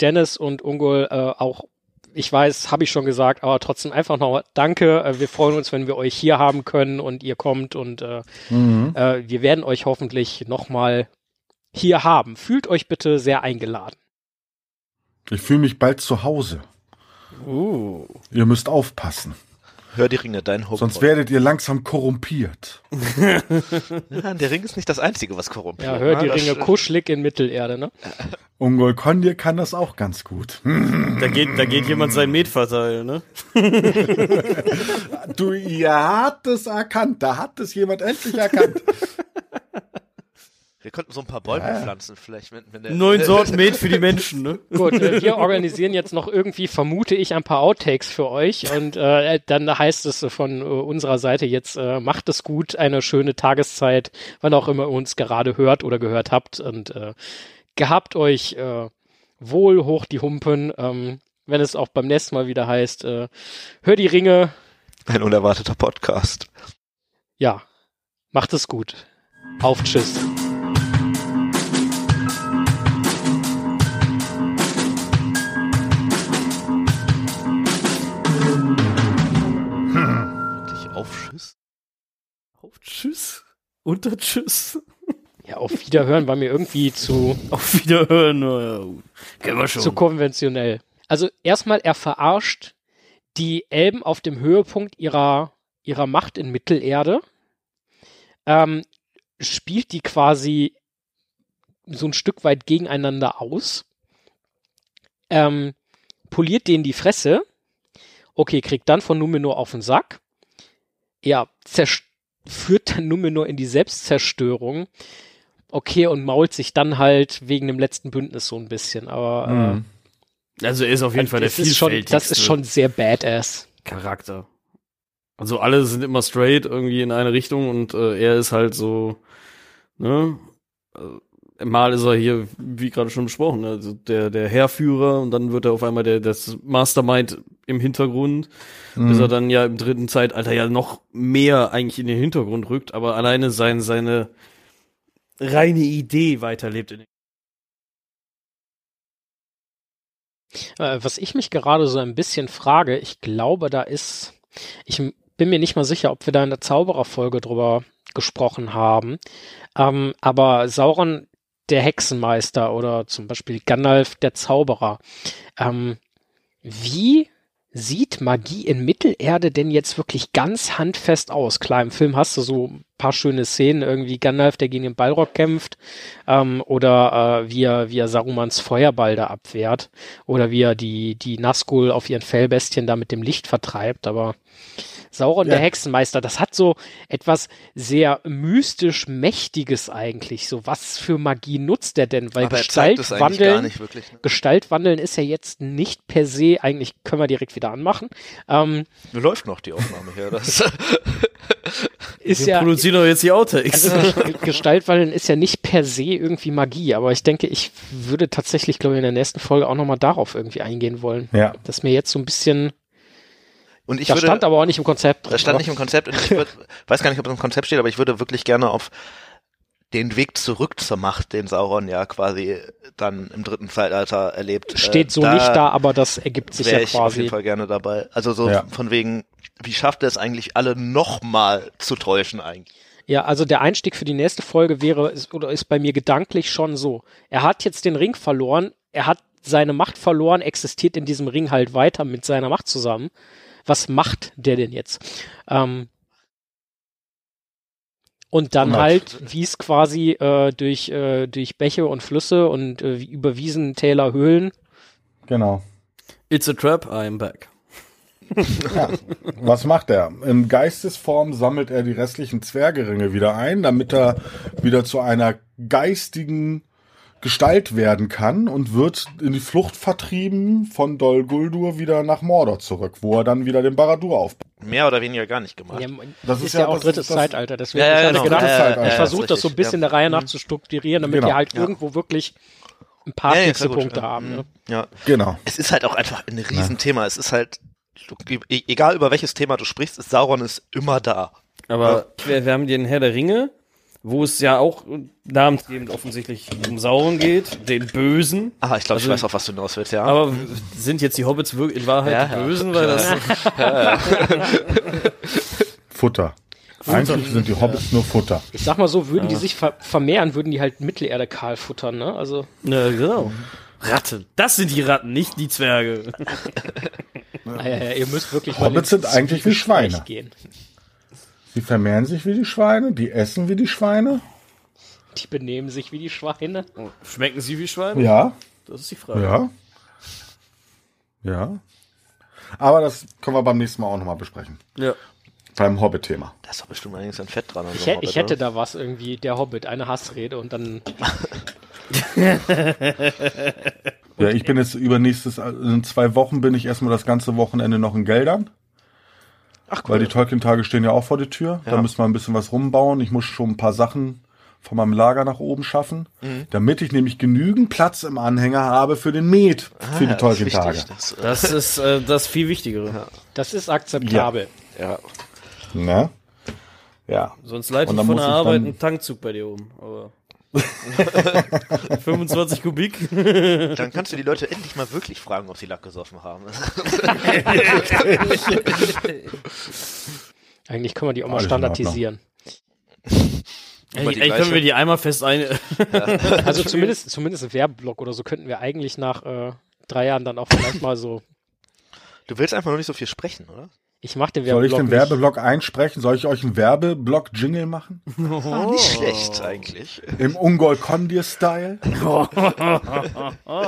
Dennis und Ungol äh, auch, ich weiß, habe ich schon gesagt, aber trotzdem einfach noch danke. Äh, wir freuen uns, wenn wir euch hier haben können und ihr kommt und äh, Mhm. äh, wir werden euch hoffentlich nochmal hier haben. Fühlt euch bitte sehr eingeladen. Ich fühle mich bald zu Hause. Uh. Ihr müsst aufpassen. Hör die Ringe, dein Home. Sonst werdet ihr langsam korrumpiert. ja, der Ring ist nicht das Einzige, was korrumpiert. Ja, hört die ne? Das- Ringe kuschelig in Mittelerde, ne? Ungol Kondir kann das auch ganz gut. Da geht, da geht jemand sein Met verteilen, ne? Du, ihr habt es erkannt. Da hat es jemand endlich erkannt. Wir könnten so ein paar Bäume Ja. pflanzen, vielleicht. Wenn, wenn Neun Sorten Met für die Menschen, ne? Gut, äh, wir organisieren jetzt noch irgendwie, vermute ich, ein paar Outtakes für euch und äh, dann heißt es von äh, unserer Seite jetzt, äh, macht es gut, eine schöne Tageszeit, wann auch immer ihr uns gerade hört oder gehört habt und äh, gehabt euch äh, wohl hoch die Humpen, ähm, wenn es auch beim nächsten Mal wieder heißt, äh, hör die Ringe, Ein unerwarteter Podcast. ja, macht es gut. Auf Tschüss. Tschüss. Unter Tschüss. Ja, auf Wiederhören war mir irgendwie zu Auf Wiederhören. naja. Kennen wir schon. zu konventionell. Also erstmal, er verarscht die Elben auf dem Höhepunkt ihrer, ihrer Macht in Mittelerde, ähm, spielt die quasi so ein Stück weit gegeneinander aus, ähm, poliert denen die Fresse, okay, kriegt dann von Numenor auf den Sack, ja, zerst führt dann Numenor in die Selbstzerstörung, okay, und mault sich dann halt wegen dem letzten Bündnis so ein bisschen, aber äh, Mhm. Also er ist auf jeden Fall der ist schon, vielfältigste das ist schon sehr badass. Charakter. Also alle sind immer straight irgendwie in eine Richtung und äh, er ist halt so, ne? Mal ist er hier, wie gerade schon besprochen, also der, der Heerführer und dann wird er auf einmal der, das Mastermind im Hintergrund, bis er dann ja im dritten Zeitalter ja noch mehr eigentlich in den Hintergrund rückt, aber alleine sein, seine reine Idee weiterlebt Äh, was ich mich gerade so ein bisschen frage, ich glaube, da ist, ich bin mir nicht mal sicher, ob wir da in der Zaubererfolge drüber gesprochen haben, ähm, aber Sauron der Hexenmeister oder zum Beispiel Gandalf der Zauberer. Ähm, wie sieht Magie in Mittelerde denn jetzt wirklich ganz handfest aus? Klar, im Film hast du so paar schöne Szenen, irgendwie Gandalf, der gegen den Balrog kämpft, ähm, oder äh, wie, er, wie er Sarumans Feuerball da abwehrt, oder wie er die, die Nazgul auf ihren Fellbestien da mit dem Licht vertreibt, aber Sauron Ja. der Hexenmeister, das hat so etwas sehr mystisch Mächtiges eigentlich. So, was für Magie nutzt er denn? Weil Gestaltwandeln, wirklich. Ne? Gestaltwandeln ist ja jetzt nicht per se, eigentlich können wir direkt wieder anmachen, ähm, Läuft noch die Aufnahme hier. Das ist Wir ja, produzieren doch jetzt die Outtakes. also Gestaltwandeln ist ja nicht per se irgendwie Magie, aber ich denke, ich würde tatsächlich, glaube ich, in der nächsten Folge auch nochmal darauf irgendwie eingehen wollen. Ja. Das ist mir jetzt so ein bisschen, und ich das würde, stand aber auch nicht im Konzept drin. das stand nicht im Konzept. Und ich würd, weiß gar nicht, ob es im Konzept steht, aber ich würde wirklich gerne auf den Weg zurück zur Macht, den Sauron ja quasi dann im dritten Zeitalter erlebt. Steht äh, so nicht da, aber das ergibt sich wäre ja ich auf jeden quasi. Fall gerne dabei. Also so Ja. von wegen, wie schafft er es eigentlich, alle nochmal zu täuschen eigentlich? Ja, also der Einstieg für die nächste Folge wäre ist, oder ist bei mir gedanklich schon so. Er hat jetzt den Ring verloren, er hat seine Macht verloren, existiert in diesem Ring halt weiter mit seiner Macht zusammen. Was macht der denn jetzt? Ähm, und dann Und halt, wie es quasi äh, durch, äh, durch Bäche und Flüsse und äh, über Wiesen, Täler, Höhlen. Genau. It's a trap, I'm back. Ja. Was macht er? In Geistesform sammelt er die restlichen Zwergeringe wieder ein, damit er wieder zu einer geistigen Gestalt werden kann und wird in die Flucht vertrieben von Dol Guldur wieder nach Mordor zurück, wo er dann wieder den Baradur aufbaut. Mehr oder weniger gar nicht gemacht. Ja, Das ist, ist ja, ja- auch das drittes das- Zeitalter. Deswegen Ja, ja, genau. gedacht, Ja, ich versuche das so ein bisschen ja. der Reihe nach zu strukturieren, damit Genau. wir halt Ja. irgendwo wirklich ein paar Ja, ja, fixe sehr gut, Punkte ja. haben. Mhm. Ne? Ja. Genau. Es ist halt auch einfach ein Riesenthema. Es ist halt, egal über welches Thema du sprichst, ist Sauron ist immer da. Aber wir, wir haben den Herr der Ringe, wo es ja auch namensgebend offensichtlich um Sauron geht, den Bösen. Ah, ich glaube, ich Also- weiß, auf was du hinaus willst, ja. Aber sind jetzt die Hobbits wirklich in Wahrheit Ja, die ja. Bösen? Weil das Futter. Eigentlich sind die Hobbits nur Futter. Ich sag mal so, würden die sich ver vermehren, würden die halt Mittelerde kahl futtern, ne? Also, Na, genau. Ratten. Das sind die Ratten, nicht die Zwerge. naja, ihr müsst wirklich Hobbits sind eigentlich wie Schweine. Gehen. Sie vermehren sich wie die Schweine, die essen wie die Schweine. Die benehmen sich wie die Schweine. Schmecken sie wie Schweine? Ja, Das ist die Frage. ja. Ja. Aber das können wir beim nächsten Mal auch nochmal besprechen. Ja. Beim Hobbit-Thema. da ist doch bestimmt einiges an Fett dran. an Ich, so einem ich Hobbit, hätte oder? da was irgendwie, der Hobbit, eine Hassrede und dann Ja, ich bin jetzt übernächstes, in zwei Wochen bin ich erstmal das ganze Wochenende noch in Geldern. Ach, Weil die Tolkien-Tage stehen ja auch vor der Tür. Da Ja. müssen wir ein bisschen was rumbauen. Ich muss schon ein paar Sachen von meinem Lager nach oben schaffen, Mhm. damit ich nämlich genügend Platz im Anhänger habe für den Met für die Ah, das ist wichtig, Tolkien-Tage. das, äh, Das ist äh, das viel Wichtigere. das ist akzeptabel. ja. Ne? Ja. Sonst leite ich von der Arbeit einen Tankzug bei dir um. Aber 25 Kubik. Dann kannst du die Leute endlich mal wirklich fragen, ob sie Lack gesoffen haben. Eigentlich können wir die auch mal Alles standardisieren. Ey, können wir die einmal fest ein. Also zumindest, zumindest ein Werbeblock oder so könnten wir eigentlich nach äh, drei Jahren dann auch vielleicht mal so. Du willst einfach nur nicht so viel sprechen, oder? Ich mache den Soll ich Werbeblock. den nicht. Werbeblock einsprechen? Soll ich euch einen Werbeblock-Jingle machen? Ah, nicht schlecht eigentlich. Im Ungol-Kondir-Style?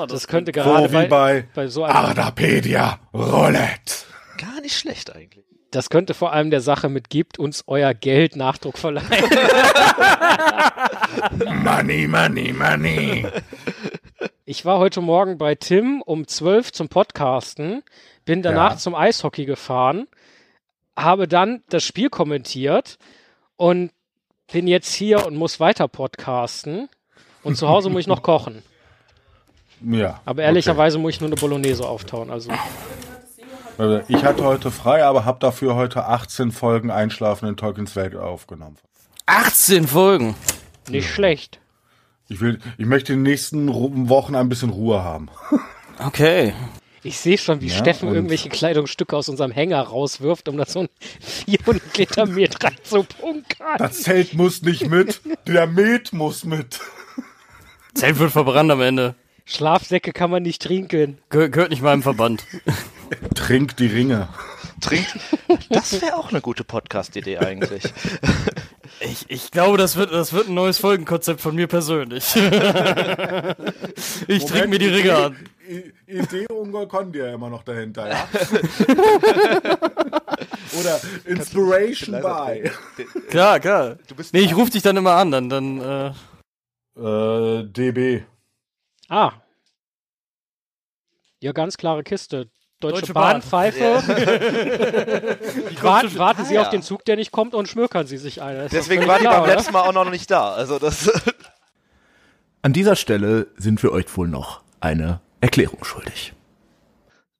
Das könnte So gerade wie bei, bei bei so einem, Ardapedia Roulette. Gar nicht schlecht eigentlich. das könnte vor allem der Sache mit gibt uns euer Geld Nachdruck verleihen. Money, money, money. Ich war heute Morgen bei Tim um 12 zum Podcasten, bin danach Ja. zum Eishockey gefahren, habe dann das Spiel kommentiert und bin jetzt hier und muss weiter podcasten. Und zu Hause muss ich noch kochen. Ja. Aber ehrlicherweise muss ich nur eine Bolognese auftauen. Also Okay. Ich hatte heute frei, aber habe dafür heute 18 Folgen Einschlafen in Tolkiens Welt aufgenommen. 18 Folgen. nicht schlecht. Ich will, ich möchte in den nächsten Wochen ein bisschen Ruhe haben. Okay. Ich sehe schon, wie Ja, Steffen irgendwelche Kleidungsstücke aus unserem Hänger rauswirft, um da so ein 400 Liter Met reinzupunkern. Das Zelt muss nicht mit, der Met muss mit. Zelt wird verbrannt am Ende. Schlafsäcke kann man nicht trinken. Geh gehört nicht meinem Verband. Trink die Ringe. Trinkt. Das wäre auch eine gute Podcast-Idee eigentlich. Ich, ich glaube, das wird, das wird ein neues Folgenkonzept von mir persönlich. ich trinke mir die Ringe an. Idee Ungol Kondia immer noch dahinter, ja? Oder Inspiration by. Klar, klar. Du bist Nee, ich rufe dich dann immer an, dann, dann, äh, Äh, DB. Ah. Ja, ganz klare Kiste. Deutsche, Deutsche Bahn, Bahn. Pfeife. die Warten, warten Ah, Sie ja. auf den Zug, der nicht kommt und schmökern Sie sich doch Deswegen war die klar, beim letzten Mal auch noch nicht da. Also das. An dieser Stelle sind wir euch wohl noch eine Erklärung schuldig.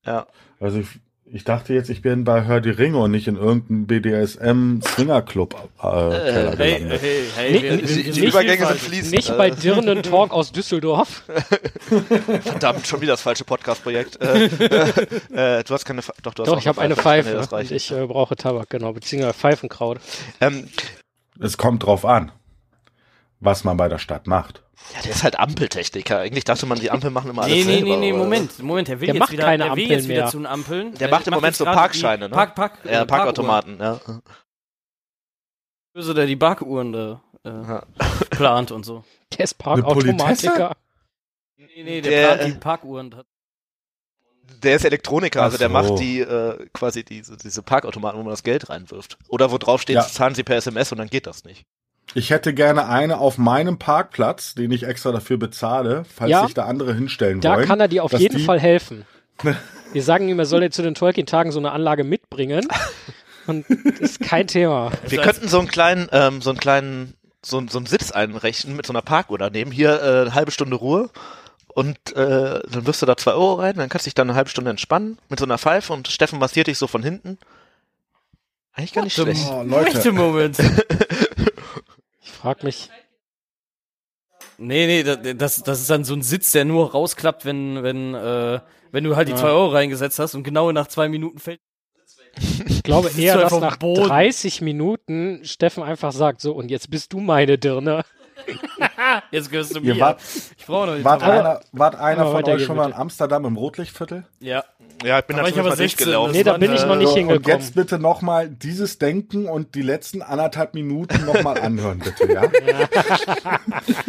ja. Also ich, ich dachte jetzt, ich bin bei Hör die Ringe und nicht in irgendeinem BDSM-Swingerclub äh, Keller hey, hey, hey, wir, wir, Die, die Übergänge sind fließend. Nicht äh, bei Dirnen Talk aus Düsseldorf. Verdammt, schon wieder das falsche Podcast-Projekt. Äh, äh, äh, du hast keine. Doch, du hast Doch, auch ich habe eine Pfeife Nee, ich äh, brauche Tabak, genau, beziehungsweise Pfeifenkraut. Ähm, Es kommt drauf an, was man bei der Stadt macht. ja, der ist halt Ampeltechniker. Eigentlich dachte man, die Ampel machen immer alles Nee, nee, selber, nee, nee, Moment, Moment, der will Der jetzt macht wieder, keine der will Ampeln jetzt wieder mehr. zu den Ampeln. Der macht im Moment so Parkscheine, ne? Park, Park, Ja, äh, Parkautomaten, ja. Böse, der die Parkuhren da äh, Ja. plant und so. Der ist Parkautomatiker. Nee, nee, der, Der, plant die Parkuhren. Der ist Elektroniker, also der so. macht die äh, quasi diese, diese Parkautomaten, wo man das Geld reinwirft. Oder wo drauf steht, Ja. zahlen Sie per SMS und dann geht das nicht. Ich hätte gerne eine auf meinem Parkplatz, den ich extra dafür bezahle, falls Ja. sich da andere hinstellen Da wollen. kann er dir auf jeden Fall helfen. Wir sagen ihm, er soll zu den Tolkien-Tagen so eine Anlage mitbringen. Und das ist kein Thema. Wir könnten so einen kleinen, ähm, so einen kleinen, so, so einen Sitz einrechnen mit so einer Parkuhr daneben. Hier äh, eine halbe Stunde Ruhe und äh, dann wirst du da zwei Euro rein, dann kannst du dich dann eine halbe Stunde entspannen mit so einer Pfeife und Steffen massiert dich so von hinten. Eigentlich gar nicht What the- schlecht. A Leute, moment. Ich frage mich, Nee, nee, da- das, das ist dann so ein Sitz, der nur rausklappt, wenn, wenn, äh, wenn du halt die Ja. zwei Euro reingesetzt hast und genau nach zwei Minuten fällt. ich glaube eher, dass nach Boden. 30 Minuten Steffen einfach sagt, so, und jetzt bist du meine Dirne. Jetzt gehörst du mir. wart- ich brauche noch nicht. wart einer, wart einer von euch schon mal in. Amsterdam im Rotlichtviertel? Ja. Ja, ich bin Da da aber zumindest mal 16, durchgelaufen. Nee, da bin ich noch äh, nicht So, und hingekommen. jetzt bitte nochmal dieses Denken und die letzten anderthalb Minuten nochmal anhören, bitte, ja?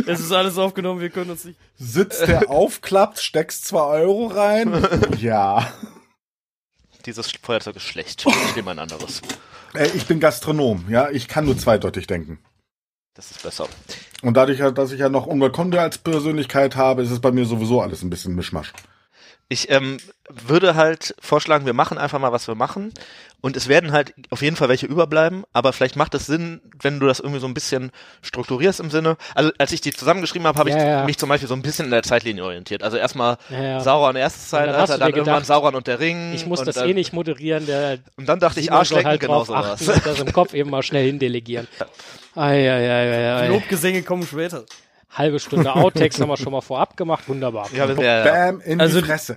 Es ist alles aufgenommen, wir können uns nicht. Sitz, der aufklappt, steckst zwei Euro rein? Ja. Dieses Feuerzeug ist schlecht. Ich nehme ein anderes. Ey, ich bin Gastronom, ja? Ich kann nur zweideutig denken. Das ist besser. Und dadurch, dass ich ja noch Konde als Persönlichkeit habe, ist es bei mir sowieso alles ein bisschen Mischmasch. Ich ähm, würde halt vorschlagen, wir machen einfach mal, was wir machen. Und es werden halt auf jeden Fall welche überbleiben, aber vielleicht macht es Sinn, wenn du das irgendwie so ein bisschen strukturierst im Sinne. Also als ich die zusammengeschrieben habe, habe Ja, ich ja. mich zum Beispiel so ein bisschen in der Zeitlinie orientiert. Also erstmal Ja, ja. Sauron erstes dann Zeitalter, du dann, dir irgendwann gedacht, Sauron und der Ring. Ich muss und das dann, eh nicht moderieren, der Und dann dachte ich, Arschlecken, halt genau sowas. achten und das im Kopf eben mal schnell hindelegieren. Ei, ei, ei, ei, ei. Lobgesänge kommen später. Halbe Stunde Outtakes haben wir schon mal vorab gemacht, wunderbar. Ja, wir- ja, ja. Bam, in Also- die Fresse.